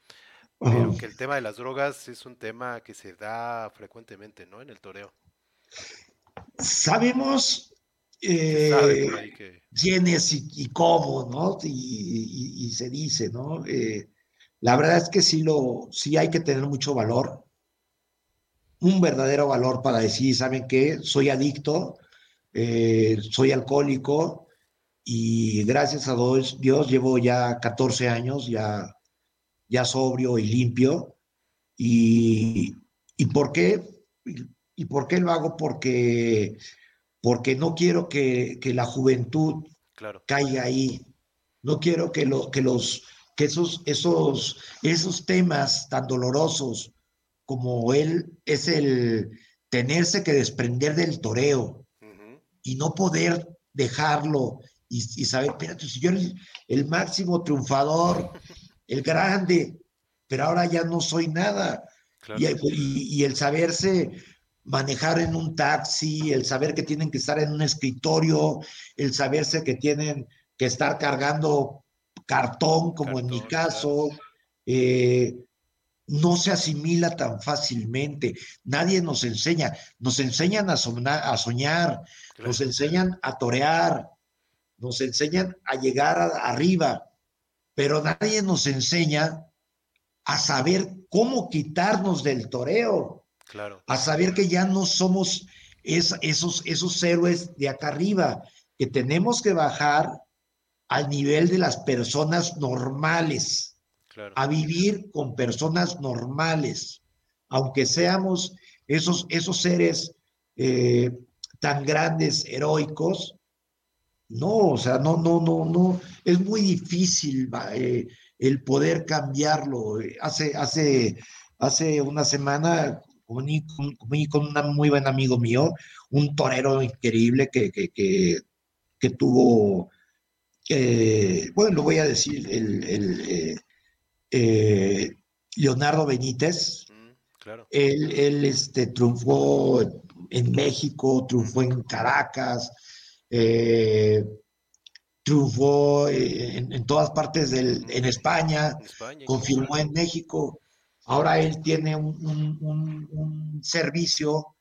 pero que el tema de las drogas es un tema que se da frecuentemente, ¿no? En el toreo. Sabemos eh, quién es y, cómo, ¿no? Y, se dice, ¿no? Eh, la verdad es que sí, lo, sí hay que tener mucho valor, un verdadero valor para decir, ¿saben qué? Soy adicto, eh, soy alcohólico y gracias a Dios, Dios llevo ya 14 años ya, ya sobrio y limpio. ¿Y, y por qué? ¿Y por qué lo hago? Porque porque no quiero que, la juventud caiga ahí. No quiero que, lo, que, los, que esos, esos, esos temas tan dolorosos como él es el tenerse que desprender del toreo y no poder dejarlo y, saber, espérate, si yo el, el máximo triunfador, el grande, pero ahora ya no soy nada. y, el saberse manejar en un taxi, el saber que tienen que estar en un escritorio, el saberse que tienen que estar cargando cartón, como en mi caso, eh, no se asimila tan fácilmente. Nadie nos enseña. Nos enseñan a, a soñar, nos enseñan a torear, nos enseñan a llegar arriba, pero nadie nos enseña a saber cómo quitarnos del toreo. A saber que ya no somos esos, esos héroes de acá arriba, que tenemos que bajar al nivel de las personas normales, a vivir con personas normales, aunque seamos esos, esos seres eh, tan grandes, heroicos, no, o sea, no, no, no, no, es muy difícil eh, el poder cambiarlo. Hace, hace, hace una semana comí con, un muy buen amigo mío, un torero increíble que, que, tuvo, bueno, lo voy a decir, el, eh, eh, Leonardo Benítez. Claro. Él, este, triunfó en México, triunfó en Caracas, eh, triunfó en, todas partes del, en España, confirmó en México. Ahora él tiene un, servicio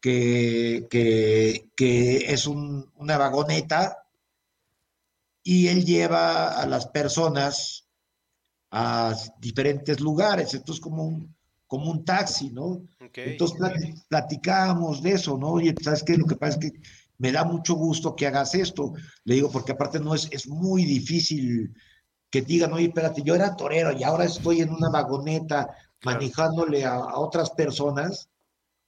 que, es una vagoneta y él lleva a las personas a diferentes lugares. Esto es como un, como un taxi, ¿no? Entonces platicábamos de eso, ¿no? Y sabes qué, lo que pasa es que me da mucho gusto que hagas esto. Le digo, porque aparte no es, es muy difícil que digan, oye, espérate, yo era torero y ahora estoy en una vagoneta manejándole a, otras personas,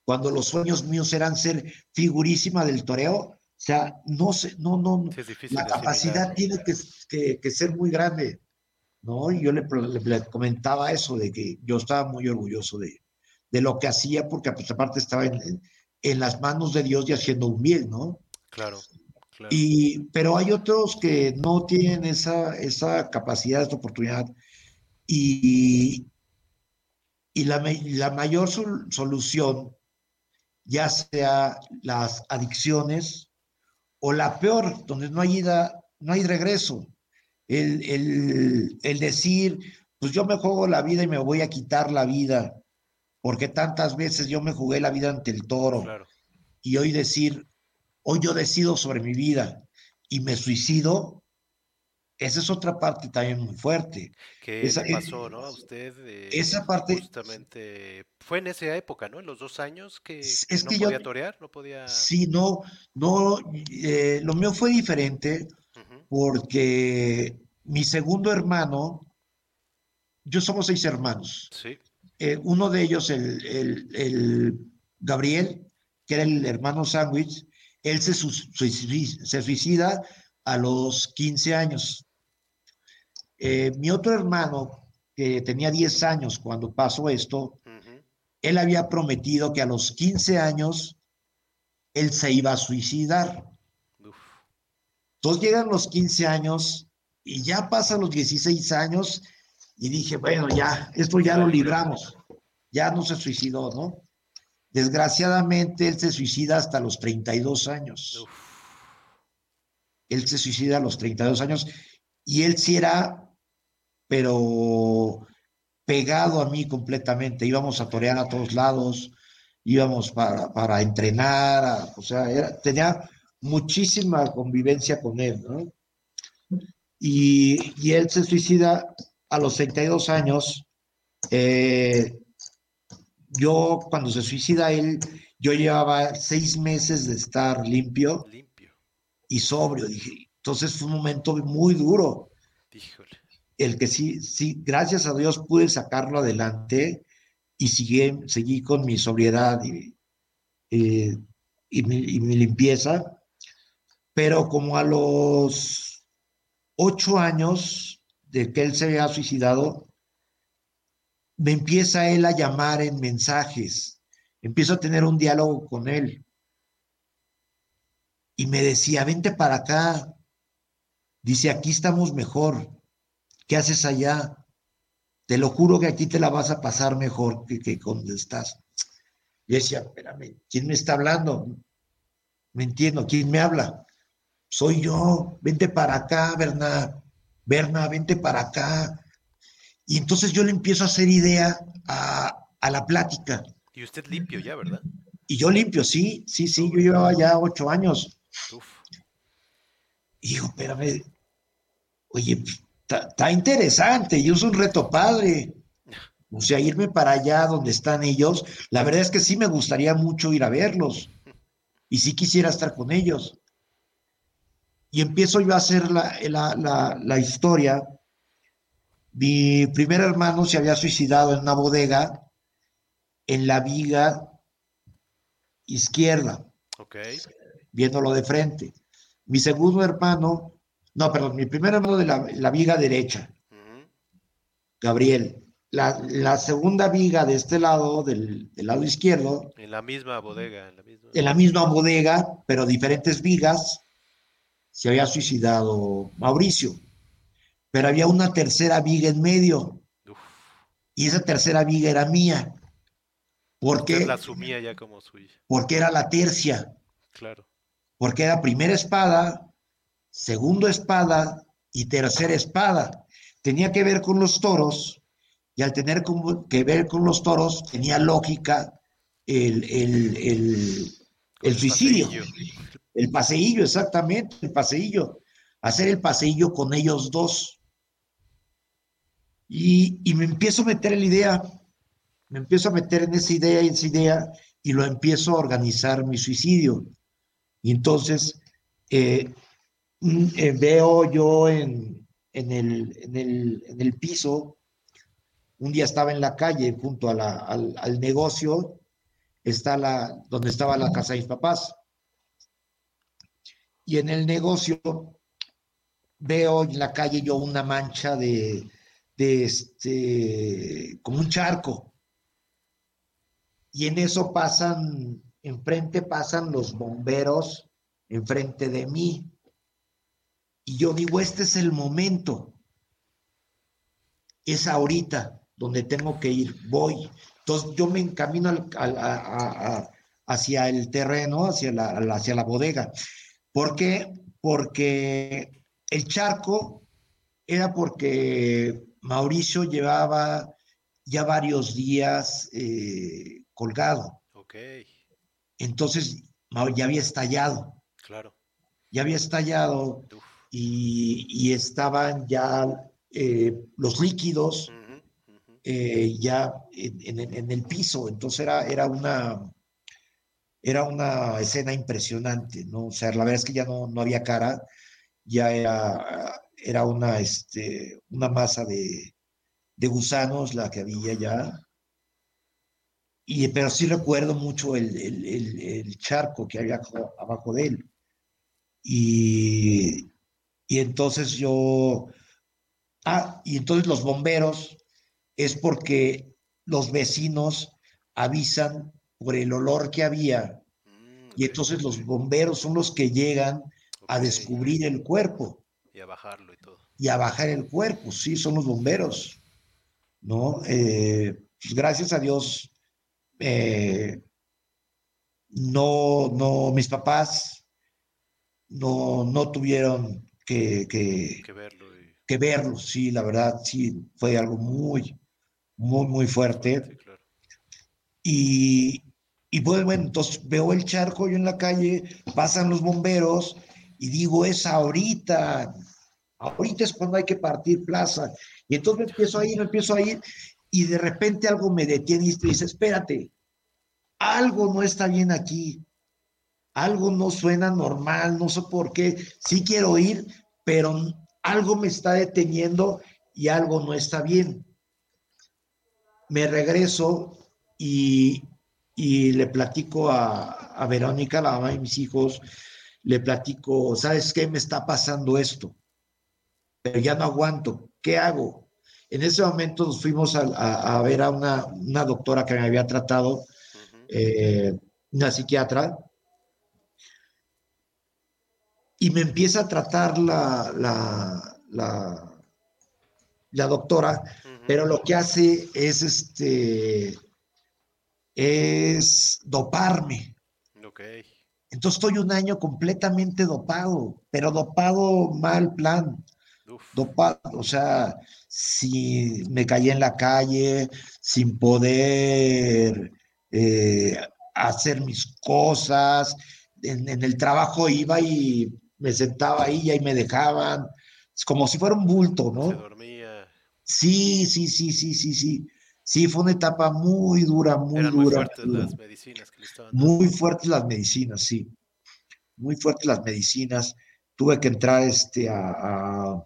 cuando los sueños míos eran ser figurísima del toreo, o sea, no sé, no, no, la capacidad tiene que, ser muy grande, ¿no? Y yo le, comentaba eso, de que yo estaba muy orgulloso de, de lo que hacía, porque pues, aparte estaba en, en, las manos de Dios y haciendo un bien, ¿no? Claro. Y, pero hay otros que no tienen esa, esa capacidad, esa oportunidad. Y, y la, la mayor solución, ya sea las adicciones o la peor, donde no hay, no hay regreso, el, el, el decir, pues yo me juego la vida y me voy a quitar la vida, porque tantas veces yo me jugué la vida ante el toro. Y hoy decir, hoy yo decido sobre mi vida y me suicido, esa es otra parte también muy fuerte. ¿Qué esa, pasó, no? A usted. esa parte. Justamente. Fue en esa época, ¿no? En los dos años que, es no podía torear, no podía. Sí, no, no. Eh, lo mío fue diferente porque mi segundo hermano, yo somos seis hermanos. Sí. Eh, uno de ellos, el, el, el Gabriel, que era el hermano sándwich, él se, se suicida a los 15 años. Eh, mi otro hermano, que tenía 10 años cuando pasó esto, él había prometido que a los 15 años él se iba a suicidar. Entonces llegan los 15 años y ya pasan los 16 años y dije, bueno, ya, esto ya lo libramos. ya no se suicidó, ¿no? Desgraciadamente, él se suicida hasta los 32 años. Él se suicida a los 32 años y él sí era, pero pegado a mí completamente. Íbamos a torear a todos lados, íbamos para, entrenar, o sea, tenía muchísima convivencia con él, ¿no? Y, él se suicida a los 32 años. Eh, yo, cuando se suicida él, yo llevaba seis meses de estar limpio, limpio. y sobrio, dije. Entonces fue un momento muy duro. El que sí, sí, gracias a Dios pude sacarlo adelante y seguí con mi sobriedad y, eh, y, mi, limpieza. Pero como a los ocho años de que él se había suicidado, me empieza él a llamar en mensajes, empiezo a tener un diálogo con él. Y me decía, vente para acá. Dice, aquí estamos mejor. ¿Qué haces allá? Te lo juro que aquí te la vas a pasar mejor que, que donde estás. Y decía, espérame, ¿quién me está hablando? Me entiendo, ¿quién me habla? Soy yo, vente para acá, Berna, Berna, vente para acá. Y entonces yo le empiezo a hacer idea a, a la plática. Y usted limpio ya, ¿verdad? Y yo limpio, sí, sí, sí, yo llevaba ya ocho años. Uf. Y digo, espérame, oye, está interesante y es un reto padre. O sea, irme para allá donde están ellos, la verdad es que sí me gustaría mucho ir a verlos y sí quisiera estar con ellos. Y empiezo yo a hacer la, la, la, historia. Mi primer hermano se había suicidado en una bodega en la viga izquierda, okay. viéndolo de frente. Mi segundo hermano no, perdón, mi primer hermano de la, viga derecha, Gabriel. La, segunda viga de este lado, del, lado izquierdo. En la misma bodega. En la misma... en la misma bodega, pero diferentes vigas, se había suicidado Mauricio. Pero había una tercera viga en medio. Y esa tercera viga era mía. Porque la asumía ya como suya. Porque era la tercia. Claro. Porque era primera espada, segundo espada y tercera espada. Tenía que ver con los toros y al tener que ver con los toros tenía lógica el, el, suicidio. El paseillo, exactamente, el paseillo. Hacer el paseillo con ellos dos. Y, me empiezo a meter en la idea, me empiezo a meter en esa idea y esa idea y lo empiezo a organizar mi suicidio. Y entonces eh, Mm, eh, veo yo en, el, en, el, piso, un día estaba en la calle junto a la, al, negocio, está la, donde estaba la casa de mis papás. Y en el negocio veo en la calle yo una mancha de, de este, como un charco. Y en eso pasan, enfrente pasan los bomberos enfrente de mí. Y yo digo, este es el momento. Es ahorita donde tengo que ir. Voy. Entonces yo me encamino hacia el terreno, hacia la, hacia la bodega. ¿Por qué? Porque el charco era porque Mauricio llevaba ya varios días eh, colgado. Ok. Entonces ya había estallado. Claro. Ya había estallado y, estaban ya eh, los líquidos eh, ya en, el piso. Entonces era, era, una, era una escena impresionante, ¿no? O sea, la verdad es que ya no, no había cara, ya era, era una, este, una masa de, gusanos la que había ya. Y, pero sí recuerdo mucho el, el charco que había abajo de él. Y, y entonces yo, ah, y entonces los bomberos es porque los vecinos avisan por el olor que había. Mm, y entonces los bomberos son los que llegan a descubrir el cuerpo. Y a bajarlo y todo. Y a bajar el cuerpo, sí, son los bomberos. ¿No? Eh, pues gracias a Dios, eh, no, no, mis papás no, no tuvieron que, que, verlo. Que verlo, sí, la verdad, sí, fue algo muy, muy, muy fuerte. Y, y pues, bueno, entonces veo el charco yo en la calle, pasan los bomberos y digo, es ahorita, ahorita es cuando hay que partir plaza. Y entonces me empiezo a ir, me empiezo a ir y de repente algo me detiene y dice, espérate, algo no está bien aquí, algo no suena normal, no sé por qué, sí quiero ir, pero algo me está deteniendo y algo no está bien. Me regreso y, y le platico a, Verónica, la mamá de mis hijos, le platico, ¿sabes qué? Me está pasando esto, pero ya no aguanto, ¿qué hago? En ese momento nos fuimos a, ver a una, doctora que me había tratado, eh, una psiquiatra, y me empieza a tratar la, la, la, doctora, pero lo que hace es este es doparme. Entonces estoy un año completamente dopado, pero dopado mal plan. Dopado, o sea, si me caí en la calle sin poder eh, hacer mis cosas, en, el trabajo iba y me sentaba ahí y ahí me dejaban, es como si fuera un bulto, ¿no? Se dormía. Sí, sí, sí, sí, sí, sí. Sí, fue una etapa muy dura, muy dura. Muy fuertes las medicinas que le estaban Muy fuertes las medicinas, sí. Muy fuertes las medicinas. Tuve que entrar este, a,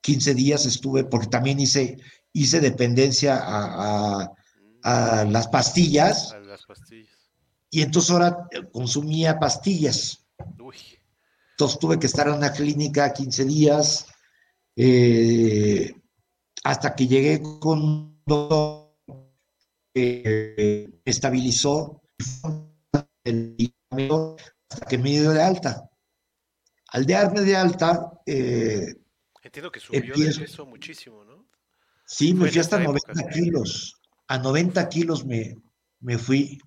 15 días, estuve, porque también hice, hice dependencia a, las pastillas. A las pastillas. Y entonces ahora consumía pastillas. Uy. Entonces tuve que estar en una clínica 15 días. Eh, hasta que llegué con eh, estabilizó el hasta que me dio de alta. Al darme de alta, eh, entiendo que subió de peso muchísimo, ¿no? Sí, me fui hasta 90 kilos. A 90 kilos me, me fui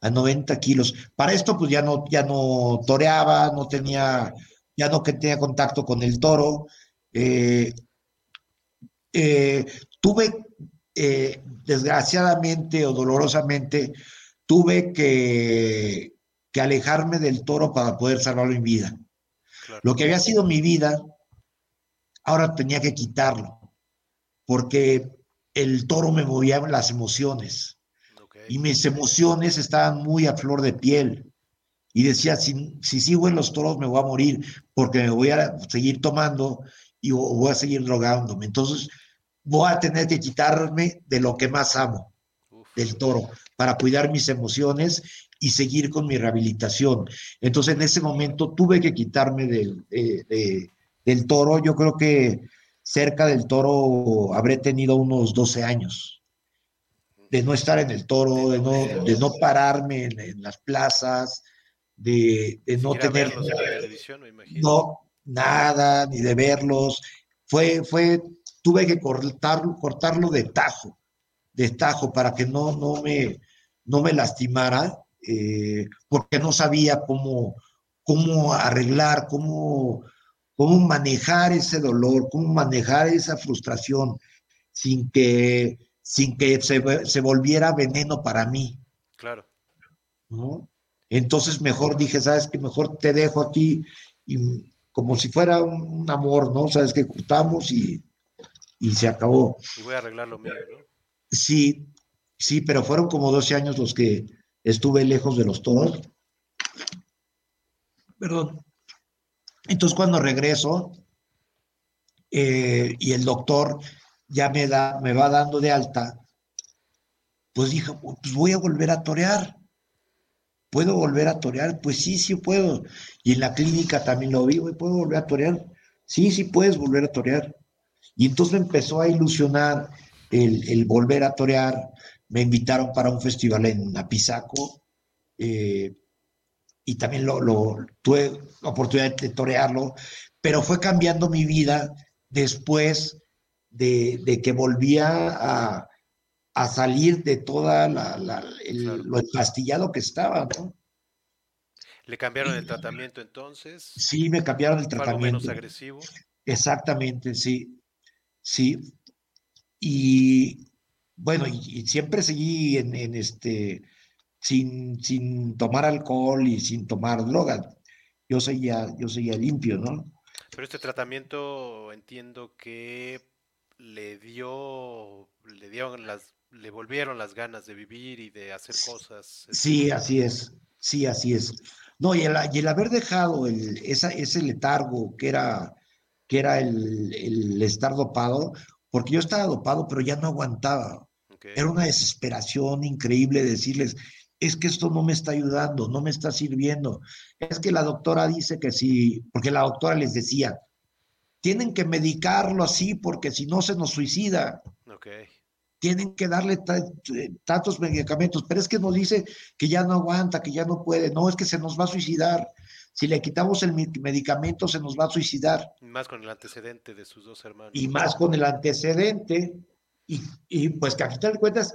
a 90 kilos. Para esto, pues ya no, ya no toreaba, no tenía, ya no tenía contacto con el toro. Eh, eh, tuve eh, desgraciadamente o dolorosamente, tuve que, alejarme del toro para poder salvarlo en vida. Lo que había sido mi vida, ahora tenía que quitarlo, porque el toro me movía las emociones. Y mis emociones estaban muy a flor de piel. Y decía, si, si sigo en los toros me voy a morir, porque me voy a seguir tomando y voy a seguir drogándome. Entonces, voy a tener que quitarme de lo que más amo, del toro, para cuidar mis emociones y seguir con mi rehabilitación. Entonces en ese momento tuve que quitarme del, del toro. Yo creo que cerca del toro habré tenido unos 12 años de no estar en el toro, de no, de no pararme en, las plazas, de, no tener... No, nada, ni de verlos. Fue, fue tuve que cortarlo, cortarlo de tajo, de tajo, para que no, no, me, no me lastimara, eh, porque no sabía cómo, cómo arreglar, cómo, cómo manejar ese dolor, cómo manejar esa frustración sin que, sin que se, se volviera veneno para mí. Claro. ¿no? Entonces mejor dije, sabes que mejor te dejo aquí y como si fuera un, amor, ¿no? Sabes que cortamos y, y se acabó. Y voy a arreglar lo mío, ¿no? Sí, sí, pero fueron como 12 años los que estuve lejos de los toros. Perdón. Entonces cuando regreso eh, y el doctor ya me, da, me va dando de alta, pues dije, pues voy a volver a torear. ¿Puedo volver a torear? Pues sí, sí puedo. Y en la clínica también lo vi, ¿puedo volver a torear? Sí, sí puedes volver a torear. Y entonces me empezó a ilusionar el, volver a torear. Me invitaron para un festival en Apizaco eh, y también lo, tuve la oportunidad de torearlo, pero fue cambiando mi vida después de, que volvía a, a salir de toda la, lo empastillado que estaba, ¿no? ¿Le cambiaron el tratamiento entonces? Sí, me cambiaron el tratamiento. ¿Algo menos agresivo? Exactamente, sí. Sí. Y bueno, y, siempre seguí en, este, sin, sin tomar alcohol y sin tomar drogas. Yo seguía, yo seguía limpio, ¿no? Pero este tratamiento entiendo que le dio, le dieron las, le volvieron las ganas de vivir y de hacer cosas. Sí, así es, sí, así es. No, y el, y el haber dejado el, esa, ese letargo que era, que era el, el, estar dopado, porque yo estaba dopado, pero ya no aguantaba. Era una desesperación increíble decirles, es que esto no me está ayudando, no me está sirviendo. Es que la doctora dice que sí, porque la doctora les decía, tienen que medicarlo así porque si no se nos suicida. Tienen que darle tantos medicamentos, pero es que nos dice que ya no aguanta, que ya no puede. No, es que se nos va a suicidar. Si le quitamos el medicamento, se nos va a suicidar. Más con el antecedente de sus dos hermanos. Y más con el antecedente. Y, pues que a final de cuentas,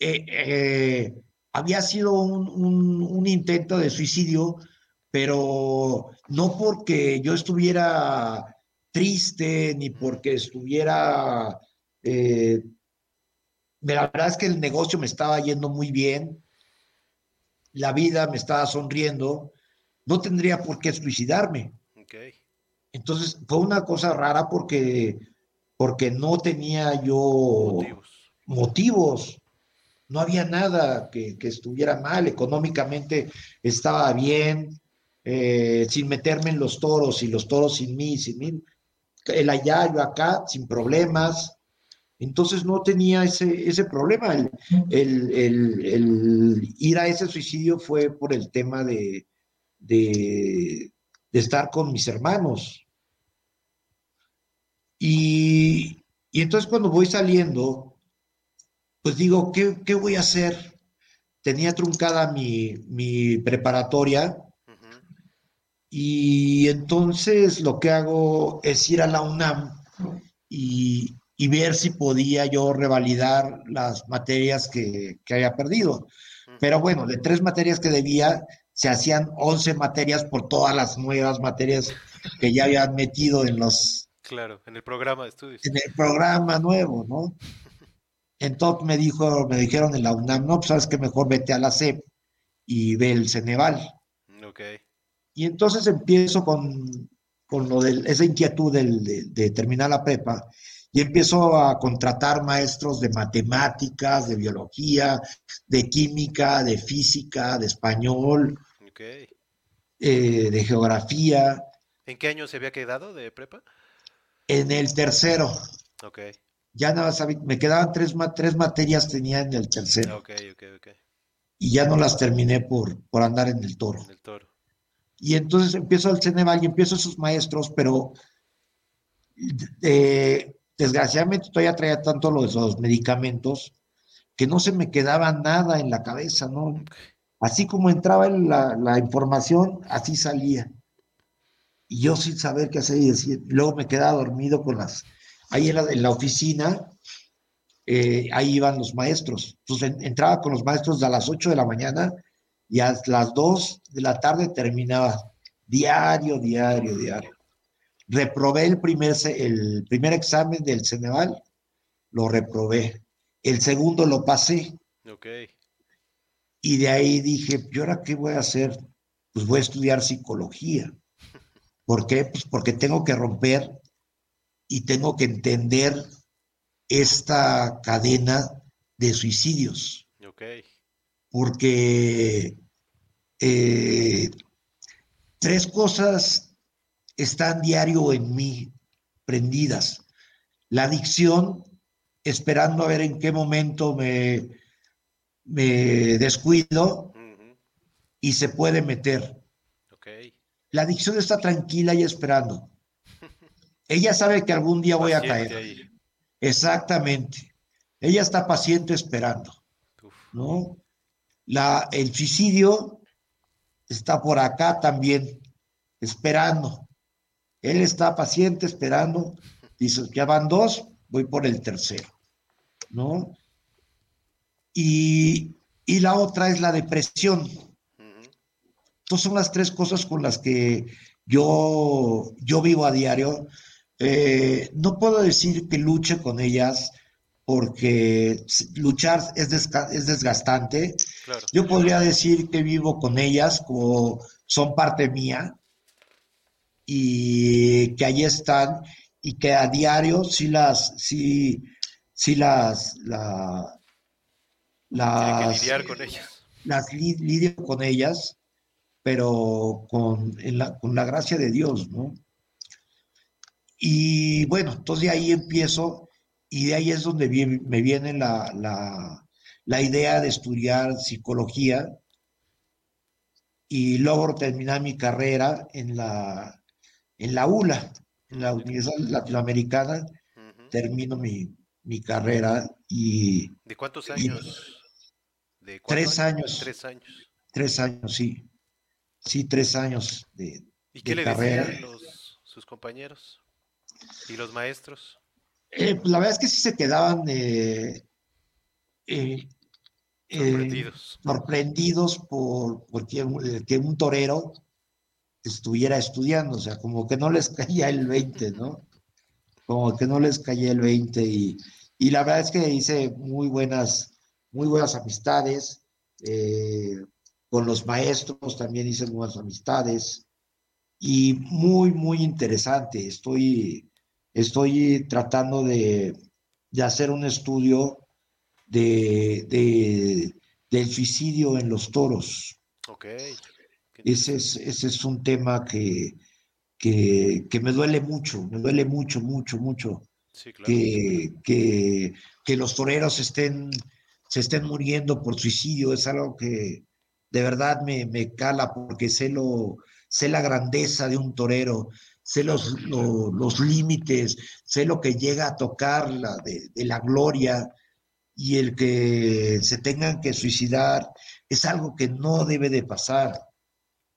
eh, eh, había sido un, intento de suicidio, pero no porque yo estuviera triste ni porque estuviera... Eh, la verdad es que el negocio me estaba yendo muy bien, la vida me estaba sonriendo, no tendría por qué suicidarme. Entonces fue una cosa rara porque, porque no tenía yo motivos no había nada que, estuviera mal, económicamente estaba bien, eh, sin meterme en los toros y los toros sin mí, sin mí, el allá, yo acá, sin problemas. Entonces no tenía ese, ese problema. El, ir a ese suicidio fue por el tema de, de, estar con mis hermanos. Y, y entonces cuando voy saliendo, pues digo, ¿qué, voy a hacer? Tenía truncada mi, preparatoria y entonces lo que hago es ir a la UNAM y, ver si podía yo revalidar las materias que, que había perdido. Pero bueno, de tres materias que debía, se hacían 11 materias por todas las nuevas materias que ya habían metido en los... Claro, en el programa de estudios. En el programa nuevo, ¿no? Entonces me dijo, me dijeron en la UNAM, no, pues sabes que mejor vete a la CEP y ve el Ceneval. Ok. Y entonces empiezo con, con lo de esa inquietud de, terminar la prepa y empiezo a contratar maestros de matemáticas, de biología, de química, de física, de español, okay. Eh, de geografía. ¿En qué año se había quedado de prepa? En el tercero. Ok ya nada más me quedaban tres, tres materias tenía en el tercero. Ok, ok, ok. Y ya no las terminé por, por andar en el toro. En el toro. Y entonces empiezo al Ceneval y empiezo a sus maestros, pero eh, desgraciadamente todavía traía tanto los, los medicamentos que no se me quedaba nada en la cabeza, ¿no? Así como entraba la, la, información, así salía. Y yo sin saber qué hacer y decir, luego me quedaba dormido con las ahí en la, oficina, eh, ahí iban los maestros. Entonces entraba con los maestros a las 8 de la mañana y a las 2 de la tarde terminaba. Diario, diario, diario. Reprobé el primer, el primer examen del Ceneval, lo reprobé. El segundo lo pasé. Ok. Y de ahí dije, ¿y ahora qué voy a hacer? Pues voy a estudiar psicología. [LAUGHS] ¿Por qué? Pues porque tengo que romper y tengo que entender esta cadena de suicidios. Porque eh, tres cosas están diario en mí, prendidas. La adicción, esperando a ver en qué momento me, me descuido y se puede meter. La adicción está tranquila y esperando. Ella sabe que algún día voy a caer. Exactamente. Ella está paciente esperando. ¿No? La, el suicidio está por acá también, esperando. Él está paciente esperando. Dice, ya van dos, voy por el tercero. ¿No? y, y la otra es la depresión. Entonces son las tres cosas con las que yo, yo vivo a diario. Eh, no puedo decir que luche con ellas porque luchar es, es desgastante. Yo podría decir que vivo con ellas como son parte mía y que allí están y que a diario sí las, sí, sí las, la, las, lidiar con ellas. Las lidio con ellas pero con, la, con la gracia de Dios, ¿no? Y bueno, entonces de ahí empiezo y de ahí es donde me viene la, la, idea de estudiar psicología y logro terminar mi carrera en la, en la ULA, en la Universidad Latinoamericana, termino mi, mi, carrera y... ¿De cuántos años? ¿De tres años. Tres años. Tres años, sí sí, tres años de, ¿Y qué le decían los, sus compañeros y los maestros? Eh, pues, la verdad es que sí se quedaban eh, eh, sorprendidos, sorprendidos por, porque que un torero estuviera estudiando, o sea, como que no les [LAUGHS] caía el 20, ¿no? Como que no les caía el 20 y, y la verdad es que hice muy buenas, muy buenas amistades. Con los maestros también hice nuevas amistades y muy, muy interesante. Estoy, estoy tratando de, de hacer un estudio de, de, del suicidio en los toros. Ok. Ese es, ese es un tema que, que, que, me duele mucho, me duele mucho, mucho, mucho. Sí, claro. que, que, que, los toreros estén, se estén muriendo por suicidio es algo que, de verdad me, me cala porque sé, lo, sé la grandeza de un torero, sé los, límites, sé lo que llega a tocar la, de, la gloria y el que se tengan que suicidar es algo que no debe de pasar,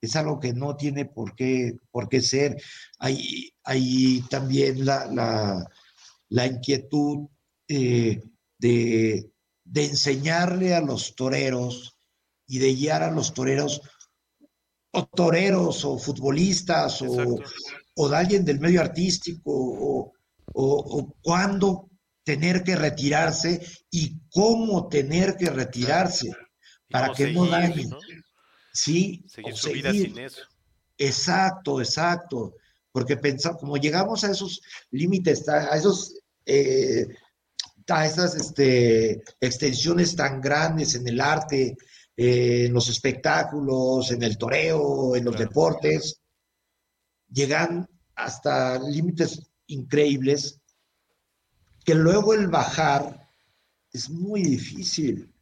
es algo que no tiene por qué, por qué ser. Hay, hay también la, la, la inquietud eh, de, de enseñarle a los toreros y de guiar a los toreros, o toreros, o futbolistas, o, o, de alguien del medio artístico, o, o, cuándo tener que retirarse y cómo tener que retirarse para que no dañen. Sí, seguir su vida sin eso. Exacto, exacto. Porque pensamos, como llegamos a esos límites, a esos eh, a esas este, extensiones tan grandes en el arte, en los espectáculos, en el toreo, en los deportes, llegan hasta límites increíbles que luego el bajar es muy difícil.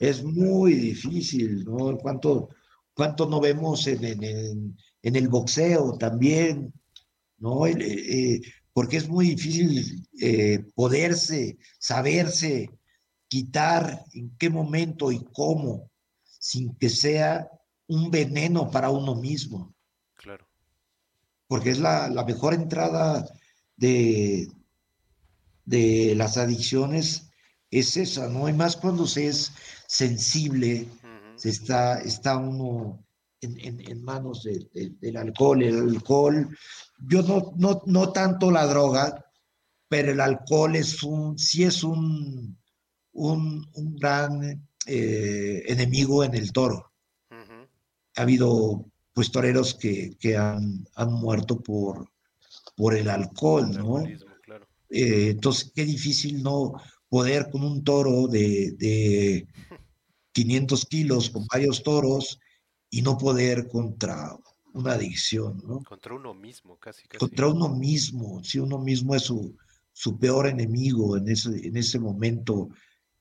Es muy difícil, ¿no? ¿Cuánto, cuánto no vemos en, en, en, el boxeo también, ¿no? Eh, porque es muy difícil eh, poderse, saberse, quitar en qué momento y cómo sin que sea un veneno para uno mismo. Porque es la, mejor entrada de, de las adicciones, es esa, ¿no? Y más cuando se es sensible, se está, está uno en, manos del alcohol. El alcohol, yo no, no, no tanto la droga, pero el alcohol es un, sí es un, un, un gran eh, enemigo en el toro. Ha habido pues toreros que, que han, han, muerto por, por el alcohol, ¿no? Eh, entonces, qué difícil no poder con un toro de, de [LAUGHS] 500 kilos, con varios toros, y no poder contra una adicción, ¿no? Contra uno mismo, casi. casi. Contra uno mismo, si uno mismo es su, su peor enemigo en ese, en ese momento.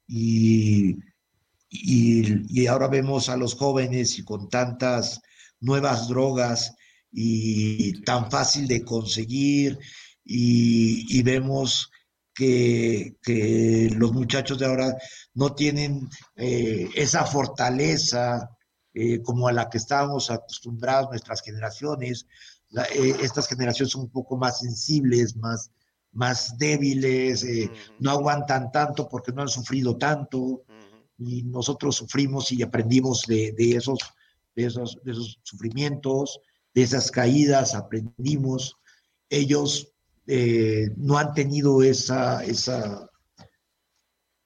Y y, ahora vemos a los jóvenes y con tantas nuevas drogas y tan fácil de conseguir y, vemos que, los muchachos de ahora no tienen eh, esa fortaleza eh, como a la que estábamos acostumbrados nuestras generaciones. Eh, estas generaciones son un poco más sensibles, más, más débiles, no aguantan tanto porque no han sufrido tanto. y nosotros sufrimos y aprendimos de, esos, de, esos, de esos sufrimientos, de esas caídas, aprendimos. Ellos eh, no han tenido esa, esa,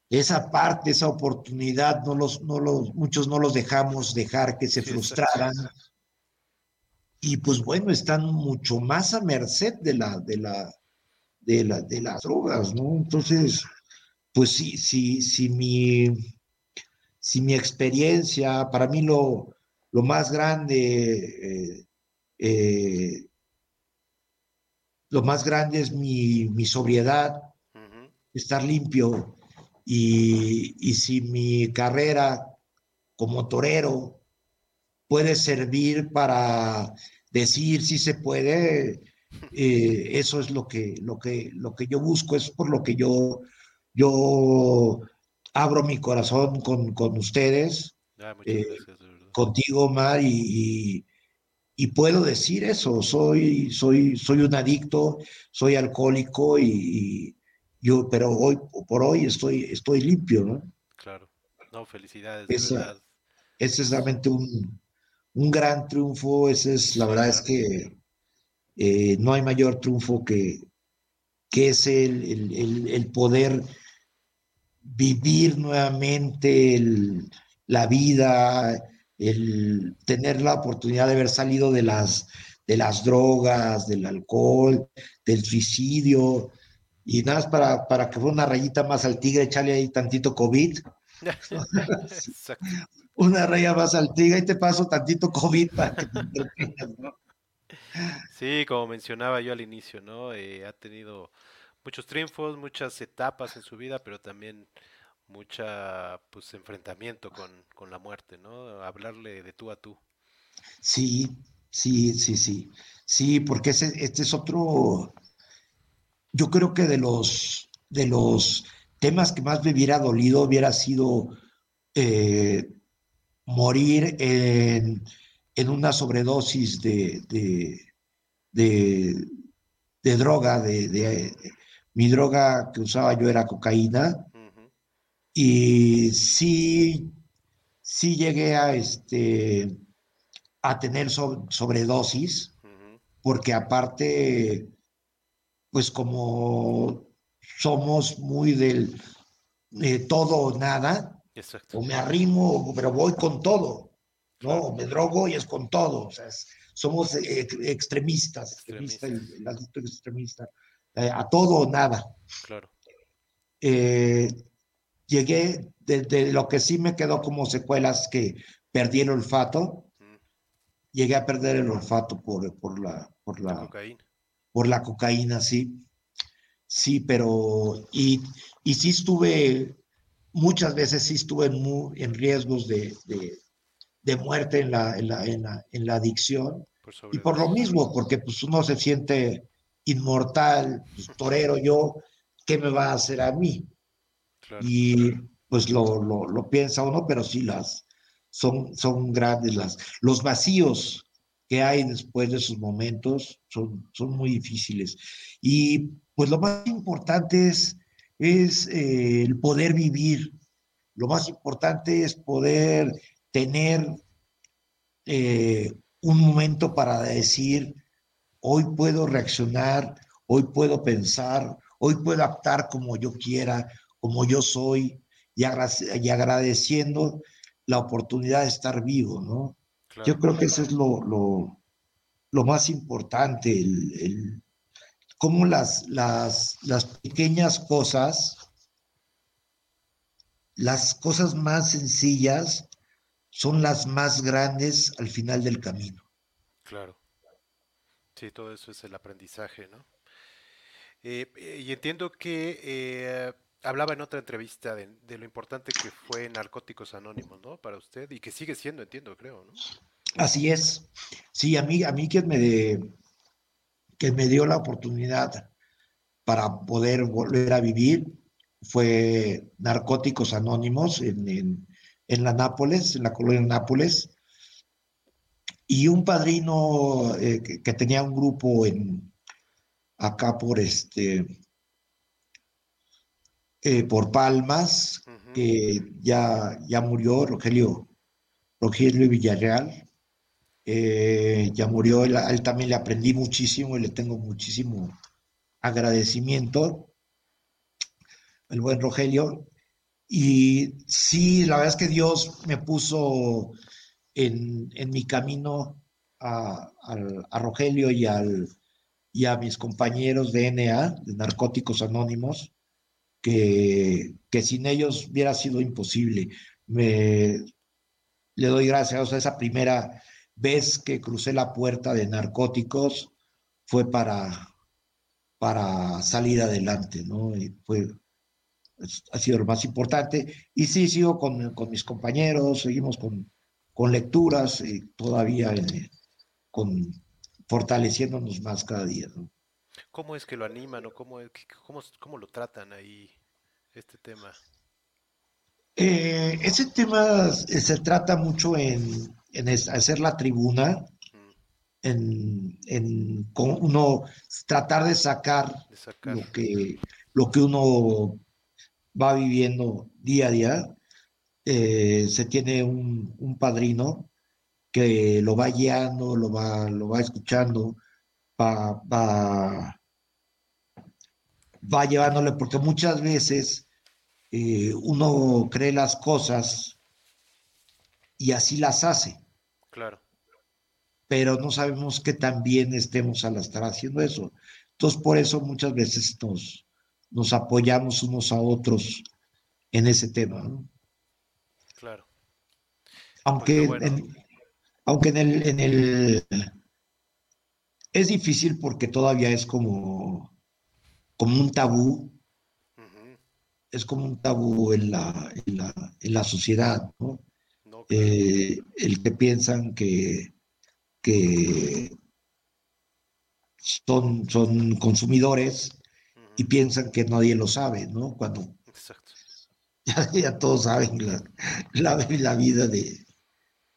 esa parte, esa oportunidad, no los, no los, muchos no los dejamos dejar que se frustraran. Y pues bueno, están mucho más a merced de la, de la, de la, de las drogas, ¿no? Entonces, pues sí, sí, sí, mi, si mi experiencia, para mí lo, lo más grande, eh, eh, lo más grande es mi, mi sobriedad, estar limpio. Y, y, si mi carrera como torero puede servir para decir si se puede, eh, eso es lo que, lo, que, lo que yo busco, es por lo que yo, yo abro mi corazón con, con ustedes, ah, eh, contigo, Mar, y, y, puedo decir eso, soy, soy, soy un adicto, soy alcohólico y, yo, pero hoy por hoy estoy, estoy limpio, ¿no? Claro, no, felicidades. Esa, ese es realmente un, un gran triunfo, ese es, la verdad es que eh, no hay mayor triunfo que, que es el, el, el poder vivir nuevamente la vida, el tener la oportunidad de haber salido de las, de las drogas, del alcohol, del suicidio, y nada más para, para que fuera una rayita más al tigre, echarle ahí tantito COVID. [LAUGHS] una raya más al tigre y te paso tantito COVID para que te ¿no? Sí, como mencionaba yo al inicio, ¿no? Eh, ha tenido muchos triunfos, muchas etapas en su vida, pero también mucha pues enfrentamiento con, con la muerte, ¿no? Hablarle de tú a tú. Sí, sí, sí, sí. Sí, porque ese, este es otro, yo creo que de los, de los temas que más me hubiera dolido hubiera sido eh, morir en, en, una sobredosis de, de, de, droga, de, mi droga que usaba yo era cocaína. Y sí, sí llegué a, este, a tener sobredosis, porque aparte, pues como somos muy del todo o nada, o me arrimo, pero voy con todo, ¿no? me drogo y es con todo, o sea, somos eh, extremistas, extremista, el, el adicto extremista. Eh, a todo o nada. Claro. Eh, llegué, de, lo que sí me quedó como secuelas que perdí el olfato, llegué a perder el olfato por, por la, por la, cocaína. Por la cocaína, sí. Sí, pero, y, y sí estuve, muchas veces sí estuve en, en riesgos de, de, muerte en la, en la, en la, adicción. y por lo mismo, porque pues uno se siente inmortal, pues, torero yo, ¿qué me va a hacer a mí? Y pues lo, lo, piensa uno, pero sí las son, son grandes las, los vacíos que hay después de esos momentos son, son muy difíciles. Y pues lo más importante es, es eh, el poder vivir, lo más importante es poder tener eh, un momento para decir, Hoy puedo reaccionar, hoy puedo pensar, hoy puedo actuar como yo quiera, como yo soy, y, agradeciendo la oportunidad de estar vivo, ¿no? Yo creo que eso es lo, lo, más importante, el, el cómo las, las, las pequeñas cosas, las cosas más sencillas, son las más grandes al final del camino. Claro. Sí, todo eso es el aprendizaje, ¿no? Eh, eh, y entiendo que eh, hablaba en otra entrevista de, lo importante que fue Narcóticos Anónimos, ¿no? Para usted y que sigue siendo, entiendo, creo, ¿no? Así es. Sí, a mí, a mí quien me, de, que me dio la oportunidad para poder volver a vivir fue Narcóticos Anónimos en, en la Nápoles, en la colonia Nápoles y un padrino eh, que, tenía un grupo en acá por este eh, por Palmas, que ya, ya murió, Rogelio, Rogelio Villarreal, eh, ya murió, él, él, también le aprendí muchísimo y le tengo muchísimo agradecimiento, el buen Rogelio. Y sí, la verdad es que Dios me puso en, en mi camino a, a, Rogelio y, al, y a mis compañeros de NA, de Narcóticos Anónimos, que, sin ellos hubiera sido imposible. Me, le doy gracias a esa primera vez que crucé la puerta de narcóticos fue para, para salir adelante, ¿no? Fue, ha sido lo más importante. Y sí, sigo con, con mis compañeros, seguimos con, con lecturas y todavía eh, con, fortaleciéndonos más cada día. ¿Cómo es que lo animan o cómo, cómo, cómo lo tratan ahí este tema? Eh, ese tema se trata mucho en, en hacer la tribuna, en, en uno tratar de sacar, de sacar, Lo, que, lo que uno va viviendo día a día. Eh, se tiene un, un, padrino que lo va guiando, lo va, lo va escuchando, va, va, va llevándole, porque muchas veces eh, uno cree las cosas y así las hace. Claro. Pero no sabemos que también estemos al estar haciendo eso. Entonces, por eso muchas veces nos, nos apoyamos unos a otros en ese tema. ¿no? Claro. Aunque, en, aunque en el, en el es difícil porque todavía es como, como un tabú es como un tabú en la, en la, en la sociedad, ¿no? eh, el que piensan que, que son, son consumidores y piensan que nadie lo sabe, ¿no? Cuando [LAUGHS] Ya, ya, todos saben la, la, la vida de,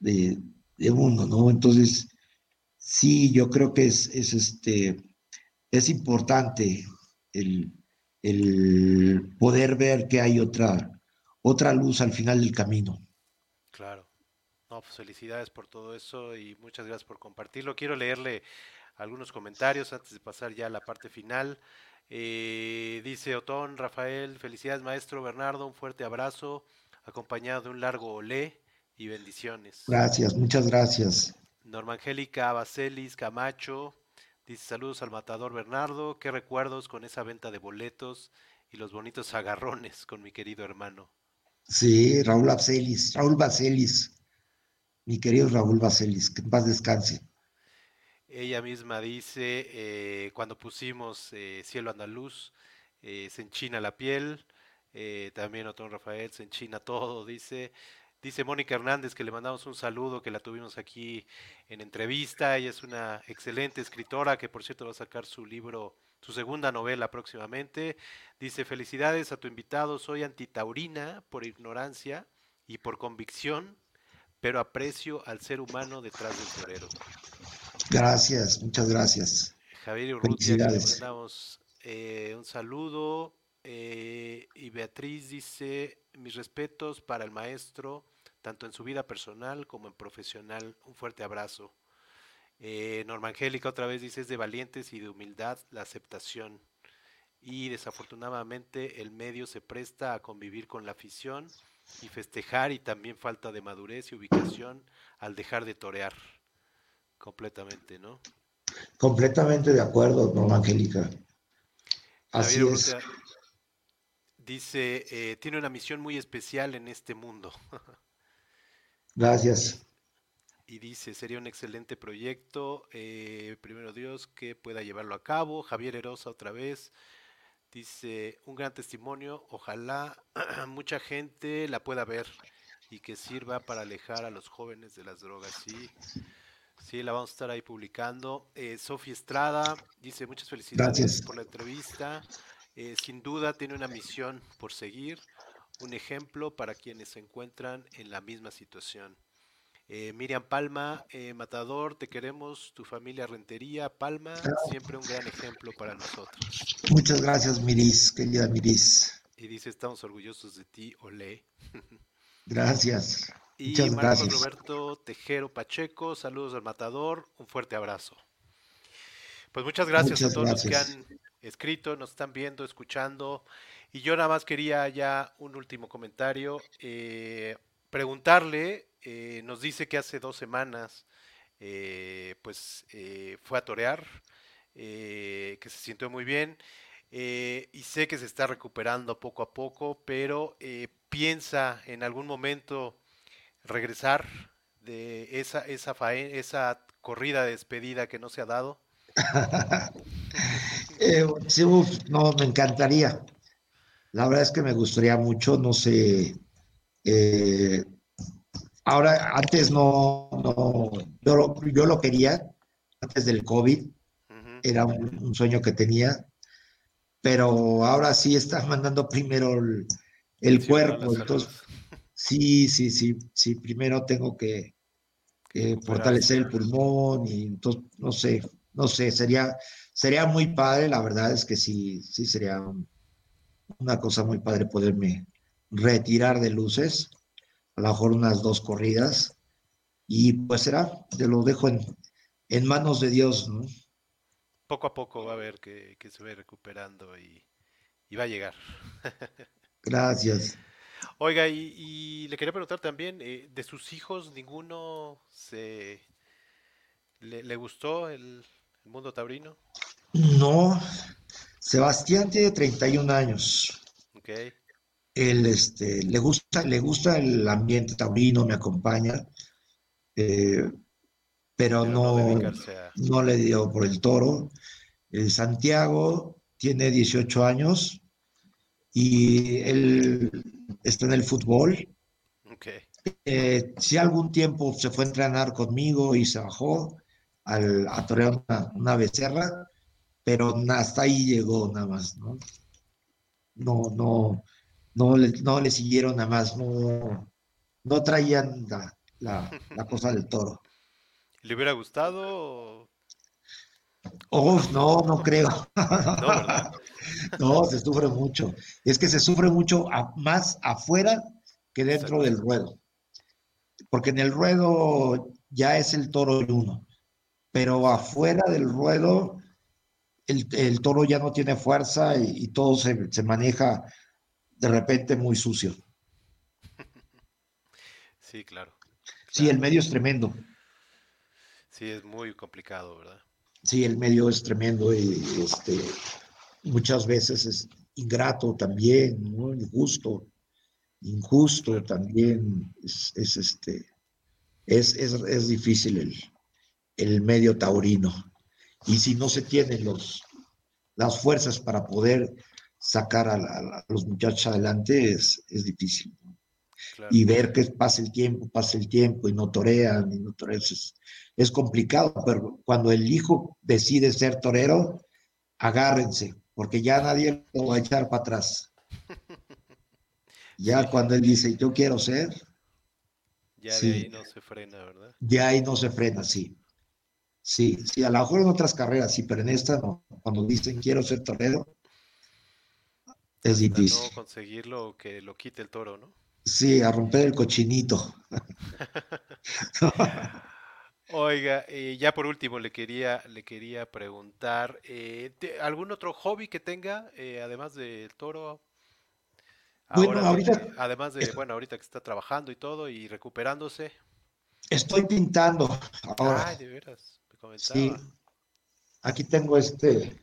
de, de, uno, ¿no? Entonces, sí, yo creo que es, es, este, es importante el, el poder ver que hay otra, otra luz al final del camino. Claro. No, pues felicidades por todo eso y muchas gracias por compartirlo. Quiero leerle algunos comentarios antes de pasar ya a la parte final. Eh, dice Otón, Rafael, felicidades maestro Bernardo, un fuerte abrazo, acompañado de un largo olé y bendiciones. Gracias, muchas gracias. Norma Angélica Bacelis Camacho, Dice saludos al matador Bernardo, qué recuerdos con esa venta de boletos y los bonitos agarrones con mi querido hermano. Sí, Raúl Bacelis, Raúl Bacelis, mi querido Raúl Bacelis, que en paz descanse. Ella misma dice, eh, cuando pusimos eh, Cielo Andaluz, eh, se enchina la piel, también Otón Rafael se enchina todo, dice, Dice Mónica Hernández que le mandamos un saludo, que la tuvimos aquí en entrevista. Ella es una excelente escritora que por cierto va a sacar su libro, su segunda novela próximamente. Dice, felicidades a tu invitado, soy antitaurina por ignorancia y por convicción, pero aprecio al ser humano detrás del torero. Gracias, muchas gracias. Javier Urrutia, le mandamos eh, un saludo. Eh, y Beatriz dice, mis respetos para el maestro, tanto en su vida personal como en profesional. Un fuerte abrazo. Eh, Norma Angélica otra vez dice, es de valientes y de humildad la aceptación. Y desafortunadamente el medio se presta a convivir con la afición y festejar y también falta de madurez y ubicación al dejar de torear. Completamente, ¿no? Completamente de acuerdo, Norma Angélica. Así es. Dice, eh, tiene una misión muy especial en este mundo. [LAUGHS] Gracias. Y dice, sería un excelente proyecto, eh, primero Dios, que pueda llevarlo a cabo. Javier Erosa otra vez. Dice, un gran testimonio, ojalá [CLEARS THROAT] mucha gente la pueda ver y que sirva para alejar a los jóvenes de las drogas. Sí, sí la vamos a estar ahí publicando. Eh, Sofía Estrada dice, muchas felicidades por la entrevista. Eh, sin duda tiene una misión por seguir, un ejemplo para quienes se encuentran en la misma situación. Eh, Miriam Palma, eh, Matador, te queremos, tu familia Rentería, Palma, siempre un gran ejemplo para nosotros. Muchas gracias, Miris, querida Miris. Y dice, estamos orgullosos de ti, Olé. [LAUGHS] Gracias. Y Muchas Marcos gracias. Roberto Tejero Pacheco, saludos al matador, un fuerte abrazo. Pues muchas gracias Muchas a todos los que han escrito, nos están viendo, escuchando. Y yo nada más quería ya un último comentario. eh, preguntarle, eh, nos dice que hace dos semanas eh, pues eh, fue a torear, eh, que se sintió muy bien. y sé que se está recuperando poco a poco, pero piensa en algún momento regresar de esa, esa, fae- esa corrida de despedida que no se ha dado. [LAUGHS] Sí, no, me encantaría. La verdad es que me gustaría mucho, no sé. eh, ahora, antes no, no, yo lo, yo lo quería, antes del COVID, era un, un sueño que tenía, pero ahora sí está mandando primero el, el cuerpo, entonces sí, sí, sí, sí, primero tengo que, que fortalecer el pulmón y entonces, no sé, no sé, sería, sería muy padre, la verdad es que sí, sí sería un- una cosa muy padre poderme retirar de luces, a lo mejor unas dos corridas, y pues será, te lo dejo en, en manos de Dios, ¿no? Poco a poco va a ver que, que se va recuperando y, y va a llegar. [LAUGHS] Gracias. Oiga, y, y le quería preguntar también, eh, de sus hijos, ¿ninguno se le, le gustó el, el mundo taurino? No, Sebastián tiene 31 años. Ok, Él este, le, gusta, le gusta el ambiente taurino, me acompaña, eh, pero pero no no, dedicarse a... no le dio por el toro. Eh, Santiago tiene 18 años y él está en el fútbol. Ok, Eh, si algún tiempo se fue a entrenar conmigo y se bajó al, a torear una, una becerra, pero hasta ahí llegó nada más, ¿no? No, no, no le, no le siguieron nada más, no, no traían la, la, la cosa del toro. ¿le hubiera gustado? Oh, no, no creo. [LAUGHS] No, ¿verdad? No, se sufre mucho. Es que se sufre mucho a- más afuera que dentro Exacto. del ruedo. Porque en el ruedo ya es el toro y uno, pero afuera del ruedo el, el toro ya no tiene fuerza y, y todo se, se maneja de repente muy sucio. Sí, claro. Sí, el medio es tremendo. Sí, es muy complicado, ¿verdad? Sí, el medio es tremendo y este, muchas veces es ingrato también, ¿no? Injusto, injusto también. Es, es, este, es, es, es difícil el, el medio taurino. Y si no se tienen los, las fuerzas para poder sacar a, la- a los muchachos adelante, es, es difícil. y ver que pasa el tiempo, pasa el tiempo y no torean, y no torean, es, es complicado, pero cuando el hijo decide ser torero, agárrense, porque ya nadie lo va a echar para atrás. [LAUGHS] Ya cuando él dice, yo quiero ser, Ya sí. de ahí no se frena, ¿verdad? ya ahí no se frena, sí. Sí, sí, a lo mejor en otras carreras sí, pero en esta no. Cuando dicen quiero ser torero, es difícil. no conseguirlo que lo quite el toro, ¿no? Sí, a romper el cochinito. [LAUGHS] Oiga, eh, ya por último le quería, le quería preguntar, eh, ¿te- ¿algún otro hobby que tenga, eh, además del toro? Bueno, Ahora de ahorita- además de, bueno, ahorita que está trabajando y todo y recuperándose. Estoy pintando ahora. Ay, de veras, me Sí, comentaba. aquí tengo este,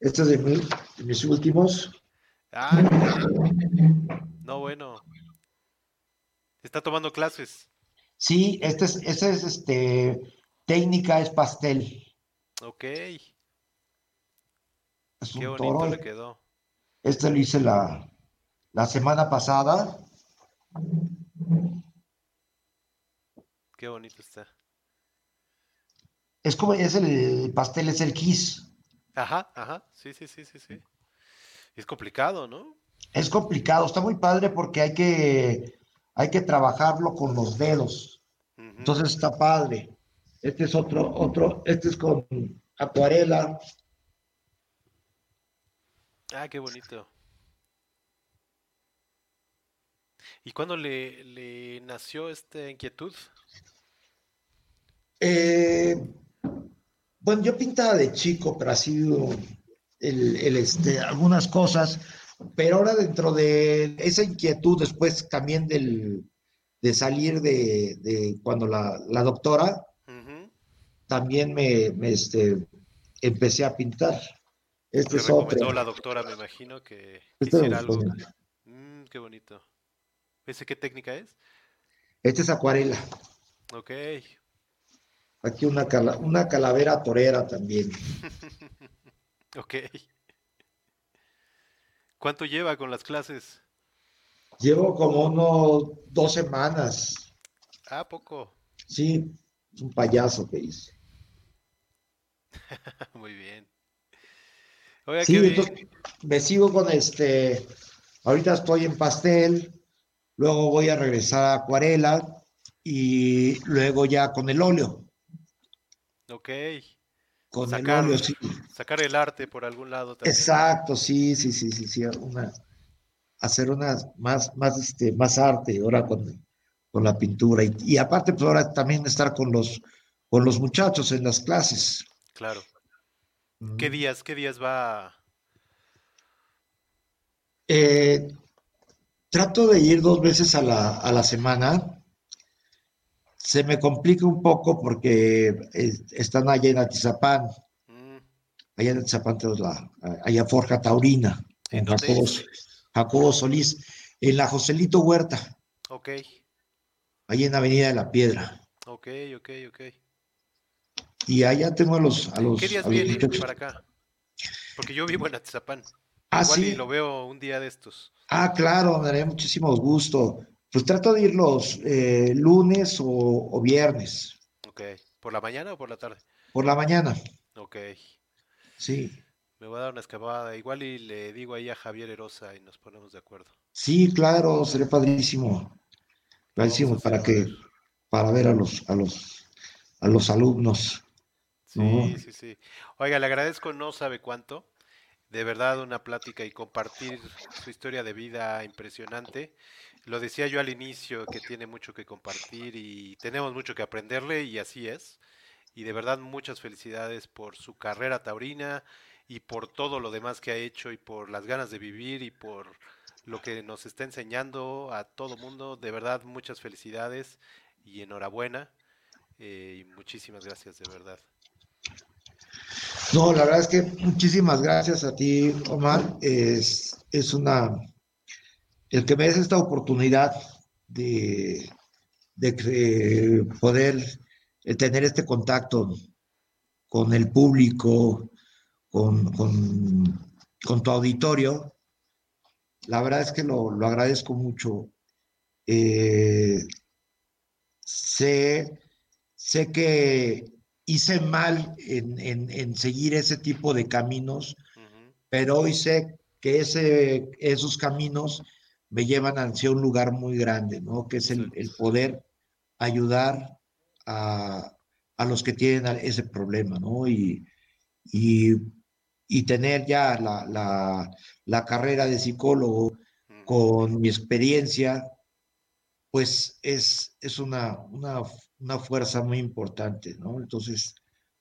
este es de, mí, de mis últimos. Mire. no, bueno. Está tomando clases. Sí, este es, este es este, técnica es pastel. Ok, Es qué bonito toro. le quedó. Este lo hice la, la semana pasada. Qué bonito está. Es como, es el pastel, es el kiss. Ajá, ajá, sí, sí, sí, sí, sí. Es complicado, ¿no? Es complicado, está muy padre porque hay que, hay que trabajarlo con los dedos. Entonces está padre. Este es otro, otro, este es con acuarela. Ah, qué bonito. ¿Y cuándo le, le nació esta inquietud? Eh, bueno, yo pintaba de chico, pero ha sido el, el, este, algunas cosas, pero ahora dentro de esa inquietud, después también del, de salir de, de cuando la, la doctora, también me, me este, empecé a pintar. Este es otro. la doctora, me imagino, que este quisiera algo. Mm, qué bonito. ¿Ese qué técnica es? Este es acuarela. Ok. Aquí una, cala, una calavera torera también. [LAUGHS] ok. ¿Cuánto lleva con las clases? Llevo como unos dos semanas. Ah, poco. Sí, es un payaso que hice. [LAUGHS] Muy bien. Oiga, sí, entonces me sigo con este. Ahorita estoy en pastel, luego voy a regresar a acuarela y luego ya con el óleo. Ok. Con sacar, el óleo, sí. Sacar el arte por algún lado también. Exacto, sí, sí, sí, sí, sí. Una, hacer una más, más, este, más arte ahora con, con la pintura. Y, y, aparte, pues ahora también estar con los, con los muchachos en las clases. Claro. ¿Qué días, qué días va? Eh, trato de ir dos veces a la, a la semana. Se me complica un poco porque están allá en Atizapán. Mm. Allá en Atizapán tenemos la, allá Forja Taurina, en Jacobo, Jacobo, Solís, en la Joselito Huerta. Ok. Ahí en Avenida de la Piedra. Ok, ok, ok. Y allá tengo a los... A los ¿Qué días vienen para acá? Porque yo vivo en Atizapán. Ah, Igual sí. Y lo veo un día de estos. Ah, claro, me daría muchísimo gusto. Pues trato de ir los eh, lunes o, o, viernes. Ok. ¿Por la mañana o por la tarde? Por la mañana. Ok. Sí. Me voy a dar una escapada. Igual y le digo ahí a Javier Erosa y nos ponemos de acuerdo. Sí, claro, sería padrísimo. Padrísimo para que, para ver a los, a los, a los alumnos. Sí, no. sí, sí. Oiga, le agradezco no sabe cuánto. De verdad, una plática y compartir su historia de vida impresionante. Lo decía yo al inicio, que tiene mucho que compartir y tenemos mucho que aprenderle y así es. Y de verdad, muchas felicidades por su carrera taurina y por todo lo demás que ha hecho y por las ganas de vivir y por lo que nos está enseñando a todo mundo. De verdad, muchas felicidades y enhorabuena. Eh, y muchísimas gracias, de verdad. No, la verdad es que muchísimas gracias a ti, Omar. Es, es una. El que me des esta oportunidad de, de poder tener este contacto con el público, con, con, con tu auditorio, la verdad es que lo, lo agradezco mucho. Eh, sé, sé que hice mal en, en, en, seguir ese tipo de caminos, uh -huh. pero hoy sé que ese, esos caminos me llevan hacia un lugar muy grande, ¿no? Que es el, el poder ayudar a, a, los que tienen ese problema, ¿no? Y, y, y tener ya la, la, la, carrera de psicólogo con mi experiencia, pues es, es una, una una fuerza muy importante, ¿no? Entonces,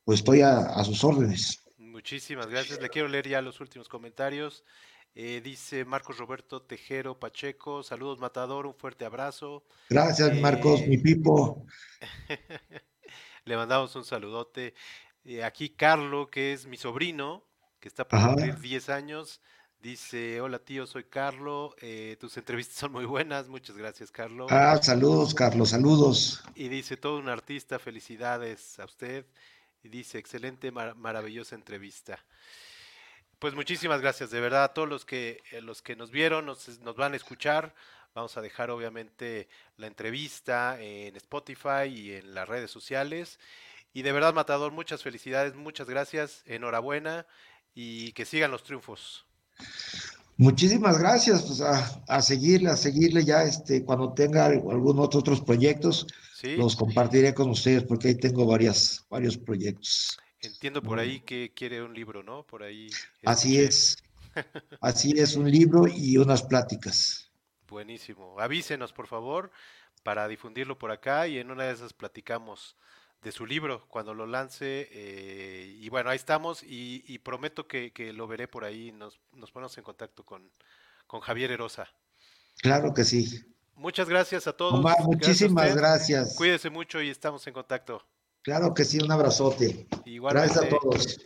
pues estoy a, a, sus órdenes. Muchísimas gracias. Le quiero leer ya los últimos comentarios. Eh, dice Marcos Roberto Tejero Pacheco, saludos Matador, un fuerte abrazo. Gracias eh, Marcos, mi pipo. [LAUGHS] Le mandamos un saludote. Eh, aquí Carlo, que es mi sobrino, que está por cumplir 10 años, Dice, hola tío, soy Carlo, eh, tus entrevistas son muy buenas, muchas gracias Carlo. Ah, saludos Carlos, saludos. Y dice, todo un artista, felicidades a usted. Y dice, excelente, mar maravillosa entrevista. Pues muchísimas gracias, de verdad, a todos los que, eh, los que nos vieron, nos, nos van a escuchar. Vamos a dejar obviamente la entrevista en Spotify y en las redes sociales. Y de verdad, Matador, muchas felicidades, muchas gracias, enhorabuena y que sigan los triunfos. Muchísimas gracias, pues a, a, seguirle, a seguirle ya, este, cuando tenga algunos otros proyectos, sí. los compartiré con ustedes porque ahí tengo varias, varios proyectos. Entiendo por ahí que quiere un libro, ¿no? Por ahí. Así es, [LAUGHS] así es, un libro y unas pláticas. Buenísimo. Avísenos, por favor, para difundirlo por acá y en una de esas platicamos de su libro cuando lo lance. Eh, y bueno, ahí estamos y, prometo que, lo veré por ahí. Nos, nos ponemos en contacto con, con Javier Erosa. Claro que sí. Muchas gracias a todos. muchísimas gracias. Cuídese mucho y estamos en contacto. Claro que sí, un abrazote. Gracias a todos.